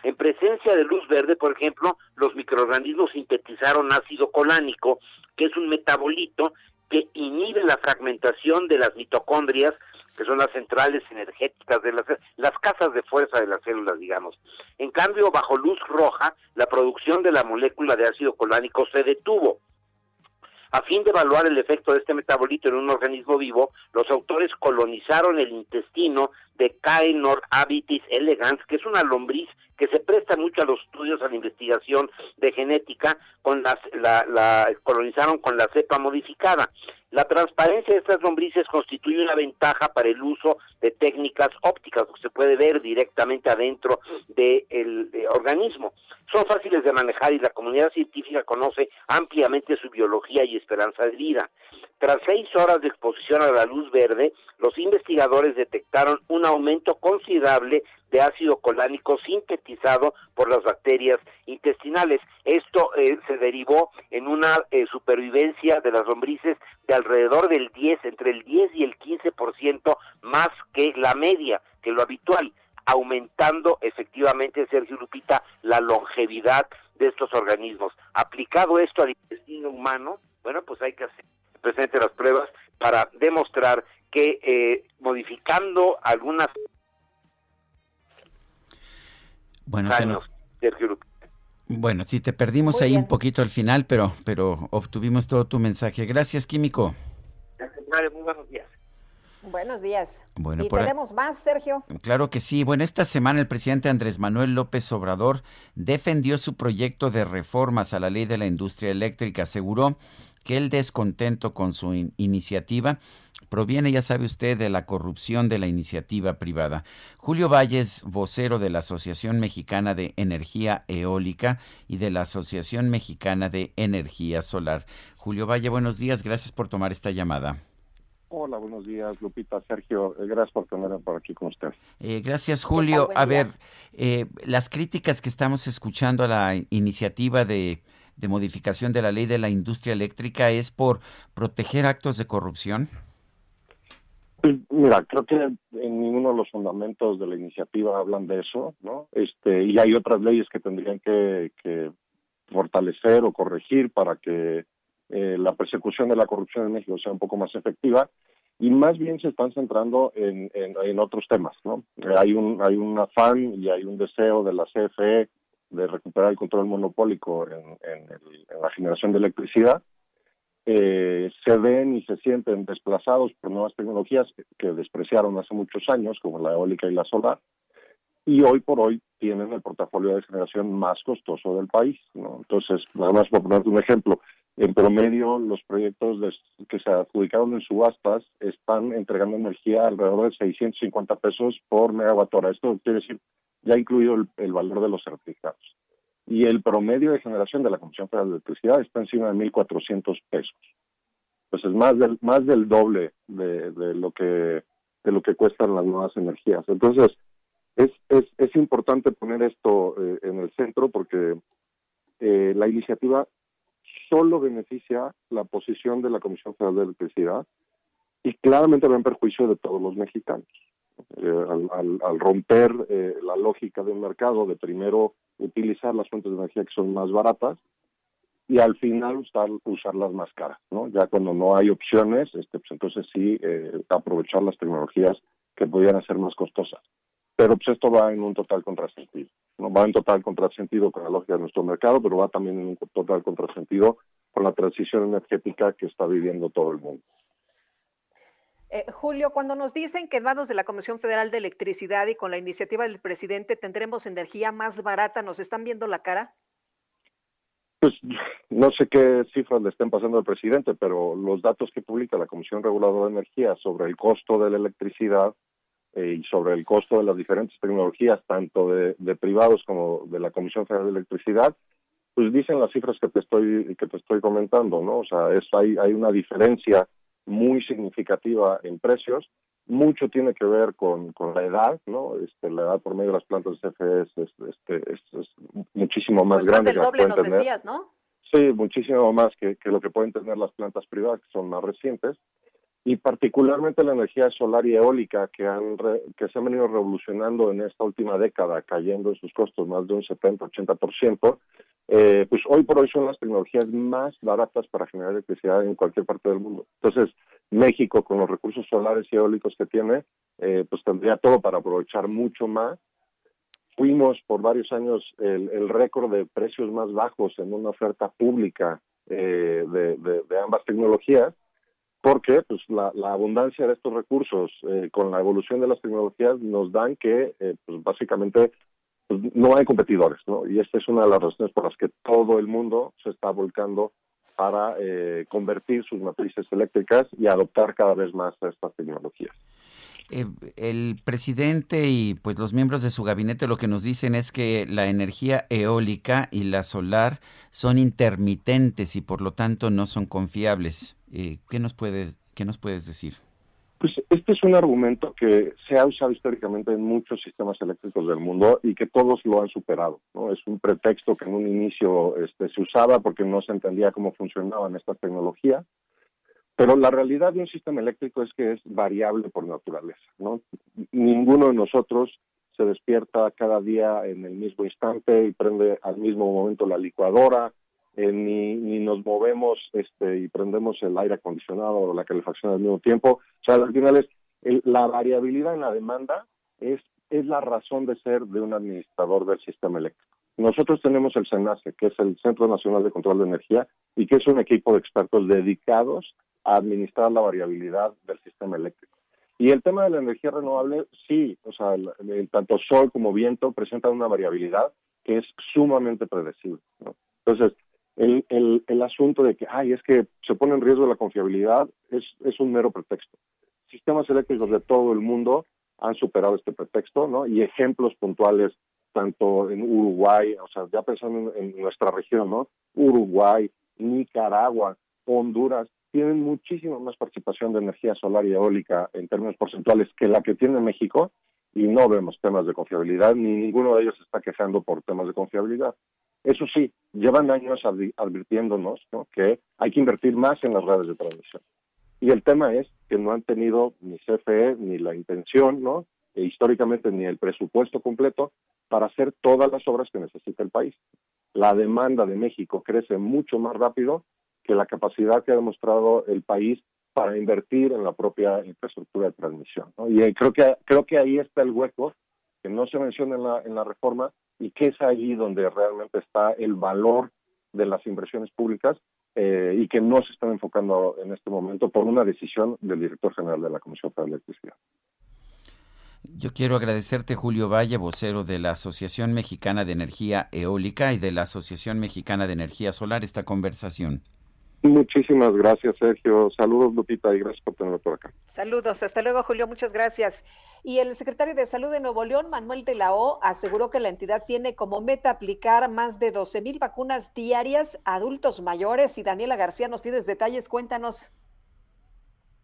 En presencia de luz verde, por ejemplo, los microorganismos sintetizaron ácido colánico, que es un metabolito que inhibe la fragmentación de las mitocondrias, que son las centrales energéticas de las, las casas de fuerza de las células, digamos. En cambio, bajo luz roja, la producción de la molécula de ácido colánico se detuvo. A fin de evaluar el efecto de este metabolito en un organismo vivo, los autores colonizaron el intestino de Caenor abitis elegans, que es una lombriz que se presta mucho a los estudios, a la investigación de genética, con las, la, colonizaron con la cepa modificada. La transparencia de estas lombrices constituye una ventaja para el uso de técnicas ópticas, que se puede ver directamente adentro del de organismo. Son fáciles de manejar y la comunidad científica conoce ampliamente su biología y esperanza de vida. Tras seis horas de exposición a la luz verde, los investigadores detectaron un aumento considerable de ácido colánico sintetizado por las bacterias intestinales. Esto eh, se derivó en una eh, supervivencia de las lombrices de alrededor del 10, entre el 10 y el 15% más que la media, que lo habitual, aumentando efectivamente, Sergio Lupita, la longevidad de estos organismos. Aplicado esto al intestino humano, bueno, pues hay que hacer presente las pruebas para demostrar que eh, modificando algunas bueno, se nos... Bueno, sí, te perdimos ahí un poquito al final, pero, pero obtuvimos todo tu mensaje. Gracias, Químico. Muy buenos días. Buenos días. Bueno, ¿Y tenemos más, Sergio? Claro que sí. Bueno, esta semana el presidente Andrés Manuel López Obrador defendió su proyecto de reformas a la ley de la industria eléctrica. Aseguró que el descontento con su iniciativa proviene, ya sabe usted, de la corrupción de la iniciativa privada. Julio Valles, vocero de la Asociación Mexicana de Energía Eólica y de la Asociación Mexicana de Energía Solar. Julio Valle, buenos días, gracias por tomar esta llamada. Hola, buenos días, Lupita, Sergio. Eh, gracias por tenerme por aquí con usted. Eh, gracias, Julio. A ver, eh, las críticas que estamos escuchando a la iniciativa de de modificación de la ley de la industria eléctrica es por proteger actos de corrupción? Pues, mira, creo que en ninguno de los fundamentos de la iniciativa hablan de eso, ¿no? Este, y hay otras leyes que tendrían que, fortalecer o corregir para que eh, la persecución de la corrupción en México sea un poco más efectiva y más bien se están centrando en, en, otros temas, ¿no? Hay un hay un afán y hay un deseo de la CFE de recuperar el control monopólico en, la generación de electricidad, eh, se ven y se sienten desplazados por nuevas tecnologías que, despreciaron hace muchos años, como la eólica y la solar, y hoy por hoy tienen el portafolio de generación más costoso del país. ¿no? Entonces, nada más por ponerte un ejemplo, en promedio los proyectos que se adjudicaron en subastas están entregando energía alrededor de 650 pesos por megawatt. Esto quiere decir ya incluido el, valor de los certificados. y el promedio de generación de la Comisión Federal de Electricidad está encima de 1.400 pesos. Pues es más del, más del doble de, de, lo que de lo que cuestan las nuevas energías. Entonces, es, es, es importante poner esto eh, en el centro porque eh, la iniciativa solo beneficia la posición de la Comisión Federal de Electricidad y claramente va en perjuicio de todos los mexicanos. Eh, al, al, romper eh, la lógica del mercado de primero utilizar las fuentes de energía que son más baratas y al final usar, usarlas más caras, ¿no? Ya cuando no hay opciones, este, pues entonces sí eh, aprovechar las tecnologías que pudieran ser más costosas. Pero pues esto va en un total contrasentido. ¿No? Va en total contrasentido con la lógica de nuestro mercado, pero va también en un total contrasentido con la transición energética que está viviendo todo el mundo. Eh, Julio, cuando nos dicen que dados de la Comisión Federal de Electricidad y con la iniciativa del presidente tendremos energía más barata, ¿nos están viendo la cara? Pues [LAUGHS] no sé qué cifras le estén pasando al presidente, pero los datos que publica la Comisión Reguladora de Energía sobre el costo de la electricidad eh, y sobre el costo de las diferentes tecnologías, tanto de, de, privados como de la Comisión Federal de Electricidad, pues dicen las cifras que te estoy que te estoy comentando, ¿no? O sea, es, hay hay una diferencia muy significativa en precios. Mucho tiene que ver con, con la edad, ¿no? Este, la edad por medio de las plantas de CFE es, es, este, es, es muchísimo más pues grande. Más del doble nos tener. decías, ¿no? Sí, muchísimo más que, que lo que pueden tener las plantas privadas, que son más recientes y particularmente la energía solar y eólica que han re, que se han venido revolucionando en esta última década, cayendo en sus costos más de un 70-80%, eh, pues hoy por hoy son las tecnologías más baratas para generar electricidad en cualquier parte del mundo. Entonces, México, con los recursos solares y eólicos que tiene, eh, pues tendría todo para aprovechar mucho más. Fuimos por varios años el, récord de precios más bajos en una oferta pública eh, de, de ambas tecnologías porque pues la, abundancia de estos recursos eh, con la evolución de las tecnologías nos dan que eh, pues básicamente pues, no hay competidores, ¿no? Y esta es una de las razones por las que todo el mundo se está volcando para eh, convertir sus matrices eléctricas y adoptar cada vez más estas tecnologías. Eh, el presidente y pues los miembros de su gabinete lo que nos dicen es que la energía eólica y la solar son intermitentes y por lo tanto no son confiables. Eh, ¿qué, nos puedes, ¿Qué nos puedes decir? Pues este es un argumento que se ha usado históricamente en muchos sistemas eléctricos del mundo y que todos lo han superado. ¿no? Es un pretexto que en un inicio este, se usaba porque no se entendía cómo funcionaban estas tecnologías, pero la realidad de un sistema eléctrico es que es variable por naturaleza. ¿no? Ninguno de nosotros se despierta cada día en el mismo instante y prende al mismo momento la licuadora, eh, ni, ni nos movemos este, y prendemos el aire acondicionado o la calefacción al mismo tiempo. O sea, al final es el, la variabilidad en la demanda es, es la razón de ser de un administrador del sistema eléctrico. Nosotros tenemos el CENACE, que es el Centro Nacional de Control de Energía, y que es un equipo de expertos dedicados a administrar la variabilidad del sistema eléctrico. Y el tema de la energía renovable, sí, o sea, el, el, tanto sol como viento presentan una variabilidad que es sumamente predecible. ¿no? Entonces, el, el, el, asunto de que, ay, es que se pone en riesgo la confiabilidad es, es un mero pretexto. Sistemas eléctricos de todo el mundo han superado este pretexto, ¿no? Y ejemplos puntuales, tanto en Uruguay, o sea, ya pensando en, en nuestra región, ¿no? Uruguay, Nicaragua, Honduras, tienen muchísima más participación de energía solar y eólica en términos porcentuales que la que tiene México y no vemos temas de confiabilidad, ni ninguno de ellos está quejando por temas de confiabilidad. Eso sí, llevan años advirtiéndonos ¿no? que hay que invertir más en las redes de transmisión. Y el tema es que no han tenido ni CFE ni la intención, ¿no? E históricamente ni el presupuesto completo para hacer todas las obras que necesita el país. La demanda de México crece mucho más rápido que la capacidad que ha demostrado el país para invertir en la propia infraestructura de transmisión. Y creo que creo que ahí está el hueco que no se menciona en la en la reforma y que es ahí donde realmente está el valor de las inversiones públicas eh, y que no se están enfocando en este momento por una decisión del director general de la Comisión Federal de Electricidad. Yo quiero agradecerte, Julio Valle, vocero de la Asociación Mexicana de Energía Eólica y de la Asociación Mexicana de Energía Solar, esta conversación. Muchísimas gracias, Sergio. Saludos, Lupita, y gracias por tenerme por acá. Saludos. Hasta luego, Julio. Muchas gracias. Y el secretario de Salud de Nuevo León, Manuel de la O, aseguró que la entidad tiene como meta aplicar más de 12 mil vacunas diarias a adultos mayores. Y Daniela García nos tienes detalles. Cuéntanos.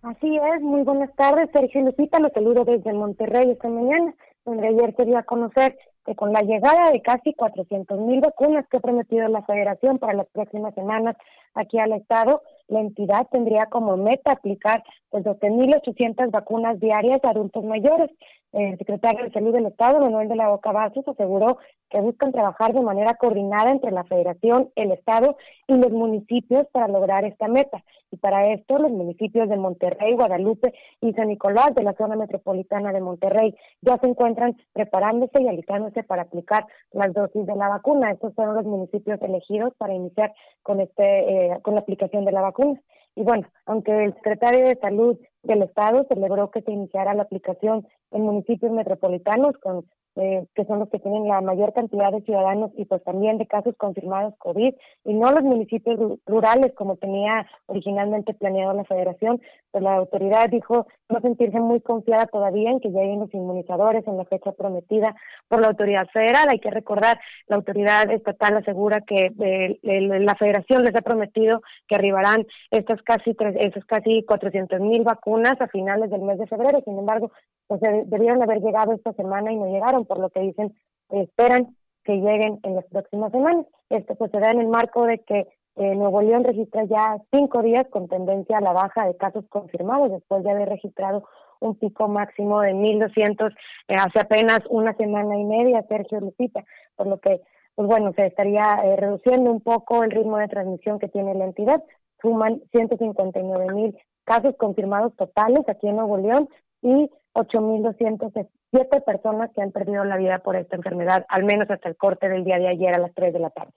Así es. Muy buenas tardes, Sergio Lupita. Los saludo desde Monterrey esta mañana, donde ayer quería conocer que con la llegada de casi 400 mil vacunas que ha prometido la Federación para las próximas semanas aquí al Estado, la entidad tendría como meta aplicar pues 12.800 vacunas diarias a adultos mayores. El secretario de Salud del Estado, Manuel de la Boca Vasos, aseguró que buscan trabajar de manera coordinada entre la Federación, el Estado y los municipios para lograr esta meta. Y para esto, los municipios de Monterrey, Guadalupe y San Nicolás de la zona metropolitana de Monterrey ya se encuentran preparándose y alistándose para aplicar las dosis de la vacuna. Estos son los municipios elegidos para iniciar con este eh, con la aplicación de la vacuna. Y bueno, aunque el secretario de Salud del Estado celebró que se iniciara la aplicación en municipios metropolitanos con eh, que son los que tienen la mayor cantidad de ciudadanos y pues también de casos confirmados COVID, y no los municipios rurales como tenía originalmente planeado la federación, pues la autoridad dijo no sentirse muy confiada todavía en que lleguen los inmunizadores en la fecha prometida por la autoridad federal. Hay que recordar, la autoridad estatal asegura que eh, la federación les ha prometido que arribarán estas casi, esas casi 400 mil vacunas a finales del mes de febrero, sin embargo, pues debieron haber llegado esta semana y no llegaron, por lo que dicen, esperan que lleguen en las próximas semanas. Esto pues se da en el marco de que eh, Nuevo León registra ya cinco días con tendencia a la baja de casos confirmados después de haber registrado un pico máximo de 1.200 eh, hace apenas una semana y media, Sergio Lupita, por lo que, pues bueno, se estaría eh, reduciendo un poco el ritmo de transmisión que tiene la entidad. Suman 159 mil casos confirmados totales aquí en Nuevo León y 8.207 personas que han perdido la vida por esta enfermedad, al menos hasta el corte del día de ayer a las 3 de la tarde.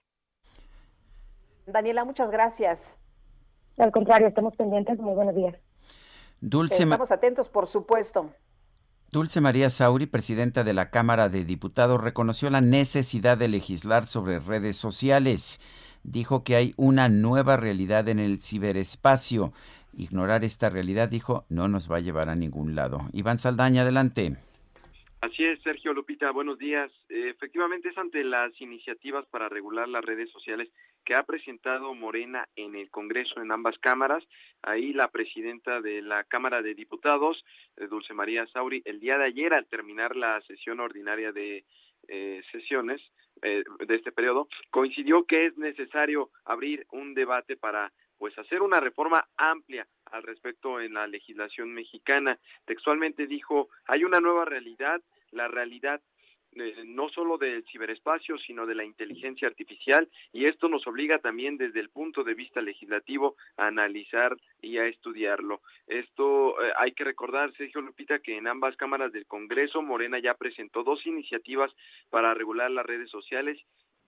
Daniela, muchas gracias. Al contrario, estamos pendientes. Muy buenos días. Dulce Estamos atentos, por supuesto. Dulce María Sauri, presidenta de la Cámara de Diputados, reconoció la necesidad de legislar sobre redes sociales. Dijo que hay una nueva realidad en el ciberespacio Ignorar esta realidad, dijo, no nos va a llevar a ningún lado. Iván Saldaña, adelante. Así es, Sergio Lupita, buenos días. efectivamente es ante las iniciativas para regular las redes sociales que ha presentado Morena en el Congreso en ambas cámaras. Ahí la presidenta de la Cámara de Diputados, eh, Dulce María Sauri, el día de ayer al terminar la sesión ordinaria de eh, sesiones eh, de este periodo, coincidió que es necesario abrir un debate para pues hacer una reforma amplia al respecto en la legislación mexicana. Textualmente dijo, hay una nueva realidad, la realidad eh, no solo del ciberespacio, sino de la inteligencia artificial, y esto nos obliga también desde el punto de vista legislativo a analizar y a estudiarlo. Esto eh, hay que recordar, Sergio Lupita, que en ambas cámaras del Congreso, Morena ya presentó dos iniciativas para regular las redes sociales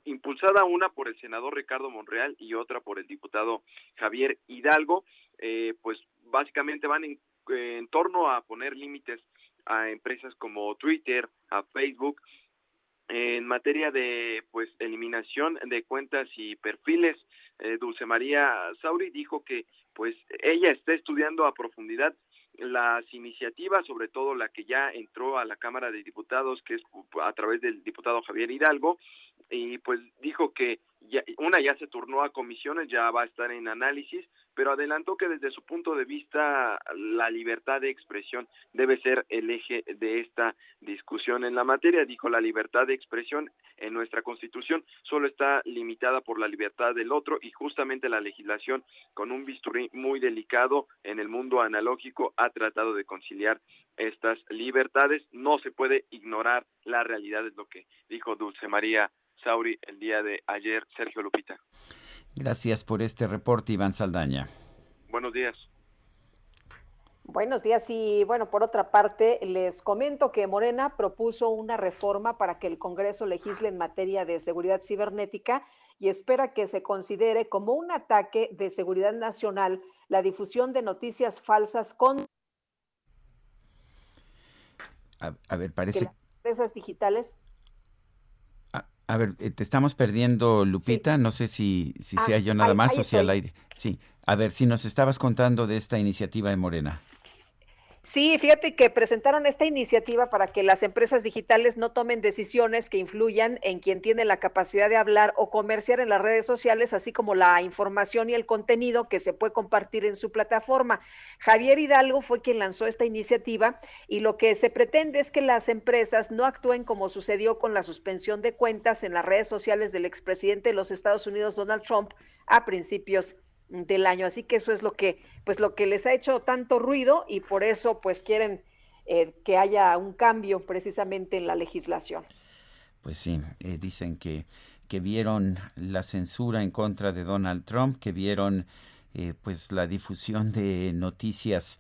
impulsada una por el senador Ricardo Monreal y otra por el diputado Javier Hidalgo, eh, pues básicamente van en, torno a poner límites a empresas como Twitter, a Facebook, en materia de pues eliminación de cuentas y perfiles. Eh, Dulce María Sauri dijo que pues ella está estudiando a profundidad las iniciativas, sobre todo la que ya entró a la Cámara de Diputados, que es a través del diputado Javier Hidalgo, y pues dijo que ya, una ya se turnó a comisiones, ya va a estar en análisis, pero adelantó que desde su punto de vista la libertad de expresión debe ser el eje de esta discusión en la materia. Dijo la libertad de expresión en nuestra Constitución solo está limitada por la libertad del otro y justamente la legislación con un bisturí muy delicado en el mundo analógico ha tratado de conciliar estas libertades. No se puede ignorar la realidad, es lo que dijo Dulce María Sauri el día de ayer, Sergio Lupita. Gracias por este reporte, Iván Saldaña. Buenos días. Buenos días y bueno, por otra parte, les comento que Morena propuso una reforma para que el Congreso legisle en materia de seguridad cibernética y espera que se considere como un ataque de seguridad nacional la difusión de noticias falsas con... A, ver, parece... empresas digitales A ver, eh, te estamos perdiendo, Lupita. No sé si, si sea yo nada más o si al aire. Sí. A ver, si nos estabas contando de esta iniciativa de Morena. Sí, fíjate que presentaron esta iniciativa para que las empresas digitales no tomen decisiones que influyan en quien tiene la capacidad de hablar o comerciar en las redes sociales, así como la información y el contenido que se puede compartir en su plataforma. Javier Hidalgo fue quien lanzó esta iniciativa y lo que se pretende es que las empresas no actúen como sucedió con la suspensión de cuentas en las redes sociales del expresidente de los Estados Unidos, Donald Trump, a principios del año. Así que eso es lo que, pues lo que les ha hecho tanto ruido y por eso pues quieren eh, que haya un cambio precisamente en la legislación. Pues sí, eh, dicen que, que vieron la censura en contra de Donald Trump, que vieron eh, pues la difusión de noticias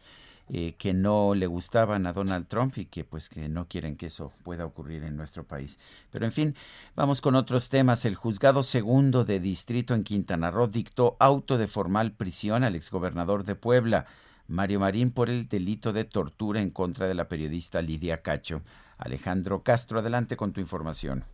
eh, que no le gustaban a Donald Trump y que pues que no quieren que eso pueda ocurrir en nuestro país. Pero en fin, vamos con otros temas. El juzgado segundo de distrito en Quintana Roo dictó auto de formal prisión al exgobernador de Puebla, Mario Marín, por el delito de tortura en contra de la periodista Lidia Cacho. Alejandro Castro, adelante con tu información.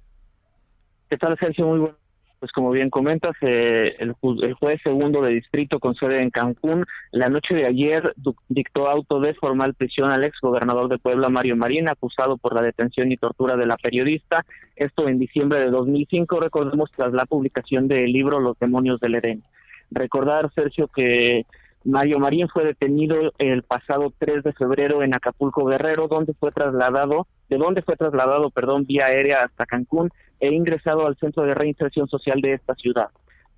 ¿Qué tal, Sergio? Muy bueno pues como bien comentas, eh, el, juez segundo de distrito con sede en Cancún, la noche de ayer dictó auto de formal prisión al ex gobernador de Puebla, Mario Marín, acusado por la detención y tortura de la periodista. Esto en diciembre de 2005, recordemos, tras la publicación del libro Los demonios del Edén. Recordar, Sergio, que Mario Marín fue detenido el pasado 3 de febrero en Acapulco Guerrero, donde fue trasladado, de donde fue trasladado, perdón, vía aérea hasta Cancún e ingresado al Centro de Reinserción Social de esta ciudad.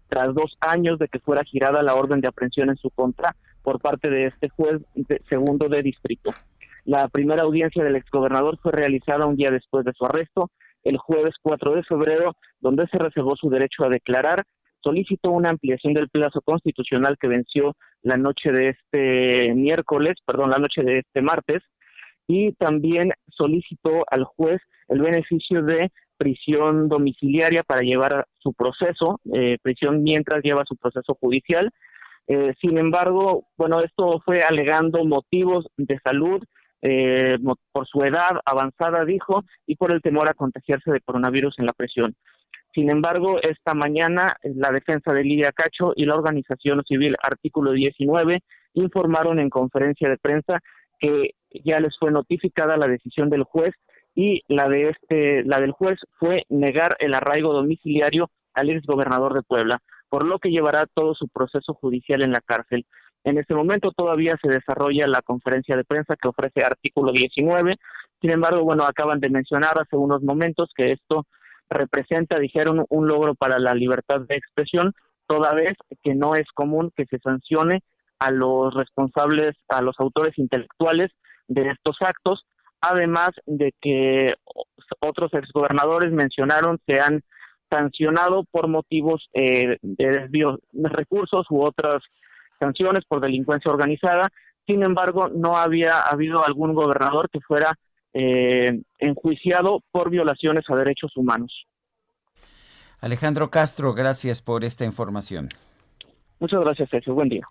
Tras dos años de que fuera girada la orden de aprehensión en su contra por parte de este juez segundo de distrito. La primera audiencia del exgobernador fue realizada un día después de su arresto, el jueves 4 de febrero, donde se reservó su derecho a declarar solicitó una ampliación del plazo constitucional que venció la noche de este miércoles, perdón, la noche de este martes, y también solicitó al juez el beneficio de prisión domiciliaria para llevar su proceso, eh, prisión mientras lleva su proceso judicial. Eh, sin embargo, bueno, esto fue alegando motivos de salud, eh, por su edad avanzada, dijo, y por el temor a contagiarse de coronavirus en la prisión. Sin embargo, esta mañana la defensa de Lidia Cacho y la organización civil Artículo 19 informaron en conferencia de prensa que ya les fue notificada la decisión del juez y la de este la del juez fue negar el arraigo domiciliario al ex gobernador de Puebla, por lo que llevará todo su proceso judicial en la cárcel. En este momento todavía se desarrolla la conferencia de prensa que ofrece artículo 19. Sin embargo, bueno, acaban de mencionar hace unos momentos que esto representa, dijeron, un logro para la libertad de expresión, toda vez que no es común que se sancione a los responsables, a los autores intelectuales de estos actos, además de que otros exgobernadores mencionaron se han sancionado por motivos eh, de desvío de recursos u otras sanciones por delincuencia organizada. Sin embargo, no había habido algún gobernador que fuera eh, enjuiciado por violaciones a derechos humanos. Alejandro Castro, gracias por esta información. Muchas gracias, Sergio. Buen día.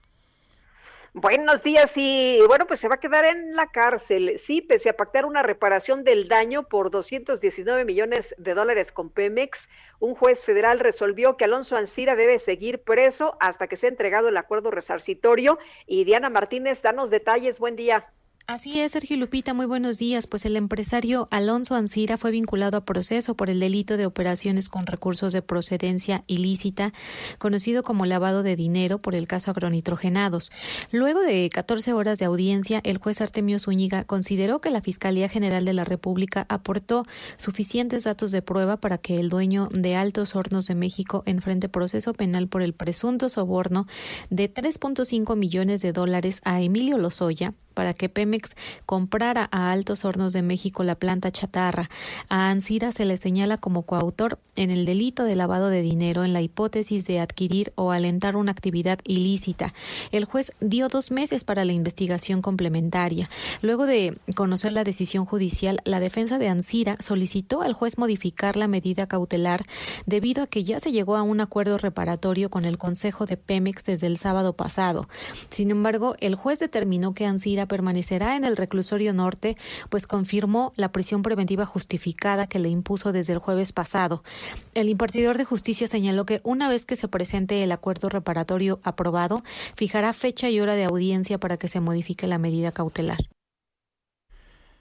Buenos días y bueno, pues se va a quedar en la cárcel. Sí, pese a pactar una reparación del daño por 219 millones de dólares con Pemex, un juez federal resolvió que Alonso Ancira debe seguir preso hasta que sea entregado el acuerdo resarcitorio. Y Diana Martínez, danos detalles. Buen día. Así es, Sergio Lupita, muy buenos días. Pues el empresario Alonso Ancira fue vinculado a proceso por el delito de operaciones con recursos de procedencia ilícita, conocido como lavado de dinero por el caso agronitrogenados. Luego de 14 horas de audiencia, el juez Artemio Zúñiga consideró que la Fiscalía General de la República aportó suficientes datos de prueba para que el dueño de Altos Hornos de México enfrente proceso penal por el presunto soborno de 3.5 millones de dólares a Emilio Lozoya para que Pemex comprara a Altos Hornos de México la planta chatarra. A Ansira se le señala como coautor en el delito de lavado de dinero en la hipótesis de adquirir o alentar una actividad ilícita. El juez dio dos meses para la investigación complementaria. Luego de conocer la decisión judicial, la defensa de Ansira solicitó al juez modificar la medida cautelar debido a que ya se llegó a un acuerdo reparatorio con el Consejo de Pemex desde el sábado pasado. Sin embargo, el juez determinó que Ansira permanecerá en el reclusorio norte, pues confirmó la prisión preventiva justificada que le impuso desde el jueves pasado. El impartidor de justicia señaló que una vez que se presente el acuerdo reparatorio aprobado, fijará fecha y hora de audiencia para que se modifique la medida cautelar.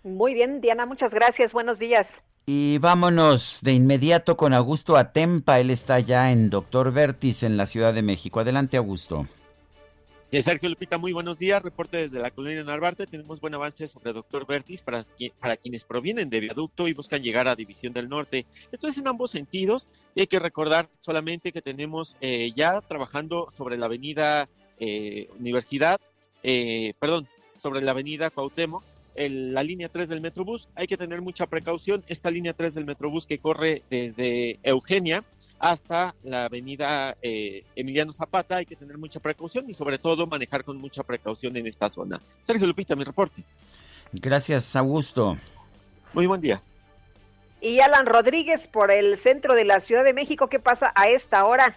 Muy bien, Diana, muchas gracias. Buenos días. Y vámonos de inmediato con Augusto Atempa. Él está ya en Doctor Vertis en la Ciudad de México. Adelante, Augusto. Eh, Sergio Lupita, muy buenos días. Reporte desde la colonia Narvarte. Tenemos buen avance sobre Doctor Vertis para, para quienes provienen de viaducto y buscan llegar a División del Norte. Esto es en ambos sentidos. Y hay que recordar solamente que tenemos eh, ya trabajando sobre la avenida eh, Universidad, perdón, sobre la avenida Cuauhtémoc, la línea 3 del Metrobús. Hay que tener mucha precaución. Esta línea 3 del Metrobús que corre desde Eugenia hasta la avenida eh, Emiliano Zapata, hay que tener mucha precaución y sobre todo manejar con mucha precaución en esta zona. Sergio Lupita, mi reporte. Gracias, Augusto. Muy buen día. Y Alan Rodríguez por el centro de la Ciudad de México, ¿qué pasa a esta hora?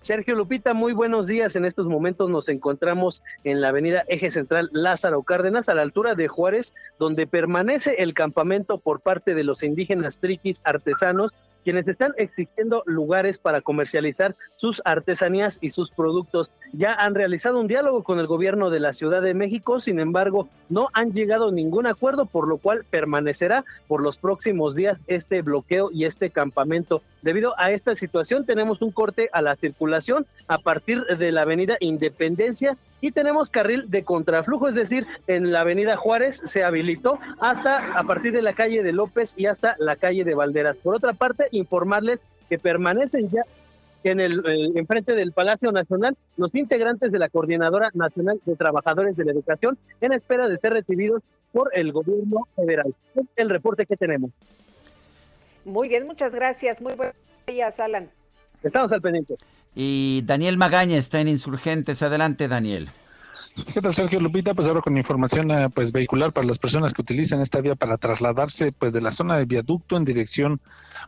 Sergio Lupita, muy buenos días. En estos momentos nos encontramos en la avenida Eje Central Lázaro Cárdenas, a la altura de Juárez, donde permanece el campamento por parte de los indígenas triquis artesanos quienes están exigiendo lugares para comercializar sus artesanías y sus productos. Ya han realizado un diálogo con el gobierno de la Ciudad de México, sin embargo, no han llegado a ningún acuerdo, por lo cual permanecerá por los próximos días este bloqueo y este campamento. Debido a esta situación, tenemos un corte a la circulación a partir de la avenida Independencia y tenemos carril de contraflujo, es decir, en la avenida Juárez se habilitó hasta a partir de la calle de López y hasta la calle de Valderas. Por otra parte, informarles que permanecen ya en el eh, enfrente del Palacio Nacional los integrantes de la Coordinadora Nacional de Trabajadores de la Educación en espera de ser recibidos por el gobierno federal. Es el reporte que tenemos. Muy bien, muchas gracias. Muy buenos días, Alan. Estamos al pendiente. Y Daniel Magaña está en Insurgentes. Adelante, Daniel. ¿Qué tal, Sergio Lupita? Pues ahora con información eh, pues vehicular para las personas que utilizan esta vía para trasladarse pues de la zona del viaducto en dirección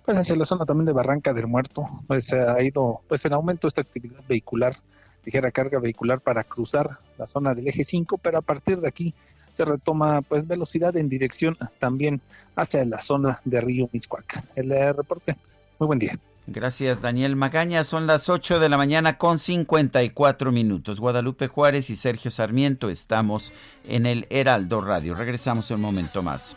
pues hacia la zona también de Barranca del Muerto. Pues ha ido pues en aumento esta actividad vehicular, ligera carga vehicular para cruzar la zona del eje 5, pero a partir de aquí se retoma pues velocidad en dirección también hacia la zona de Río Miscuac. El eh, reporte. Muy buen día. Gracias, Daniel Magaña. Son las 8 de la mañana con 54 minutos. Guadalupe Juárez y Sergio Sarmiento estamos en el Heraldo Radio. Regresamos un momento más.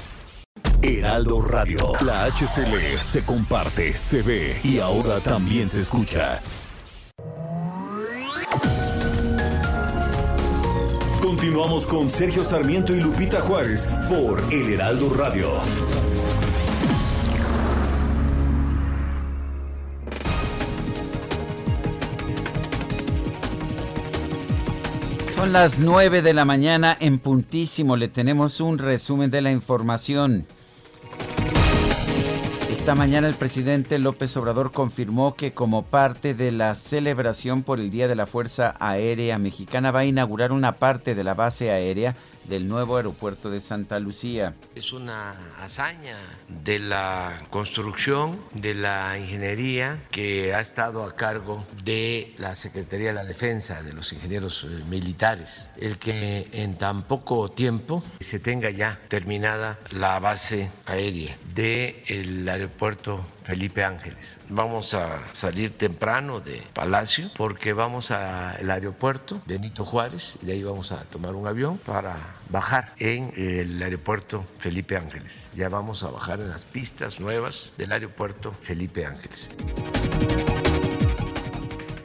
Heraldo Radio. La HCL se comparte, se ve y ahora también se escucha. Continuamos con Sergio Sarmiento y Lupita Juárez por El Heraldo Radio. Son las 9 de la mañana en puntísimo. Le tenemos un resumen de la información. Esta mañana el presidente López Obrador confirmó que como parte de la celebración por el Día de la Fuerza Aérea Mexicana va a inaugurar una parte de la base aérea del nuevo aeropuerto de Santa Lucía. Es una hazaña de la construcción, de la ingeniería que ha estado a cargo de la Secretaría de la Defensa, de los ingenieros eh, militares, el que en tan poco tiempo se tenga ya terminada la base aérea del aeropuerto Felipe Ángeles. Vamos a salir temprano de Palacio porque vamos al aeropuerto Benito Juárez y de ahí vamos a tomar un avión para bajar en el aeropuerto Felipe Ángeles. Ya vamos a bajar en las pistas nuevas del aeropuerto Felipe Ángeles.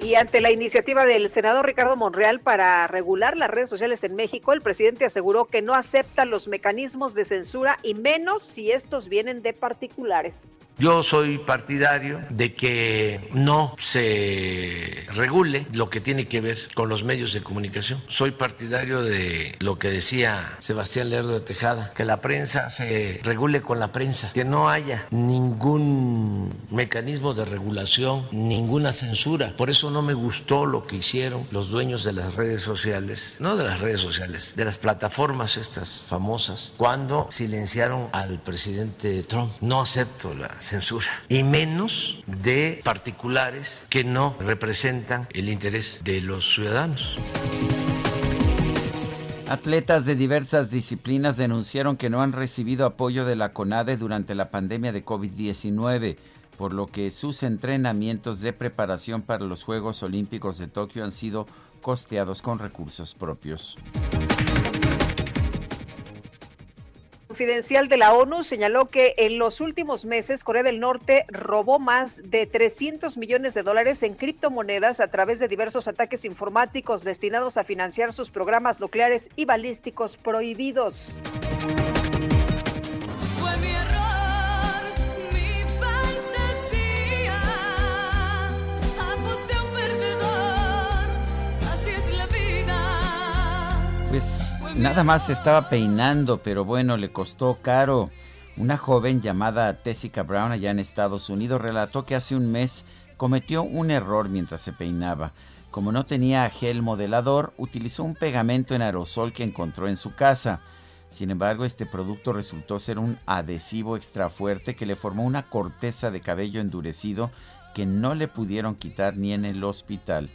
Y ante la iniciativa del senador Ricardo Monreal para regular las redes sociales en México, el presidente aseguró que no acepta los mecanismos de censura y menos si estos vienen de particulares. Yo soy partidario de que no se regule lo que tiene que ver con los medios de comunicación. Soy partidario de lo que decía Sebastián Lerdo de Tejada, que la prensa se regule con la prensa, que no haya ningún mecanismo de regulación, ninguna censura. Por eso no me gustó lo que hicieron los dueños de las redes sociales, no de las redes sociales, de las plataformas estas famosas, cuando silenciaron al presidente Trump. No acepto la censura, y menos de particulares que no representan el interés de los ciudadanos. Atletas de diversas disciplinas denunciaron que no han recibido apoyo de la CONADE durante la pandemia de COVID-19, por lo que sus entrenamientos de preparación para los Juegos Olímpicos de Tokio han sido costeados con recursos propios. confidencial de la ONU señaló que en los últimos meses Corea del Norte robó más de 300 millones de dólares en criptomonedas a través de diversos ataques informáticos destinados a financiar sus programas nucleares y balísticos prohibidos. Pues nada más estaba peinando, pero bueno, le costó caro. Una joven llamada Tessica Brown allá en Estados Unidos relató que hace un mes cometió un error mientras se peinaba. Como no tenía gel modelador, utilizó un pegamento en aerosol que encontró en su casa. Sin embargo, este producto resultó ser un adhesivo extra fuerte que le formó una corteza de cabello endurecido que no le pudieron quitar ni en el hospital.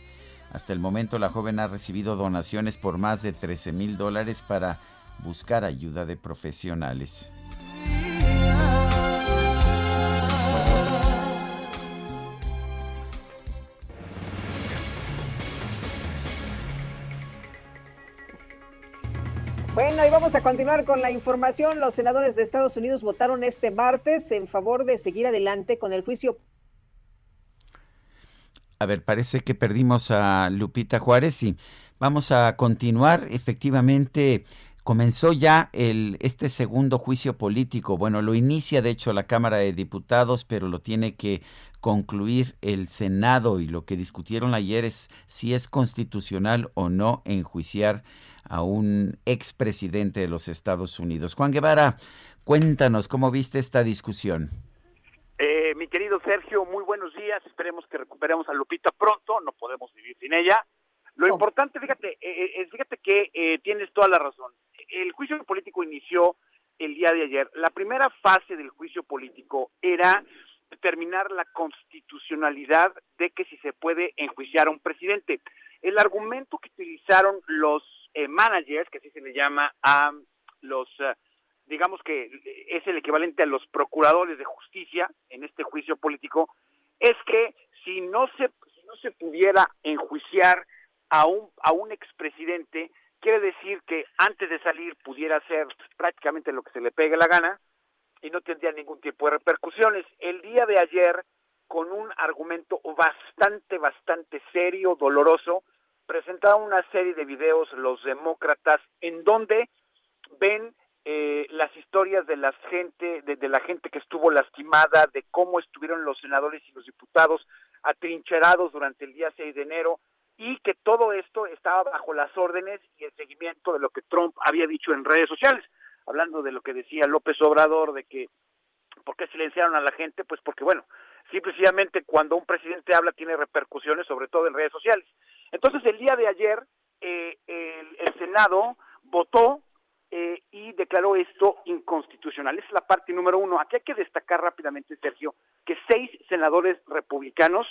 Hasta el momento la joven ha recibido donaciones por más de 13 mil dólares para buscar ayuda de profesionales. Bueno, y vamos a continuar con la información. Los senadores de Estados Unidos votaron este martes en favor de seguir adelante con el juicio a ver, parece que perdimos a Lupita Juárez y vamos a continuar. Efectivamente, comenzó ya el, este segundo juicio político. Bueno, lo inicia de hecho la Cámara de Diputados, pero lo tiene que concluir el Senado y lo que discutieron ayer es si es constitucional o no enjuiciar a un expresidente de los Estados Unidos. Juan Guevara, cuéntanos cómo viste esta discusión. Eh, mi querido Sergio, muy buenos días. Esperemos que recuperemos a Lupita pronto. No podemos vivir sin ella. Lo importante, fíjate, eh, eh, fíjate que eh, tienes toda la razón. El juicio político inició el día de ayer. La primera fase del juicio político era determinar la constitucionalidad de que si se puede enjuiciar a un presidente. El argumento que utilizaron los managers, que así se le llama a los digamos que es el equivalente a los procuradores de justicia en este juicio político, es que si no se, no se pudiera enjuiciar a un, a un expresidente, quiere decir que antes de salir pudiera hacer prácticamente lo que se le pegue la gana y no tendría ningún tipo de repercusiones. El día de ayer, con un argumento bastante, bastante serio, doloroso, presentaron una serie de videos los demócratas en donde ven eh, las historias de la gente, de, la gente que estuvo lastimada, de cómo estuvieron los senadores y los diputados atrincherados durante el día 6 de enero y que todo esto estaba bajo las órdenes y el seguimiento de lo que Trump había dicho en redes sociales, hablando de lo que decía López Obrador, de que, ¿por qué silenciaron a la gente? Pues porque, bueno, simplemente cuando un presidente habla tiene repercusiones, sobre todo en redes sociales. Entonces, el día de ayer, eh, el Senado votó eh, y declaró esto inconstitucional. Esa es la parte número uno. Aquí hay que destacar rápidamente, Sergio, que seis senadores republicanos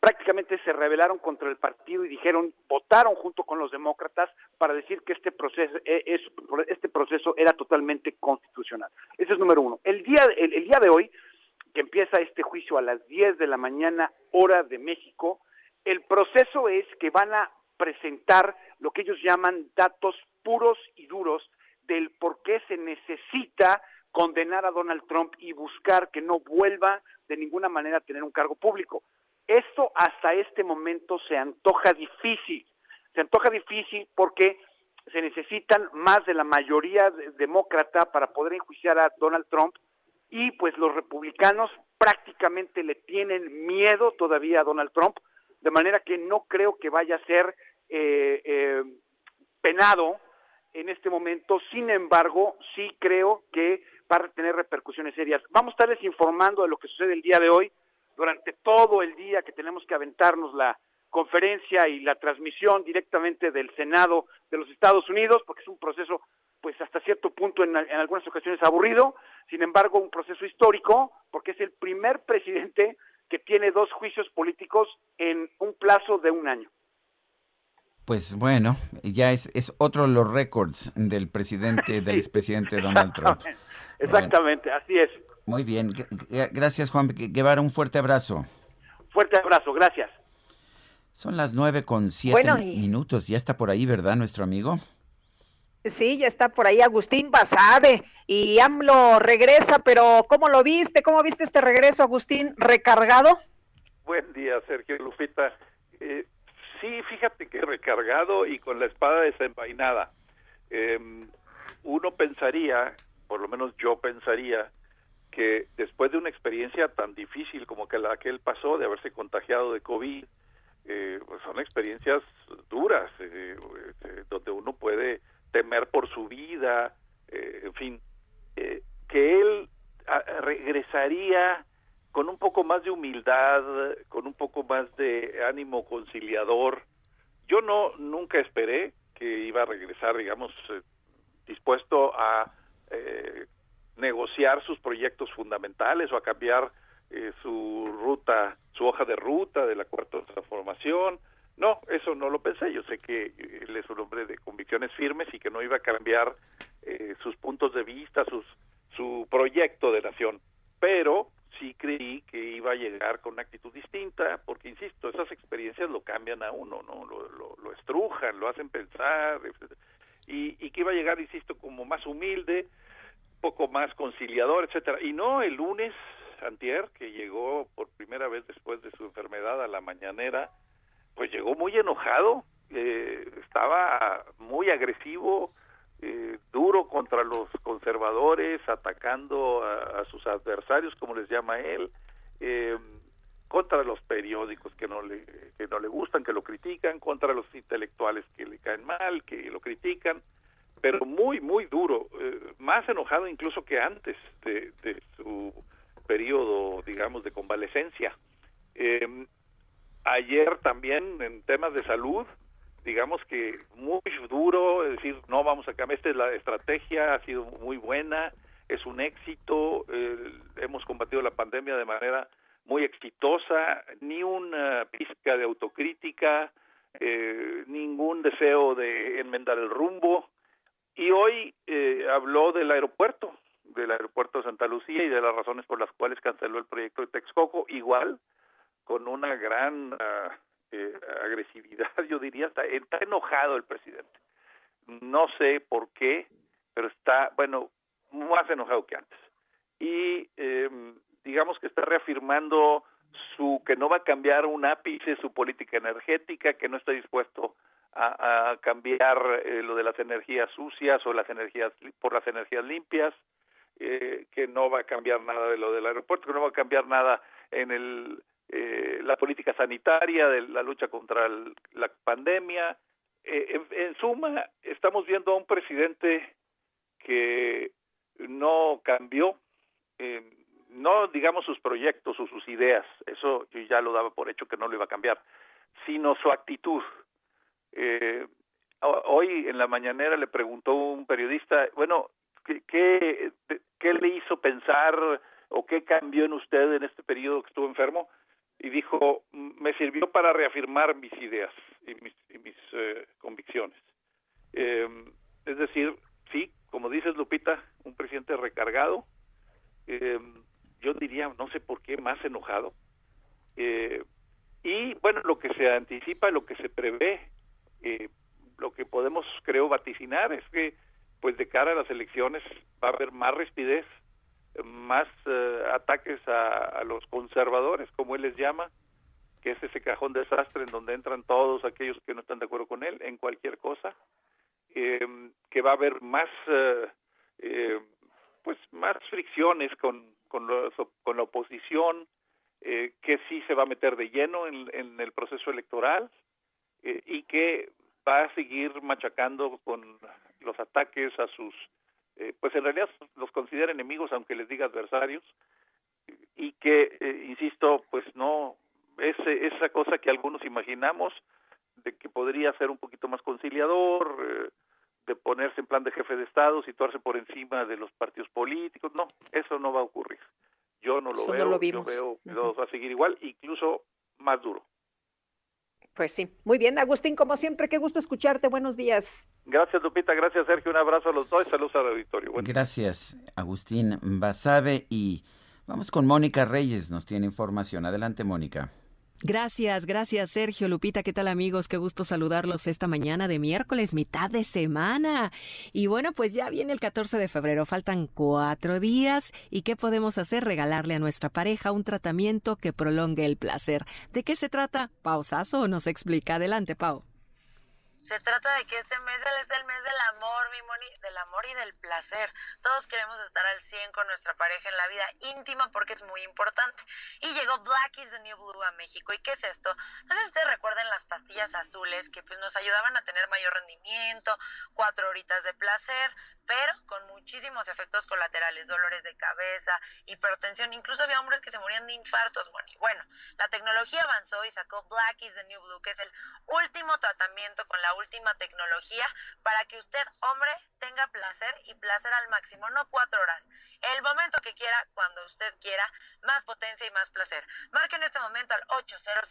prácticamente se rebelaron contra el partido y dijeron, votaron junto con los demócratas para decir que este proceso, eh, es, este proceso era totalmente constitucional. Ese es número uno. El día, el, día de hoy, que empieza este juicio a las 10 de la mañana, hora de México. El proceso es que van a presentar lo que ellos llaman datos puros y duros del por qué se necesita condenar a Donald Trump y buscar que no vuelva de ninguna manera a tener un cargo público. Esto hasta este momento se antoja difícil. Se antoja difícil porque se necesitan más de la mayoría demócrata para poder enjuiciar a Donald Trump y pues los republicanos prácticamente le tienen miedo todavía a Donald Trump, de manera que no creo que vaya a ser eh, eh, penado en este momento. Sin embargo, sí creo que va a tener repercusiones serias. Vamos a estarles informando de lo que sucede el día de hoy, durante todo el día que tenemos que aventarnos la conferencia y la transmisión directamente del Senado de los Estados Unidos, porque es un proceso, pues hasta cierto punto en, algunas ocasiones aburrido, sin embargo un proceso histórico, porque es el primer presidente que tiene dos juicios políticos en un plazo de un año. Pues bueno, ya es, es otro de los récords del presidente, del expresidente Donald Trump. Exactamente, así es. Muy bien, gracias Juan Guevara, un fuerte abrazo. Fuerte abrazo, gracias. Son las nueve con siete minutos, ya está por ahí, ¿verdad, nuestro amigo? Sí, ya está por ahí Agustín Basabe y AMLO regresa, pero ¿cómo lo viste? ¿Cómo viste este regreso, Agustín, recargado? Buen día, Sergio Lupita. Eh, Sí, fíjate que recargado y con la espada desenvainada. Em, uno pensaría, por lo menos yo pensaría, que después de una experiencia tan difícil como que la que él pasó de haberse contagiado de COVID, eh, pues son experiencias duras, eh, eh, donde uno puede temer por su vida, en fin, que él ah, regresaría con un poco más de humildad, con un poco más de ánimo conciliador. Yo no nunca esperé que iba a regresar, digamos, eh, dispuesto a eh, negociar sus proyectos fundamentales o a cambiar eh, su ruta, su hoja de ruta de la cuarta transformación. No, eso no lo pensé. Yo sé que él es un hombre de convicciones firmes y que no iba a cambiar sus puntos de vista, sus, su proyecto de nación. Pero sí creí que iba a llegar con una actitud distinta, porque insisto, esas experiencias lo cambian a uno, ¿no? Lo, lo, estrujan, lo hacen pensar, y, y que iba a llegar, insisto, como más humilde, poco más conciliador, etcétera. Y no, el lunes, antier, que llegó por primera vez después de su enfermedad a la mañanera, pues llegó muy enojado, eh, estaba muy agresivo, eh, duro contra los conservadores, atacando a, sus adversarios, como les llama él, eh, contra los periódicos que no le que no le gustan, que lo critican, contra los intelectuales que le caen mal, que lo critican, pero muy muy duro, eh, más enojado incluso que antes de, de su periodo, digamos, de convalecencia. ayer también en temas de salud digamos que muy duro, es decir, no vamos a cambiar, esta es la estrategia, ha sido muy buena, es un éxito, hemos combatido la pandemia de manera muy exitosa, ni una pizca de autocrítica, eh, ningún deseo de enmendar el rumbo. Y hoy eh, habló del aeropuerto, del aeropuerto de Santa Lucía y de las razones por las cuales canceló el proyecto de Texcoco, igual con una gran ah, eh, agresividad, [LAUGHS] yo diría, está, enojado el presidente. No sé por qué, pero está, bueno, más enojado que antes. Y eh, digamos que está reafirmando su que no va a cambiar un ápice su política energética, que no está dispuesto a, a cambiar eh, lo de las energías sucias o las energías por las energías limpias, eh, que no va a cambiar nada de lo del aeropuerto, que no va a cambiar nada en el eh, la política sanitaria, de la lucha contra la pandemia. Eh, en, suma, estamos viendo a un presidente que no cambió, eh, no digamos sus proyectos o sus ideas, eso yo ya lo daba por hecho que no lo iba a cambiar, sino su actitud. hoy en la mañanera le preguntó un periodista, bueno, ¿qué, qué, qué le hizo pensar o qué cambió en usted en este periodo que estuvo enfermo? Y dijo, me sirvió para reafirmar mis ideas y mis, mis eh, convicciones. Em, es decir, sí, como dices Lupita, un presidente recargado, em, yo diría, no sé por qué, más enojado. Eh, y bueno, lo que se anticipa, lo que se prevé, eh, lo que podemos, creo, vaticinar es que, pues de cara a las elecciones va a haber más rispidez, más eh, ataques a, los conservadores, como él les llama, que es ese cajón desastre en donde entran todos aquellos que no están de acuerdo con él en cualquier cosa, que va a haber más, pues más fricciones con, con, con la oposición, eh, que sí se va a meter de lleno en, el proceso electoral eh, y que va a seguir machacando con los ataques a sus, eh, pues en realidad los considera enemigos aunque les diga adversarios y que, insisto, pues no, ese, esa cosa que algunos imaginamos de que podría ser un poquito más conciliador, de ponerse en plan de jefe de Estado, situarse por encima de los partidos políticos, no, eso no va a ocurrir. Yo no lo veo, lo yo veo va a seguir igual, incluso más duro. Pues sí, muy bien, Agustín, como siempre, qué gusto escucharte, buenos días. Gracias, Lupita, gracias, Sergio, un abrazo a los dos, saludos al auditorio. Gracias, Agustín Basabe, y vamos con Mónica Reyes, nos tiene información. Adelante, Mónica. Gracias, gracias Sergio Lupita, ¿qué tal amigos? Qué gusto saludarlos esta mañana de miércoles, mitad de semana. Y bueno, pues ya viene el 14 de febrero, faltan cuatro días. ¿Y qué podemos hacer? Regalarle a nuestra pareja un tratamiento que prolongue el placer. ¿De qué se trata? Pausazo nos explica. Adelante, Pau. Se trata de que este mes es el mes del amor, mi Moni, del amor y del placer. Todos queremos estar al 100 con nuestra pareja en la vida íntima porque es muy importante. Y llegó Black is the New Blue a México. ¿Y qué es esto? No sé si ustedes recuerdan las pastillas azules que pues nos ayudaban a tener mayor rendimiento, cuatro horitas de placer, pero con muchísimos efectos colaterales, dolores de cabeza, hipertensión, incluso había hombres que se morían de infartos. Bueno, bueno, la tecnología avanzó y sacó Black is the New Blue, que es el último tratamiento con la última tecnología para que usted, hombre, tenga placer y placer al máximo, no cuatro horas. El momento que quiera, cuando usted quiera, más potencia y más placer. Marque en este momento al 800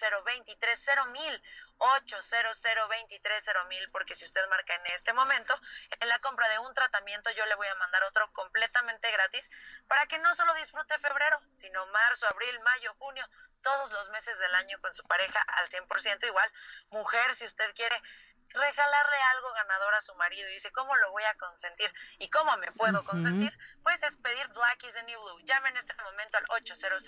mil 800 mil porque si usted marca en este momento, en la compra de un tratamiento yo le voy a mandar otro completamente gratis para que no solo disfrute febrero, sino marzo, abril, mayo, junio, todos los meses del año con su pareja al 100% igual. Mujer, si usted quiere regalarle algo ganador a su marido y dice, ¿cómo lo voy a consentir? ¿Y cómo me puedo consentir? Pues es pedir Black is the New Blue. Llame en este momento al 800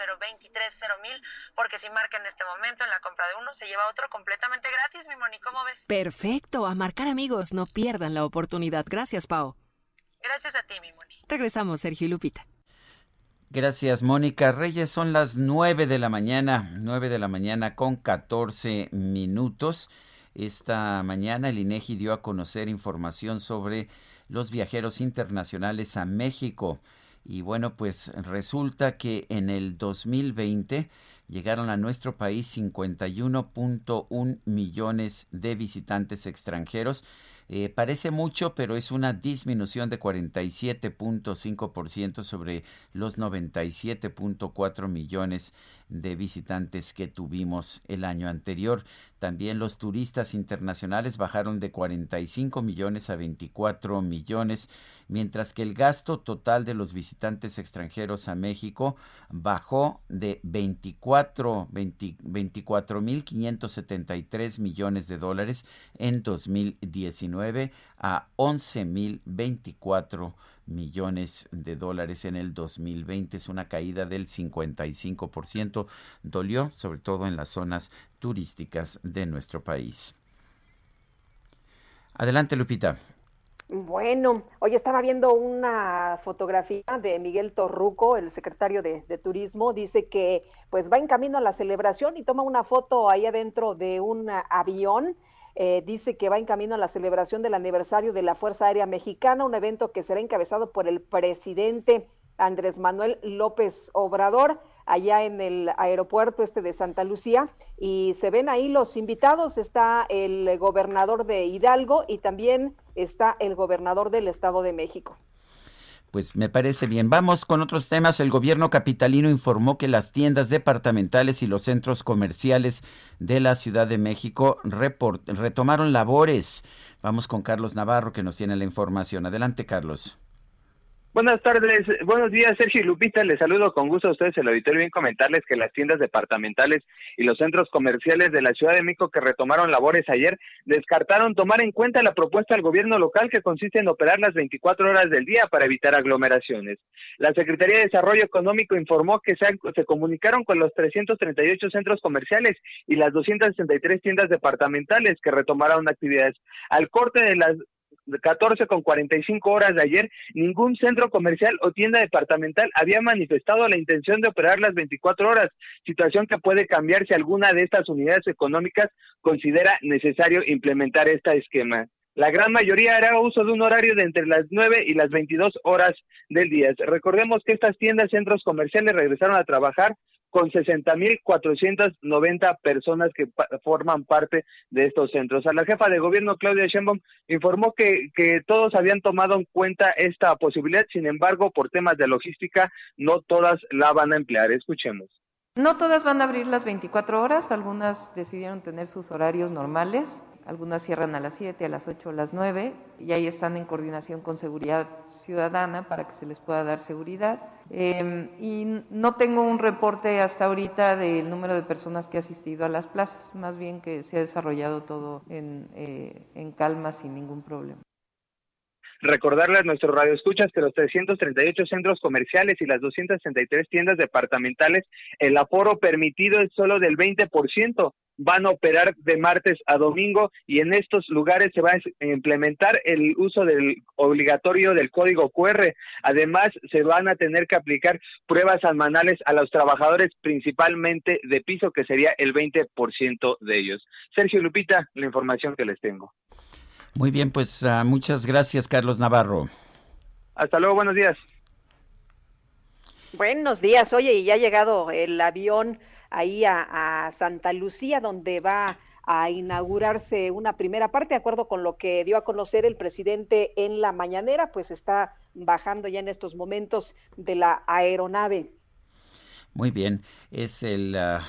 mil porque si marca en este momento en la compra de uno se lleva otro completamente gratis, mi Moni, ¿cómo ves? Perfecto, a marcar amigos, no pierdan la oportunidad. Gracias, Pau. Gracias a ti, mi Moni. Regresamos, Sergio y Lupita. Gracias, Mónica Reyes. Son las 9 de la mañana, 9 de la mañana con 14 minutos. Esta mañana el INEGI dio a conocer información sobre los viajeros internacionales a México. Y bueno, pues resulta que en el 2020 llegaron a nuestro país 51.1 millones de visitantes extranjeros eh, parece mucho, pero es una disminución de 47.5% sobre los 97.4 millones de visitantes que tuvimos el año anterior. También los turistas internacionales bajaron de 45 millones a 24 millones, mientras que el gasto total de los visitantes extranjeros a México bajó de 24 mil 573 millones de dólares en 2019 a 11.024 millones de dólares en el 2020. Es una caída del 55%. Dolió sobre todo en las zonas turísticas de nuestro país. Adelante, Lupita. Bueno, hoy estaba viendo una fotografía de Miguel Torruco, el secretario de, de, Turismo, dice que pues va en camino a la celebración y toma una foto ahí adentro de un avión eh, dice que va en camino a la celebración del aniversario de la Fuerza Aérea Mexicana, un evento que será encabezado por el presidente Andrés Manuel López Obrador allá en el aeropuerto este de Santa Lucía y se ven ahí los invitados, está el gobernador de Hidalgo y también está el gobernador del Estado de México. Pues me parece bien. Vamos con otros temas. El gobierno capitalino informó que las tiendas departamentales y los centros comerciales de la Ciudad de México retomaron labores. Vamos con Carlos Navarro que nos tiene la información. Adelante, Carlos. Buenas tardes, buenos días Sergio y Lupita, les saludo con gusto a ustedes el auditorio bien comentarles que las tiendas departamentales y los centros comerciales de la Ciudad de México que retomaron labores ayer descartaron tomar en cuenta la propuesta del gobierno local que consiste en operar las 24 horas del día para evitar aglomeraciones. La Secretaría de Desarrollo Económico informó que se, se comunicaron con los 338 centros comerciales y las 263 tiendas departamentales que retomaron actividades. Al corte de las 14 con 45 horas de ayer, ningún centro comercial o tienda departamental había manifestado la intención de operar las 24 horas, situación que puede cambiar si alguna de estas unidades económicas considera necesario implementar este esquema. La gran mayoría hará uso de un horario de entre las 9 y las 22 horas del día. Recordemos que estas tiendas, centros comerciales regresaron a trabajar con 60.490 personas que forman parte de estos centros. A la jefa de gobierno, Claudia Sheinbaum, informó que, que todos habían tomado en cuenta esta posibilidad, sin embargo, por temas de logística, no todas la van a emplear. Escuchemos. No todas van a abrir las 24 horas, algunas decidieron tener sus horarios normales, algunas cierran a las 7, a las 8, a las 9, y ahí están en coordinación con seguridad ciudadana para que se les pueda dar seguridad. Em, y no tengo un reporte hasta ahorita del número de personas que ha asistido a las plazas, más bien que se ha desarrollado todo en, eh, en calma sin ningún problema. Recordarle a nuestros radioescuchas que los 338 centros comerciales y las 263 tiendas departamentales, el aforo permitido es solo del 20%. Van a operar de martes a domingo y en estos lugares se va a implementar el uso del obligatorio del código QR. Además, se van a tener que aplicar pruebas semanales a los trabajadores, principalmente de piso, que sería el 20% de ellos. Sergio Lupita, la información que les tengo. Muy bien, pues uh, muchas gracias, Carlos Navarro. Hasta luego, buenos días. Buenos días, oye, y ya ha llegado el avión ahí a, Santa Lucía, donde va a inaugurarse una primera parte, de acuerdo con lo que dio a conocer el presidente en la mañanera, pues está bajando ya en estos momentos de la aeronave. Muy bien, es el, uh,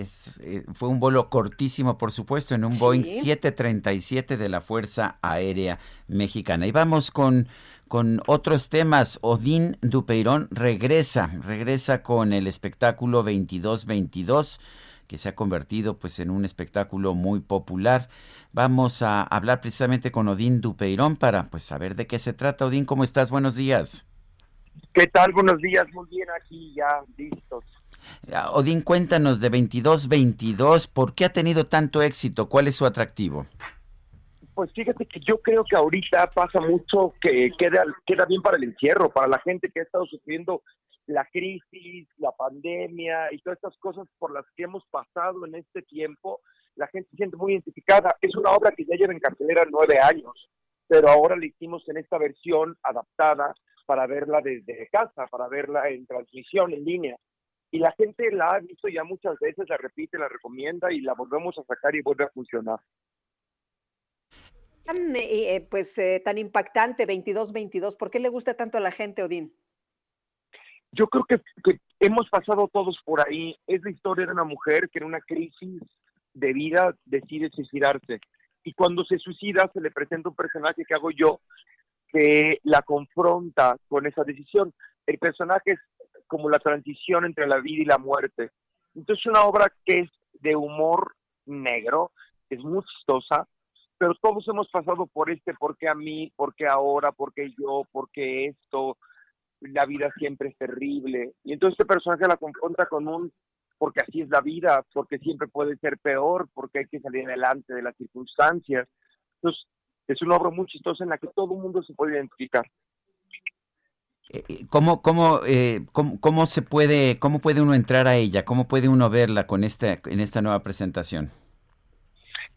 es, eh, fue un vuelo cortísimo, por supuesto, en un Boeing 737 de la Fuerza Aérea Mexicana. Y vamos con, con otros temas. Odín Dupeirón regresa, regresa con el espectáculo 2222 que se ha convertido pues en un espectáculo muy popular. Vamos a hablar precisamente con Odín Dupeirón para pues saber de qué se trata. Odín, ¿cómo estás? Buenos días. ¿Qué tal? Buenos días, muy bien aquí ya listos. Odín, cuéntanos de 22-22, ¿por qué ha tenido tanto éxito? ¿Cuál es su atractivo? Pues fíjate que yo creo que ahorita pasa mucho que queda, queda bien para el encierro, para la gente que ha estado sufriendo la crisis, la pandemia y todas estas cosas por las que hemos pasado en este tiempo. La gente se siente muy identificada. Es una obra que ya lleva en cartelera nueve años, pero ahora la hicimos en esta versión adaptada para verla desde casa, para verla en transmisión en línea y la gente la ha visto ya muchas veces, la repite, la recomienda y la volvemos a sacar y vuelve a funcionar. Tan, eh, eh pues eh, tan impactante 22-22, ¿por qué le gusta tanto a la gente, Odín? Yo creo que, que, hemos pasado todos por ahí. Es la historia de una mujer que en una crisis de vida decide suicidarse. Y cuando se suicida se le presenta un personaje que hago yo que la confronta con esa decisión. El personaje es como la transición entre la vida y la muerte. Entonces es una obra que es de humor negro, es muy chistosa, pero todos hemos pasado por este, ¿por qué a mí? ¿Por qué ahora? ¿Por qué yo? ¿Por qué esto? La vida siempre es terrible. Y entonces este personaje la confronta con un, porque así es la vida, porque siempre puede ser peor, porque hay que salir adelante de las circunstancias. Entonces es una obra muy chistosa en la que todo el mundo se puede identificar. Eh, eh, ¿Cómo, cómo, eh, cómo, cómo, se puede, cómo puede uno entrar a ella? ¿Cómo puede uno verla con esta, en esta nueva presentación?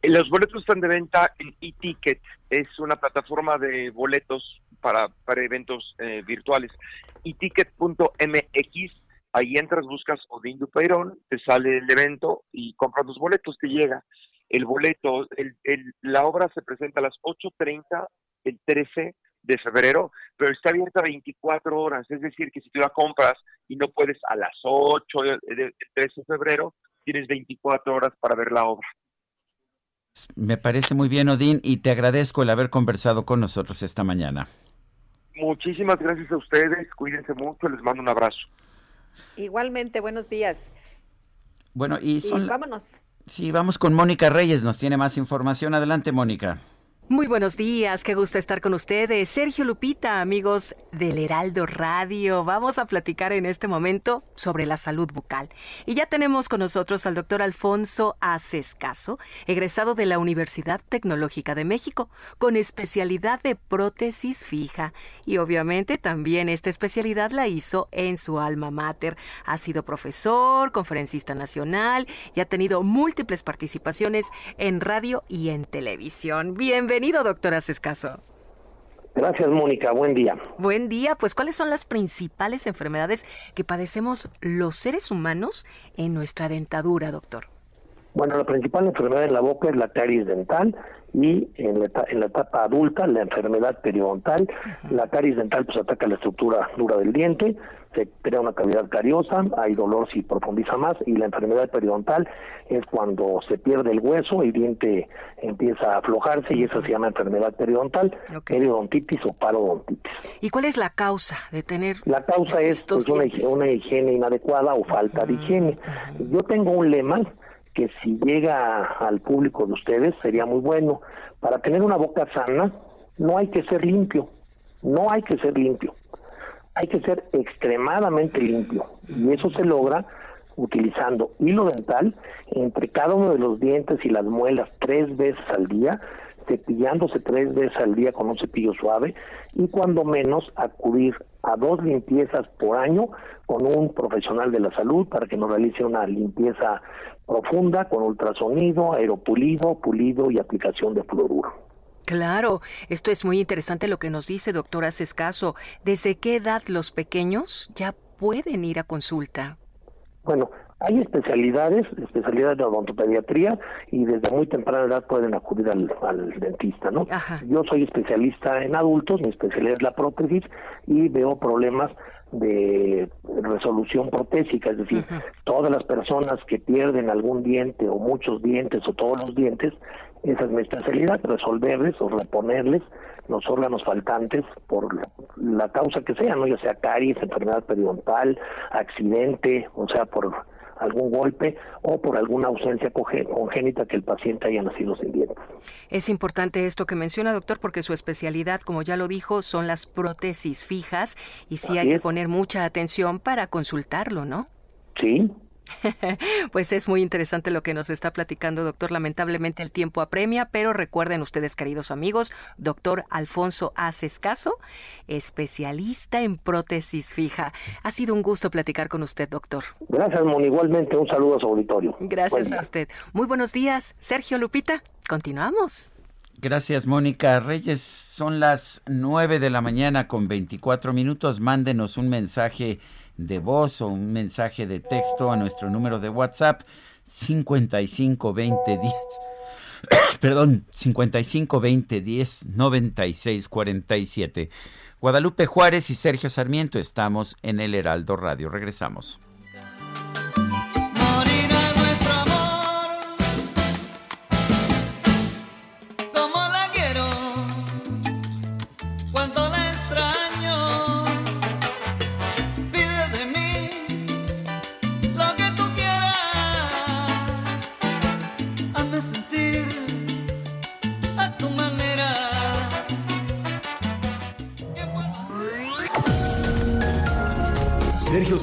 Los boletos están de venta en eTicket, es una plataforma de boletos para, para eventos eh, virtuales. eTicket.mx, ahí entras, buscas Odín Dupeirón, te sale el evento y compras los boletos, te llega. El boleto, el, la obra se presenta a las 8.30 el 13 de febrero, pero está abierta 24 horas, es decir, que si tú la compras y no puedes a las 8 del 13 de febrero, tienes 24 horas para ver la obra. Me parece muy bien, Odín, y te agradezco el haber conversado con nosotros esta mañana. Muchísimas gracias a ustedes, cuídense mucho, les mando un abrazo. Igualmente, buenos días. Bueno, y son... vámonos. Sí, vamos con Mónica Reyes, nos tiene más información. Adelante, Mónica. Muy buenos días, qué gusto estar con ustedes. Sergio Lupita, amigos del Heraldo Radio. Vamos a platicar en este momento sobre la salud bucal. Y ya tenemos con nosotros al doctor Alfonso Acescaso, egresado de la Universidad Tecnológica de México, con especialidad de prótesis fija. Y obviamente también esta especialidad la hizo en su alma mater. Ha sido profesor, conferencista nacional y ha tenido múltiples participaciones en radio y en televisión. Bienvenido Bienvenido, doctora Cescaso. Gracias, Mónica. Buen día. Buen día. Pues, ¿cuáles son las principales enfermedades que padecemos los seres humanos en nuestra dentadura, doctor? Bueno, la principal enfermedad en la boca es la caries dental y en la, etapa adulta la enfermedad periodontal. La caries dental pues ataca la estructura dura del diente, se crea una cavidad cariosa, hay dolor si profundiza más y la enfermedad periodontal es cuando se pierde el hueso, el diente empieza a aflojarse y eso se llama enfermedad periodontal, periodontitis o parodontitis. ¿Y cuál es la causa de tener La causa es pues, una, una, higiene inadecuada o falta de higiene. Yo tengo un lema que si llega al público de ustedes sería muy bueno. Para tener una boca sana no hay que ser limpio, no hay que ser limpio, hay que ser extremadamente limpio y eso se logra utilizando hilo dental entre cada uno de los dientes y las muelas tres veces al día, cepillándose tres veces al día con un cepillo suave y cuando menos acudir a dos limpiezas por año con un profesional de la salud para que nos realice una limpieza profunda con ultrasonido, aeropulido, pulido y aplicación de fluoruro. Claro, esto es muy interesante lo que nos dice, doctora Cescaso. ¿Desde qué edad los pequeños ya pueden ir a consulta? Bueno, hay especialidades, especialidades de odontopediatría y desde muy temprana edad pueden acudir al, dentista, ¿no? Yo soy especialista en adultos, mi especialidad es la prótesis y veo problemas de resolución protésica, es decir, todas las personas que pierden algún diente o muchos dientes o todos los dientes, esa es especialidad, resolverles o reponerles los órganos faltantes por la causa que sea, no ya sea caries, enfermedad periodontal, accidente, o sea, por algún golpe o por alguna ausencia congénita que el paciente haya nacido sin dientes. Es importante esto que menciona, doctor, porque su especialidad, como ya lo dijo, son las prótesis fijas y sí hay que poner mucha atención para consultarlo, ¿no? Sí, [LAUGHS] Pues es muy interesante lo que nos está platicando, doctor. Lamentablemente el tiempo apremia, pero recuerden ustedes, queridos amigos, doctor Alfonso Acescaso, especialista en prótesis fija. Ha sido un gusto platicar con usted, doctor. Gracias, Mon. Igualmente, un saludo a su auditorio. Gracias a usted. Muy buenos días, Sergio Lupita. Continuamos. Gracias, Mónica Reyes. Son las 9 de la mañana con 24 minutos. Mándenos un mensaje de voz o un mensaje de texto a nuestro número de WhatsApp 552010 [COUGHS] perdón, 552010 9647. Guadalupe Juárez y Sergio Sarmiento estamos en el Heraldo Radio. Regresamos.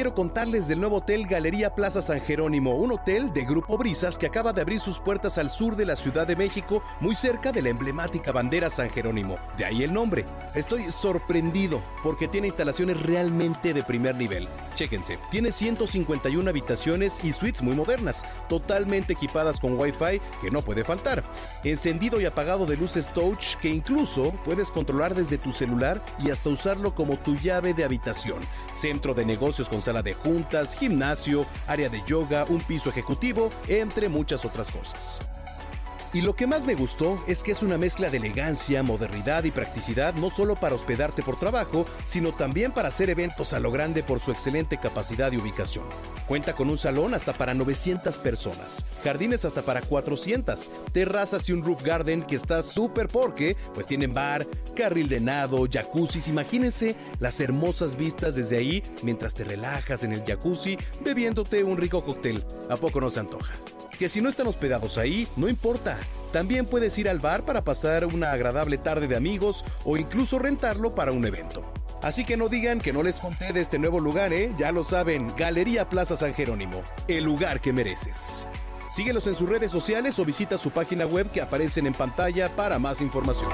Quiero contarles del nuevo hotel Galería Plaza San Jerónimo, un hotel de Grupo Brisas que acaba de abrir sus puertas al sur de la Ciudad de México, muy cerca de la emblemática bandera San Jerónimo. De ahí el nombre. Estoy sorprendido porque tiene instalaciones realmente de primer nivel Chéquense, tiene 151 habitaciones y suites muy modernas, totalmente equipadas con Wi-Fi que no puede faltar. Encendido y apagado de luces touch que incluso puedes controlar desde tu celular y hasta usarlo como tu llave de habitación. Centro de negocios con sala de juntas, gimnasio, área de yoga, un piso ejecutivo, entre muchas otras cosas. Y lo que más me gustó es que es una mezcla de elegancia, modernidad y practicidad no solo para hospedarte por trabajo, sino también para hacer eventos a lo grande por su excelente capacidad y ubicación. Cuenta con un salón hasta para 900 personas, jardines hasta para 400, terrazas y un roof garden que está súper porque pues tienen bar, carril de nado, jacuzzis, imagínense las hermosas vistas desde ahí mientras te relajas en el jacuzzi bebiéndote un rico cóctel. ¿A poco no se antoja? Que si no están hospedados ahí, no importa. También puedes ir al bar para pasar una agradable tarde de amigos o incluso rentarlo para un evento. Así que no digan que no les conté de este nuevo lugar, ¿eh? Ya lo saben, Galería Plaza San Jerónimo, el lugar que mereces. Síguelos en sus redes sociales o visita su página web que aparecen en pantalla para más información.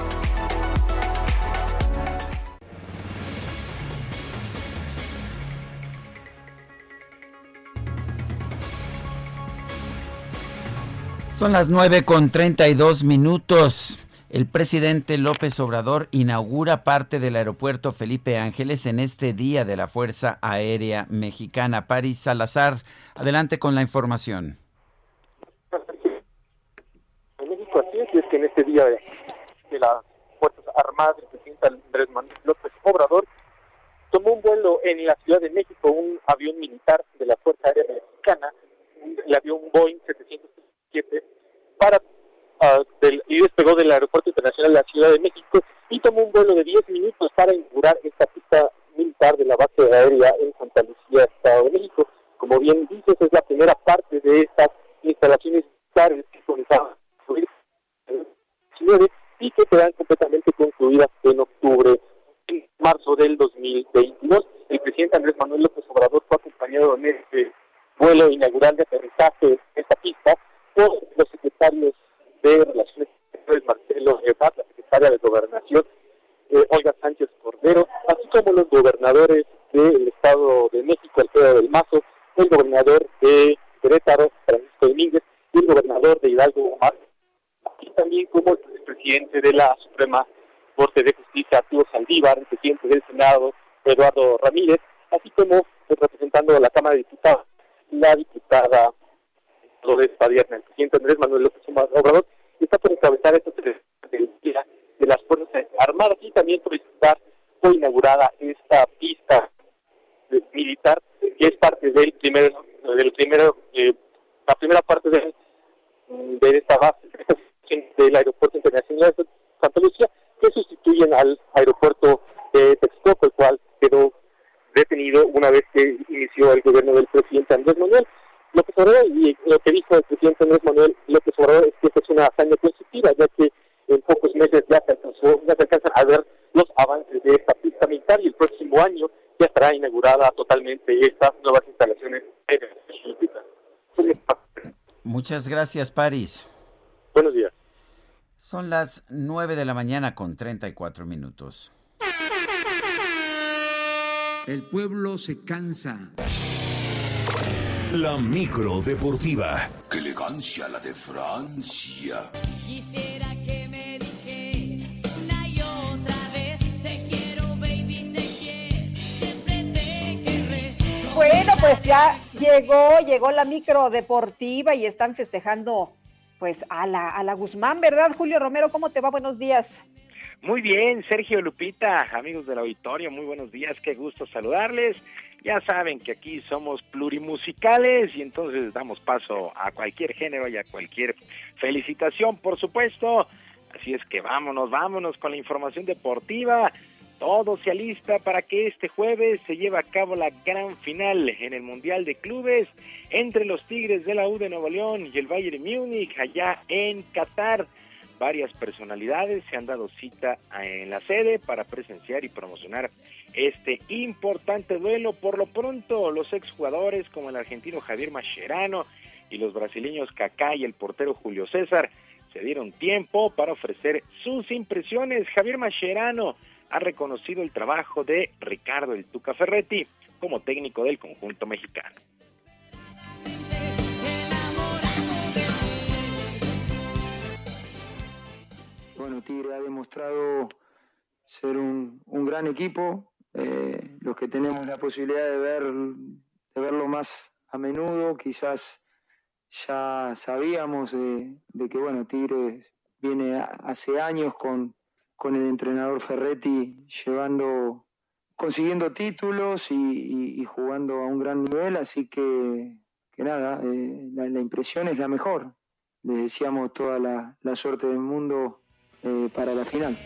Son las nueve con treinta y dos minutos. El presidente López Obrador inaugura parte del aeropuerto Felipe Ángeles en este día de la Fuerza Aérea Mexicana. París Salazar, adelante con la información. En México, así es, que en este día de las Fuerzas Armadas, el presidente Andrés Manuel López Obrador tomó un vuelo en la Ciudad de México, un avión militar de la Fuerza Aérea Mexicana, el avión Boeing 700 para uh, del, y despegó del Aeropuerto Internacional de la Ciudad de México y tomó un vuelo de 10 minutos para inaugurar esta pista militar de la base aérea en Santa Lucía, Estado de México. Como bien dices, es la primera parte de estas instalaciones militares que comenzaron y que quedan completamente concluidas en octubre, en marzo del 2022. El presidente Andrés Manuel López Obrador fue acompañado en este vuelo inaugural de aterrizaje de esta pista los secretarios de Relaciones Exteriores, Marcelo Ebrard, la secretaria de Gobernación, eh, Olga Sánchez Cordero, así como los gobernadores del Estado de México, Alfredo del Mazo, el gobernador de Querétaro, Francisco Domínguez, y el gobernador de Hidalgo, Omar, y también como el presidente de la Suprema Corte de Justicia, Arturo Saldívar, el presidente del Senado, Eduardo Ramírez, así como representando a la Cámara de Diputados, la diputada de esta viernes. El presidente Andrés Manuel López Obrador está por encabezar esta día de las Fuerzas Armadas y también por estar fue inaugurada esta pista militar que es parte del primer del primero eh, la primera parte de, de esta base del aeropuerto internacional de Santa Lucía que sustituyen al aeropuerto de Texcoco el cual quedó detenido una vez que inició el gobierno del presidente Andrés Manuel López Obrador y lo que dijo el presidente Andrés Manuel López Obrador es que esta es una hazaña positiva, ya que en pocos meses ya se, alcanzó, ya se alcanzan a ver los avances de esta pista militar y el próximo año ya estará inaugurada totalmente estas nuevas instalaciones. Muchas gracias, París. Buenos días. Son las 9 de la mañana con 34 minutos. El pueblo se cansa. La micro deportiva. Qué elegancia la de Francia. Quisiera que me dijeras una y otra vez te quiero baby te quiero siempre te querré. Bueno, pues ya llegó, llegó la micro deportiva y están festejando pues a la, a la Guzmán, ¿verdad? Julio Romero, ¿cómo te va? Buenos días. Muy bien, Sergio Lupita, amigos del auditorio, muy buenos días, qué gusto saludarles. Ya saben que aquí somos plurimusicales y entonces damos paso a cualquier género y a cualquier felicitación, por supuesto. Así es que vámonos, vámonos con la información deportiva. Todo se alista para que este jueves se lleve a cabo la gran final en el Mundial de Clubes entre los Tigres de la U de Nuevo León y el Bayern Múnich allá en Qatar. Varias personalidades se han dado cita en la sede para presenciar y promocionar este importante duelo. Por lo pronto, los exjugadores como el argentino Javier Mascherano y los brasileños Kaká y el portero Julio César se dieron tiempo para ofrecer sus impresiones. Javier Mascherano ha reconocido el trabajo de Ricardo el Tuca Ferretti como técnico del conjunto mexicano. Bueno, Tigre ha demostrado ser un, un gran equipo, eh, los que tenemos la posibilidad de, ver, de verlo más a menudo, quizás ya sabíamos de, que bueno, Tigre viene hace años con, con el entrenador Ferretti llevando, consiguiendo títulos y, jugando a un gran nivel, así que, que nada, eh, la, impresión es la mejor. Les deseamos toda la, la suerte del mundo eh, para la final.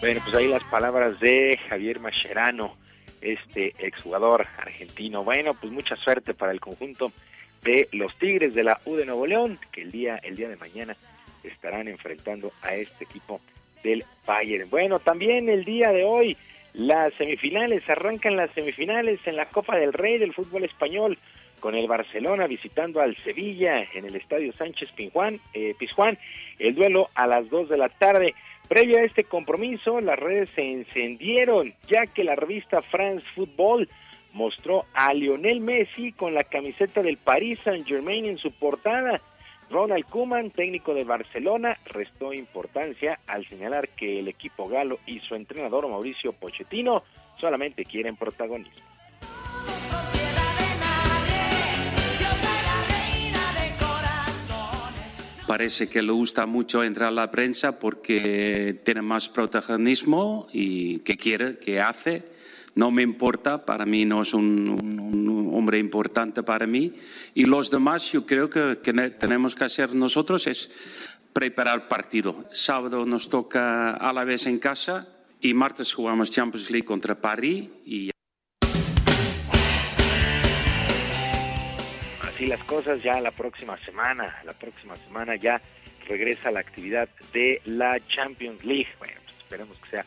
Bueno, pues ahí las palabras de Javier Mascherano, este exjugador argentino. Bueno, pues mucha suerte para el conjunto de los Tigres de la U de Nuevo León, que el día, el día de mañana estarán enfrentando a este equipo del Bayern. Bueno, también el día de hoy las semifinales, arrancan las semifinales en la Copa del Rey del fútbol español con el Barcelona visitando al Sevilla en el Estadio Sánchez Pizjuán, eh, el duelo a las 2 de la tarde. Previo a este compromiso, las redes se encendieron, ya que la revista France Football mostró a Lionel Messi con la camiseta del Paris Saint-Germain en su portada. Ronald Koeman, técnico de Barcelona, restó importancia al señalar que el equipo galo y su entrenador Mauricio Pochettino solamente quieren protagonismo. Parece que le gusta mucho entrar a la prensa porque tiene más protagonismo y que quiere, que hace. No me importa, para mí no es un, hombre importante para mí. Y los demás, yo creo que, que tenemos que hacer nosotros es preparar partido. Sábado nos toca a la vez en casa y martes jugamos Champions League contra París y así las cosas, ya la próxima semana, la próxima semana ya regresa la actividad de la Champions League. Bueno, pues esperemos que sea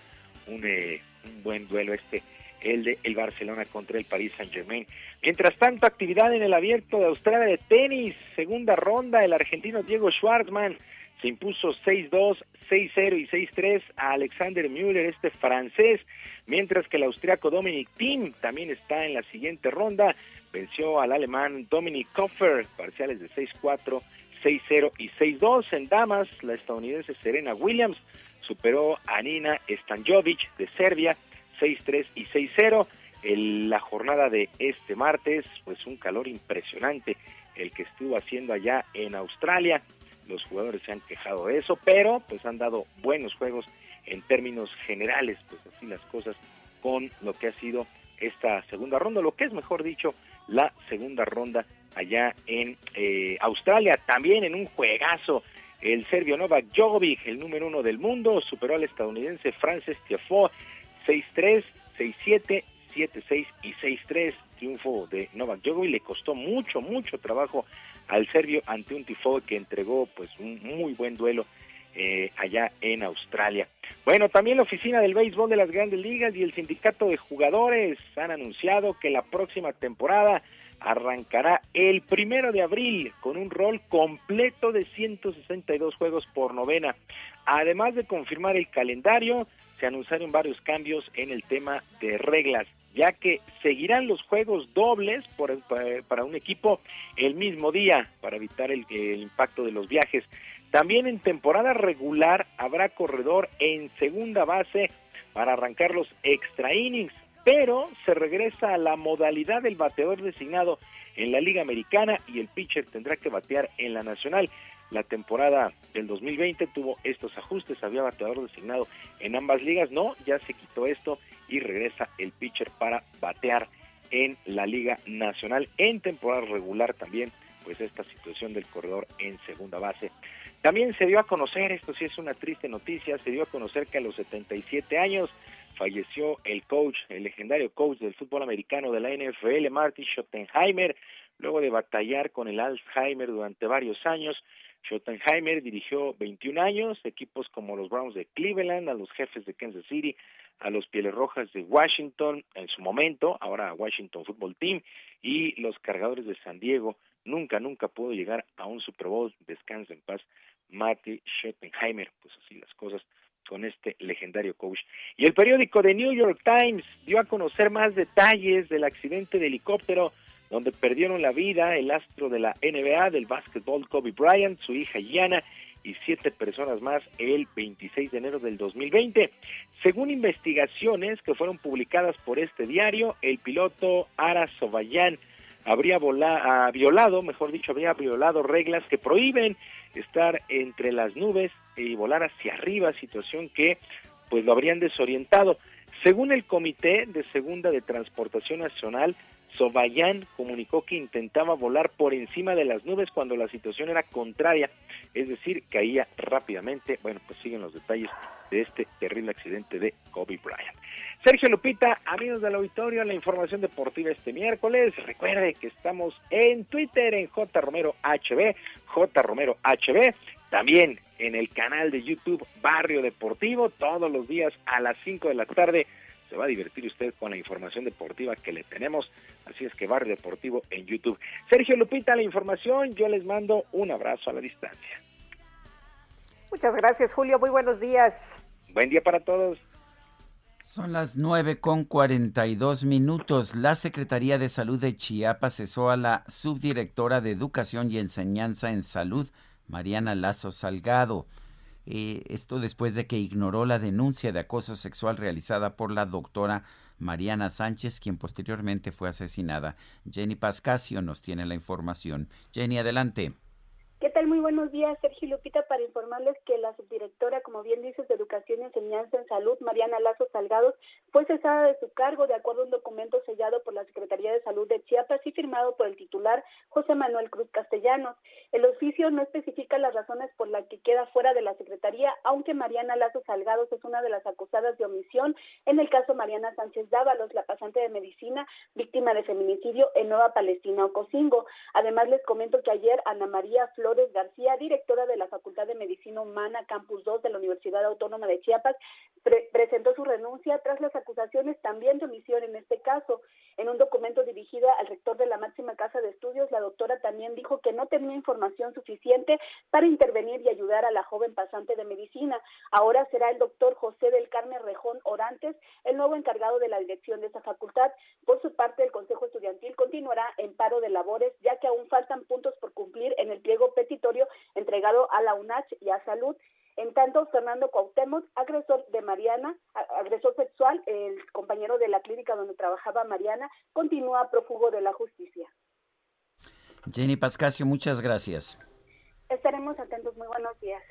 un, eh, un buen duelo este, el de el Barcelona contra el Paris Saint Germain. Mientras tanto, actividad en el abierto de Australia de tenis, segunda ronda, el argentino Diego Schwartzman se impuso 6-2, 6-0 y 6-3 a Alexander Müller, este francés, mientras que el austriaco Dominic Thiem también está en la siguiente ronda venció al alemán Dominic Koffer, parciales de 6-4, 6-0 y 6-2. En damas, la estadounidense Serena Williams superó a Nina Stanjovic de Serbia, 6-3 y 6-0. La jornada de este martes, pues un calor impresionante el que estuvo haciendo allá en Australia. Los jugadores se han quejado de eso, pero pues han dado buenos juegos en términos generales, pues así las cosas con lo que ha sido esta segunda ronda, lo que es mejor dicho, la segunda ronda allá en eh, Australia. También en un juegazo, el serbio Novak Djokovic, el número uno del mundo, superó al estadounidense Francis Tiafoe 6-3, 6-7, 7-6 y 6-3. Triunfo de Novak Djokovic le costó mucho, mucho trabajo al serbio ante un Tifoe que entregó pues un muy buen duelo eh, allá en Australia. Bueno, también la oficina del béisbol de las grandes ligas y el sindicato de jugadores han anunciado que la próxima temporada arrancará el primero de abril con un rol completo de 162 juegos por novena. Además de confirmar el calendario, se anunciaron varios cambios en el tema de reglas, ya que seguirán los juegos dobles para un equipo el mismo día para evitar el impacto de los viajes. También en temporada regular habrá corredor en segunda base para arrancar los extra innings, pero se regresa a la modalidad del bateador designado en la Liga Americana y el pitcher tendrá que batear en la Nacional. La temporada del 2020 tuvo estos ajustes, había bateador designado en ambas ligas, no, ya se quitó esto y regresa el pitcher para batear en la Liga Nacional. En temporada regular también, pues esta situación del corredor en segunda base. También se dio a conocer, esto sí es una triste noticia, se dio a conocer que a los 77 años falleció el coach, el legendario coach del fútbol americano de la NFL, Marty Schottenheimer, luego de batallar con el Alzheimer durante varios años. Schottenheimer dirigió 21 años equipos como los Browns de Cleveland, a los jefes de Kansas City, a los Pieles Rojas de Washington en su momento, ahora Washington Football Team, y los Cargadores de San Diego. Nunca, nunca pudo llegar a un Super Bowl. Descansa en paz Marty Schottenheimer, pues así las cosas con este legendario coach. Y el periódico The New York Times dio a conocer más detalles del accidente de helicóptero donde perdieron la vida el astro de la NBA del básquetbol Kobe Bryant, su hija Gianna y siete personas más el 26 de enero del 2020. Según investigaciones que fueron publicadas por este diario, el piloto Ara Sobayan habría ah, violado, mejor dicho, habría violado reglas que prohíben estar entre las nubes y volar hacia arriba, situación que pues lo habrían desorientado. Según el Comité de Segunda de Transportación Nacional, Sobayan comunicó que intentaba volar por encima de las nubes cuando la situación era contraria, es decir, caía rápidamente. Bueno, pues siguen los detalles de este terrible accidente de Kobe Bryant. Sergio Lupita, amigos del auditorio, la información deportiva este miércoles. Recuerde que estamos en Twitter en J Romero HB, J Romero HB, también en el canal de YouTube Barrio Deportivo, todos los días a las 5 de la tarde. Se va a divertir usted con la información deportiva que le tenemos. Así es que Barrio Deportivo en YouTube. Sergio Lupita, la información. Yo les mando un abrazo a la distancia. Muchas gracias, Julio. Muy buenos días. Buen día para todos. Son las nueve con cuarenta y dos minutos. La Secretaría de Salud de Chiapas cesó a la subdirectora de Educación y Enseñanza en Salud, Mariana Lazo Salgado. Eh, esto después de que ignoró la denuncia de acoso sexual realizada por la doctora Mariana Sánchez, quien posteriormente fue asesinada. Jenny Pascasio nos tiene la información. Jenny, adelante. ¿Qué tal? Muy buenos días, Sergio Lupita, para informarles que la subdirectora, como bien dices, de Educación y Enseñanza en Salud, Mariana Lazo Salgados, fue cesada de su cargo de acuerdo a un documento sellado por la Secretaría de Salud de Chiapas y firmado por el titular José Manuel Cruz Castellanos. El oficio no especifica las razones por las que queda fuera de la Secretaría, aunque Mariana Lazo Salgados es una de las acusadas de omisión en el caso Mariana Sánchez Dávalos, la pasante de medicina, víctima de feminicidio en Nueva Palestina, Ocosingo. Además, les comento que ayer Ana María Flores García, directora de la Facultad de Medicina Humana Campus 2 de la Universidad Autónoma de Chiapas, presentó su renuncia tras las acusaciones también de omisión en este caso. En un documento dirigido al rector de la máxima casa de estudios, la doctora también dijo que no tenía información suficiente para intervenir y ayudar a la joven pasante de medicina. Ahora será el doctor José del Carmen Rejón Orantes el nuevo encargado de la dirección de esa facultad. Por su parte, el Consejo Estudiantil continuará en paro de labores, ya que aún faltan puntos por cumplir en el pliego petitorio entregado a la UNACH y a Salud. En tanto, Fernando Cuauhtémoc, agresor de Mariana, agresor sexual, el compañero de la clínica donde trabajaba Mariana, continúa prófugo de la justicia. Jenny Pascasio, muchas gracias. Estaremos atentos. Muy buenos días.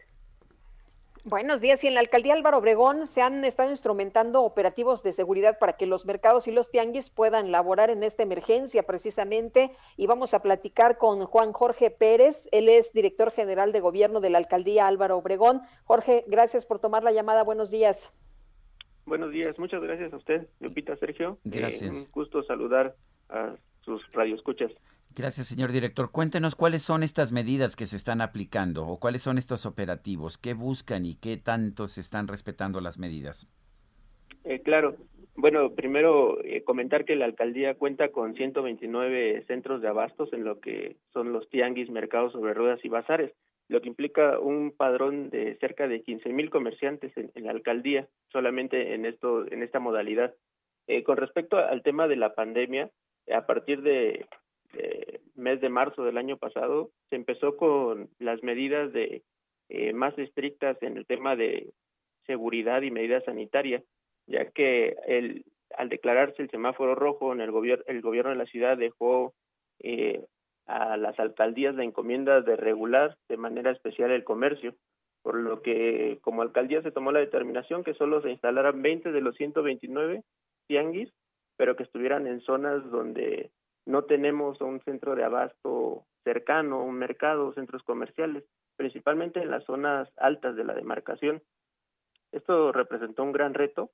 Buenos días. Y en la alcaldía Álvaro Obregón se han estado instrumentando operativos de seguridad para que los mercados y los tianguis puedan laborar en esta emergencia precisamente. Y vamos a platicar con Juan Jorge Pérez. Él es director general de gobierno de la alcaldía Álvaro Obregón. Jorge, gracias por tomar la llamada. Buenos días. Buenos días. Muchas gracias a usted, Lupita Sergio. Gracias. un gusto saludar a sus radioescuchas. Gracias, señor director. Cuéntenos cuáles son estas medidas que se están aplicando o cuáles son estos operativos, qué buscan y qué tanto se están respetando las medidas. Eh, claro. Bueno, primero eh, comentar que la alcaldía cuenta con 129 centros de abastos en lo que son los tianguis, mercados sobre ruedas y bazares, lo que implica un padrón de cerca de 15 mil comerciantes en, la alcaldía solamente en esto, en esta modalidad. Eh, con respecto al tema de la pandemia, a partir de eh, mes de marzo del año pasado, se empezó con las medidas de eh, más estrictas en el tema de seguridad y medidas sanitarias, ya que el, al declararse el semáforo rojo, en el, gobierno el gobierno de la ciudad dejó eh, a las alcaldías la encomienda de regular de manera especial el comercio, por lo que como alcaldía se tomó la determinación que solo se instalaran 20 de los 129 tianguis, pero que estuvieran en zonas donde no tenemos un centro de abasto cercano, un mercado, centros comerciales, principalmente en las zonas altas de la demarcación. Esto representó un gran reto,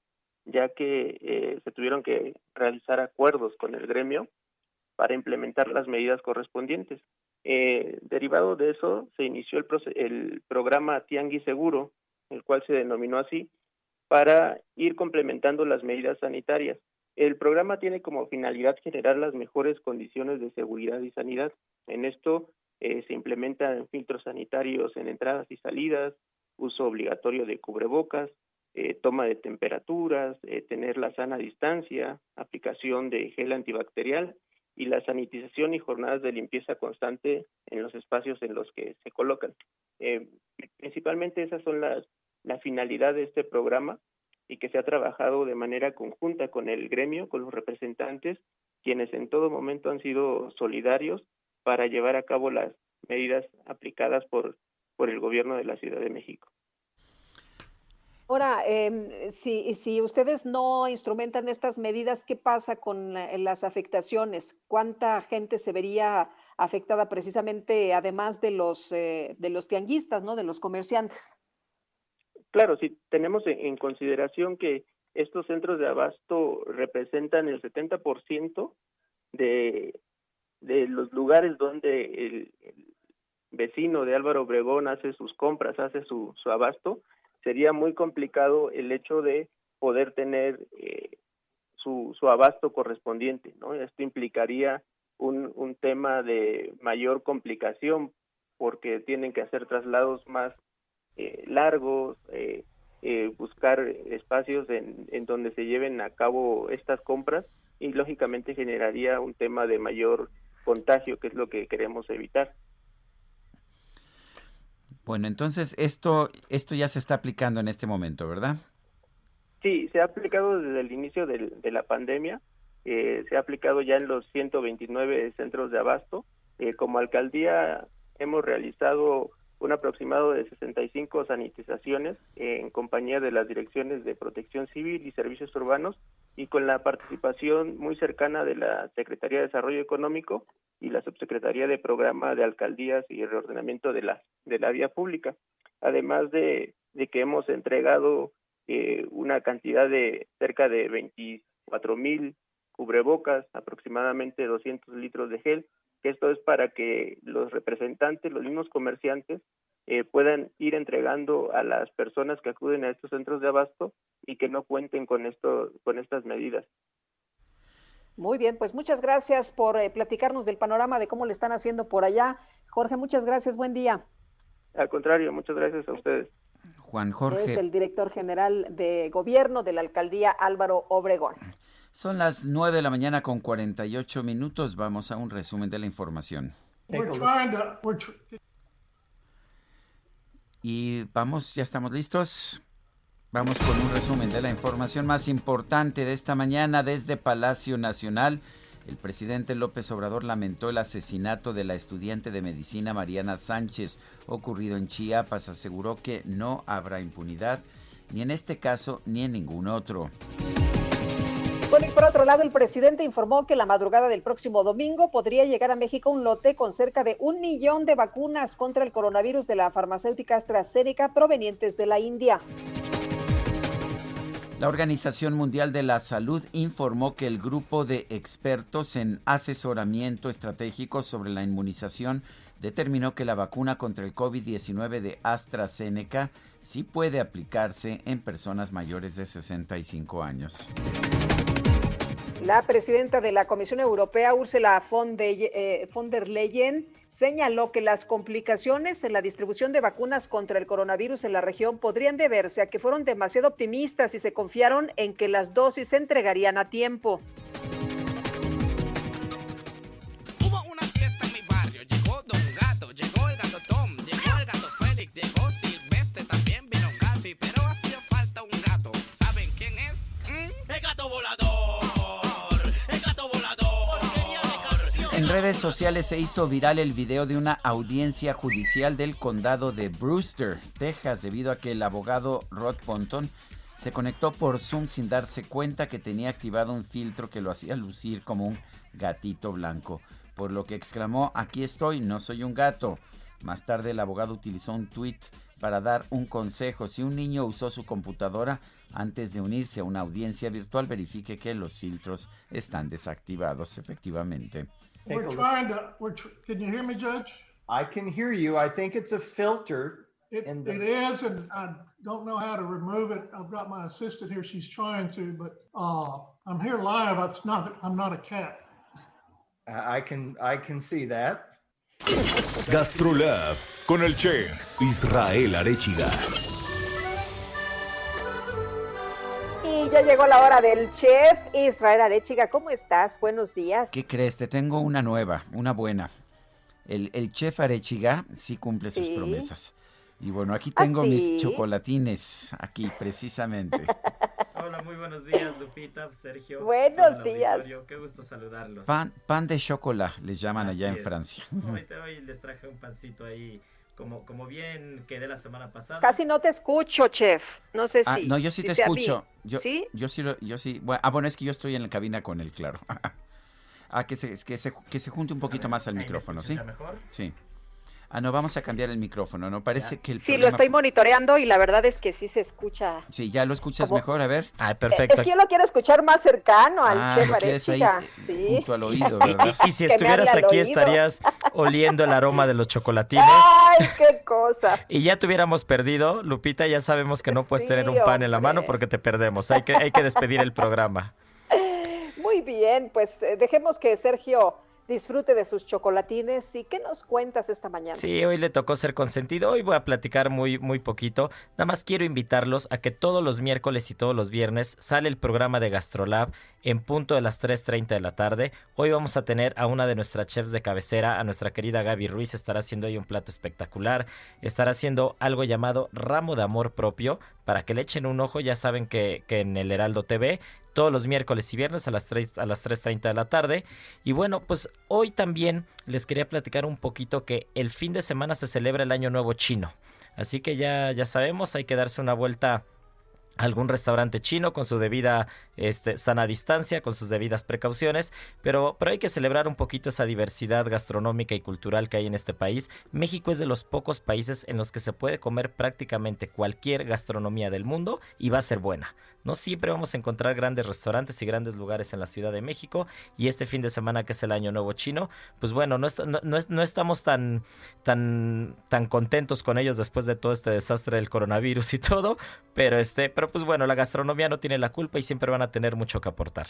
ya que eh, se tuvieron que realizar acuerdos con el gremio para implementar las medidas correspondientes. Eh, derivado de eso, se inició el, el programa Tianguis Seguro, el cual se denominó así, para ir complementando las medidas sanitarias. El programa tiene como finalidad generar las mejores condiciones de seguridad y sanidad. En esto eh, se implementan filtros sanitarios en entradas y salidas, uso obligatorio de cubrebocas, eh, toma de temperaturas, eh, tener la sana distancia, aplicación de gel antibacterial y la sanitización y jornadas de limpieza constante en los espacios en los que se colocan. Eh, principalmente esas son las la finalidad de este programa y que se ha trabajado de manera conjunta con el gremio, con los representantes, quienes en todo momento han sido solidarios para llevar a cabo las medidas aplicadas por, por el gobierno de la Ciudad de México. Ahora, eh, si, si ustedes no instrumentan estas medidas, ¿qué pasa con las afectaciones? ¿Cuánta gente se vería afectada precisamente, además de los, eh, de los tianguistas, ¿no? de los comerciantes? Claro, si tenemos en consideración que estos centros de abasto representan el 70% de, de los lugares donde el, vecino de Álvaro Obregón hace sus compras, hace su, abasto, sería muy complicado el hecho de poder tener eh, su, su abasto correspondiente, ¿no? Esto implicaría un, un tema de mayor complicación porque tienen que hacer traslados más eh, largos, eh, eh, buscar espacios en, en donde se lleven a cabo estas compras y lógicamente generaría un tema de mayor contagio, que es lo que queremos evitar. Bueno, entonces esto, esto ya se está aplicando en este momento, ¿verdad? Sí, se ha aplicado desde el inicio de, de la pandemia, eh, se ha aplicado ya en los 129 centros de abasto. Eh, como alcaldía hemos realizado un aproximado de 65 sanitizaciones en compañía de las direcciones de protección civil y servicios urbanos y con la participación muy cercana de la Secretaría de Desarrollo Económico y la Subsecretaría de Programa de Alcaldías y Reordenamiento de la, de la Vía Pública. Además de, de que hemos entregado eh, una cantidad de cerca de 24 mil cubrebocas, aproximadamente 200 litros de gel, que esto es para que los representantes, los mismos comerciantes, eh, puedan ir entregando a las personas que acuden a estos centros de abasto y que no cuenten con esto, con estas medidas. Muy bien, pues muchas gracias por eh, platicarnos del panorama de cómo le están haciendo por allá. Jorge, muchas gracias, buen día. Al contrario, muchas gracias a ustedes. Juan Jorge. Es el director general de gobierno de la alcaldía Álvaro Obregón. Son las 9 de la mañana con 48 minutos. Vamos a un resumen de la información. Y vamos, ya estamos listos. Vamos con un resumen de la información más importante de esta mañana desde Palacio Nacional. El presidente López Obrador lamentó el asesinato de la estudiante de medicina Mariana Sánchez ocurrido en Chiapas. Aseguró que no habrá impunidad ni en este caso ni en ningún otro. Bueno, y por otro lado, el presidente informó que la madrugada del próximo domingo podría llegar a México un lote con cerca de un millón de vacunas contra el coronavirus de la farmacéutica AstraZeneca provenientes de la India. La Organización Mundial de la Salud informó que el grupo de expertos en asesoramiento estratégico sobre la inmunización determinó que la vacuna contra el COVID-19 de AstraZeneca sí puede aplicarse en personas mayores de 65 años. La presidenta de la Comisión Europea, Ursula eh, von, der Leyen, señaló que las complicaciones en la distribución de vacunas contra el coronavirus en la región podrían deberse a que fueron demasiado optimistas y se confiaron en que las dosis se entregarían a tiempo. Redes sociales se hizo viral el video de una audiencia judicial del condado de Brewster, Texas, debido a que el abogado Rod Ponton se conectó por Zoom sin darse cuenta que tenía activado un filtro que lo hacía lucir como un gatito blanco, por lo que exclamó, aquí estoy, no soy un gato. Más tarde el abogado utilizó un tweet para dar un consejo. Si un niño usó su computadora antes de unirse a una audiencia virtual, verifique que los filtros están desactivados efectivamente. We're trying to, we're, tr- can you hear me, Judge? I can hear you. I think it's a filter. It, in the- it is, and I don't know how to remove it. I've got my assistant here. She's trying to, but uh, I'm here live. It's not. I'm not a cat. I can I can see that. Gastrolab con el chef Israel Arechiga. Ya llegó la hora del chef Israel Arechiga. ¿Cómo estás? Buenos días. ¿Qué crees? Te tengo una nueva, una buena. El, el chef Arechiga sí cumple sus Sí. promesas. Y bueno, aquí ¿Ah, tengo sí? mis chocolatines, aquí precisamente. [LAUGHS] Hola, muy buenos días, Lupita, Sergio. Buenos días. auditorio, Qué gusto saludarlos. Pan, pan de chocolate les llaman allá Así en es. Francia. Hoy, [LAUGHS] hoy les traje un pancito ahí, como, como bien quedé la semana pasada. Casi no te escucho, chef. No sé Ah, si. no, yo sí si te escucho. Yo, ¿Sí? Yo sí, lo- yo sí. Bueno, ah, bueno, es que yo estoy en la cabina con el claro. [LAUGHS] ah, que se, que se, que se junte un poquito más al ¿ahí me micrófono, ¿sí? mejor? Sí. Ah, no, vamos a cambiar el micrófono, ¿no? Parece que el Sí, lo estoy monitoreando y la verdad es que sí se escucha. Sí, ya lo escuchas Como- mejor, a ver. Ah, Es que yo lo quiero escuchar más cercano al Ah, Arechiga. eh, Sí. junto al [LAUGHS] oído, ¿verdad? Y si [LAUGHS] estuvieras aquí oído. estarías [LAUGHS] oliendo el aroma de los chocolatines. Ay, qué cosa. Y ya te hubiéramos perdido, Lupita, ya sabemos que no puedes Sí, tener un pan en la mano porque te perdemos. Hay que, hay que despedir el programa. Muy bien, pues eh, dejemos que Sergio disfrute de sus chocolatines. ¿Y qué nos cuentas esta mañana? Sí, hoy le tocó ser consentido. Hoy voy a platicar muy, muy poquito. Nada más quiero invitarlos a que todos los miércoles y todos los viernes sale el programa de Gastrolab en punto de las 3.30 de la tarde. Hoy vamos a tener a una de nuestras chefs de cabecera, a nuestra querida Gaby Ruiz. Estará haciendo ahí un plato espectacular. Estará haciendo algo llamado ramo de amor propio. Para que le echen un ojo, ya saben que, que en el Heraldo TV todos los miércoles y viernes a las 3 a las 3:30 de la tarde. Y bueno, pues hoy también les quería platicar un poquito que el fin de semana se celebra el Año Nuevo Chino. Así que ya ya sabemos, hay que darse una vuelta algún restaurante chino con su debida este, sana distancia, con sus debidas precauciones, pero, pero hay que celebrar un poquito esa diversidad gastronómica y cultural que hay en este país. México es de los pocos países en los que se puede comer prácticamente cualquier gastronomía del mundo y va a ser buena. No siempre vamos a encontrar grandes restaurantes y grandes lugares en la Ciudad de México y este fin de semana que es el Año Nuevo Chino, pues bueno, no, no, no estamos tan, tan, tan contentos con ellos después de todo este desastre del coronavirus y todo, pero este, pero pues bueno, la gastronomía no tiene la culpa y siempre van a tener mucho que aportar.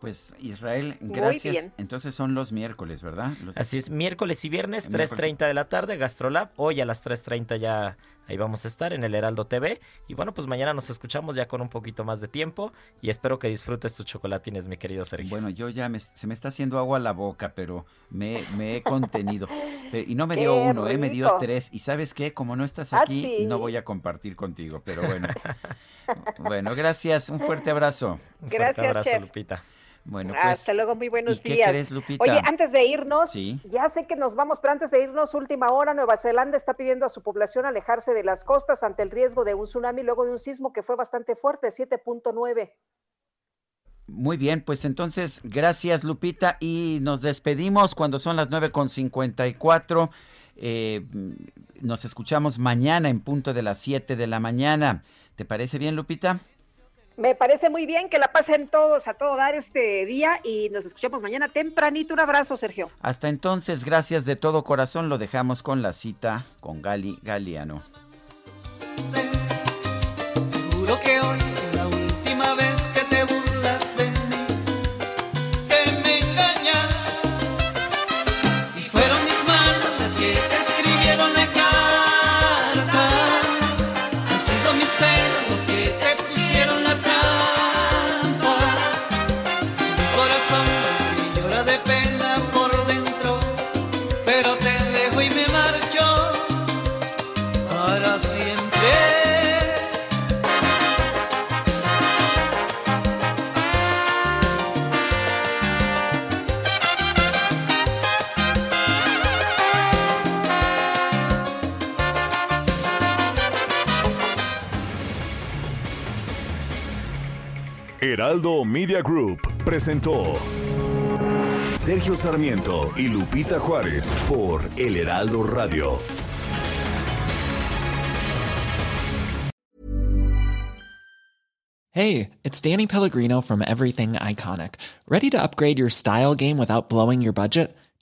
Pues Israel, Muy gracias. bien. Entonces son los miércoles, ¿verdad? Los- Así es, miércoles y viernes, Miércoles. 3.30 de la tarde, Gastrolab. Hoy a las 3.30 ya ahí vamos a estar en el Heraldo TV. Y bueno, pues mañana nos escuchamos ya con un poquito más de tiempo. Y espero que disfrutes tus chocolatines, mi querido Sergio. Bueno, yo ya me, se me está haciendo agua a la boca, pero me, me he contenido. Pe- [LAUGHS] y no me dio Qué uno, eh, me dio tres. Y sabes qué, como no estás ¿Ah, aquí, sí? no voy a compartir contigo, pero bueno. [LAUGHS] bueno, gracias, un fuerte abrazo. Un Gracias, fuerte abrazo, chef. Lupita. Bueno, pues, Hasta luego, muy buenos ¿y qué días. crees, Lupita? Oye, antes de irnos, Sí. ya sé que nos vamos, pero antes de irnos, última hora, Nueva Zelanda está pidiendo a su población alejarse de las costas ante el riesgo de un tsunami luego de un sismo que fue bastante fuerte, 7.9. Muy bien, pues entonces, gracias Lupita y nos despedimos cuando son las 9.54. Eh, nos escuchamos mañana en punto de las 7 de la mañana. ¿Te parece bien, Lupita? Me parece muy bien que la pasen todos a todo dar este día y nos escuchamos mañana tempranito. Un abrazo, Sergio. Hasta entonces, gracias de todo corazón. Lo dejamos con la cita con Gali Galeano. Juro que hoy Heraldo Media Group presentó Sergio Sarmiento y Lupita Juárez por El Heraldo Radio. Hey, it's Danny Pellegrino from Everything Iconic. Ready to upgrade your style game without blowing your budget?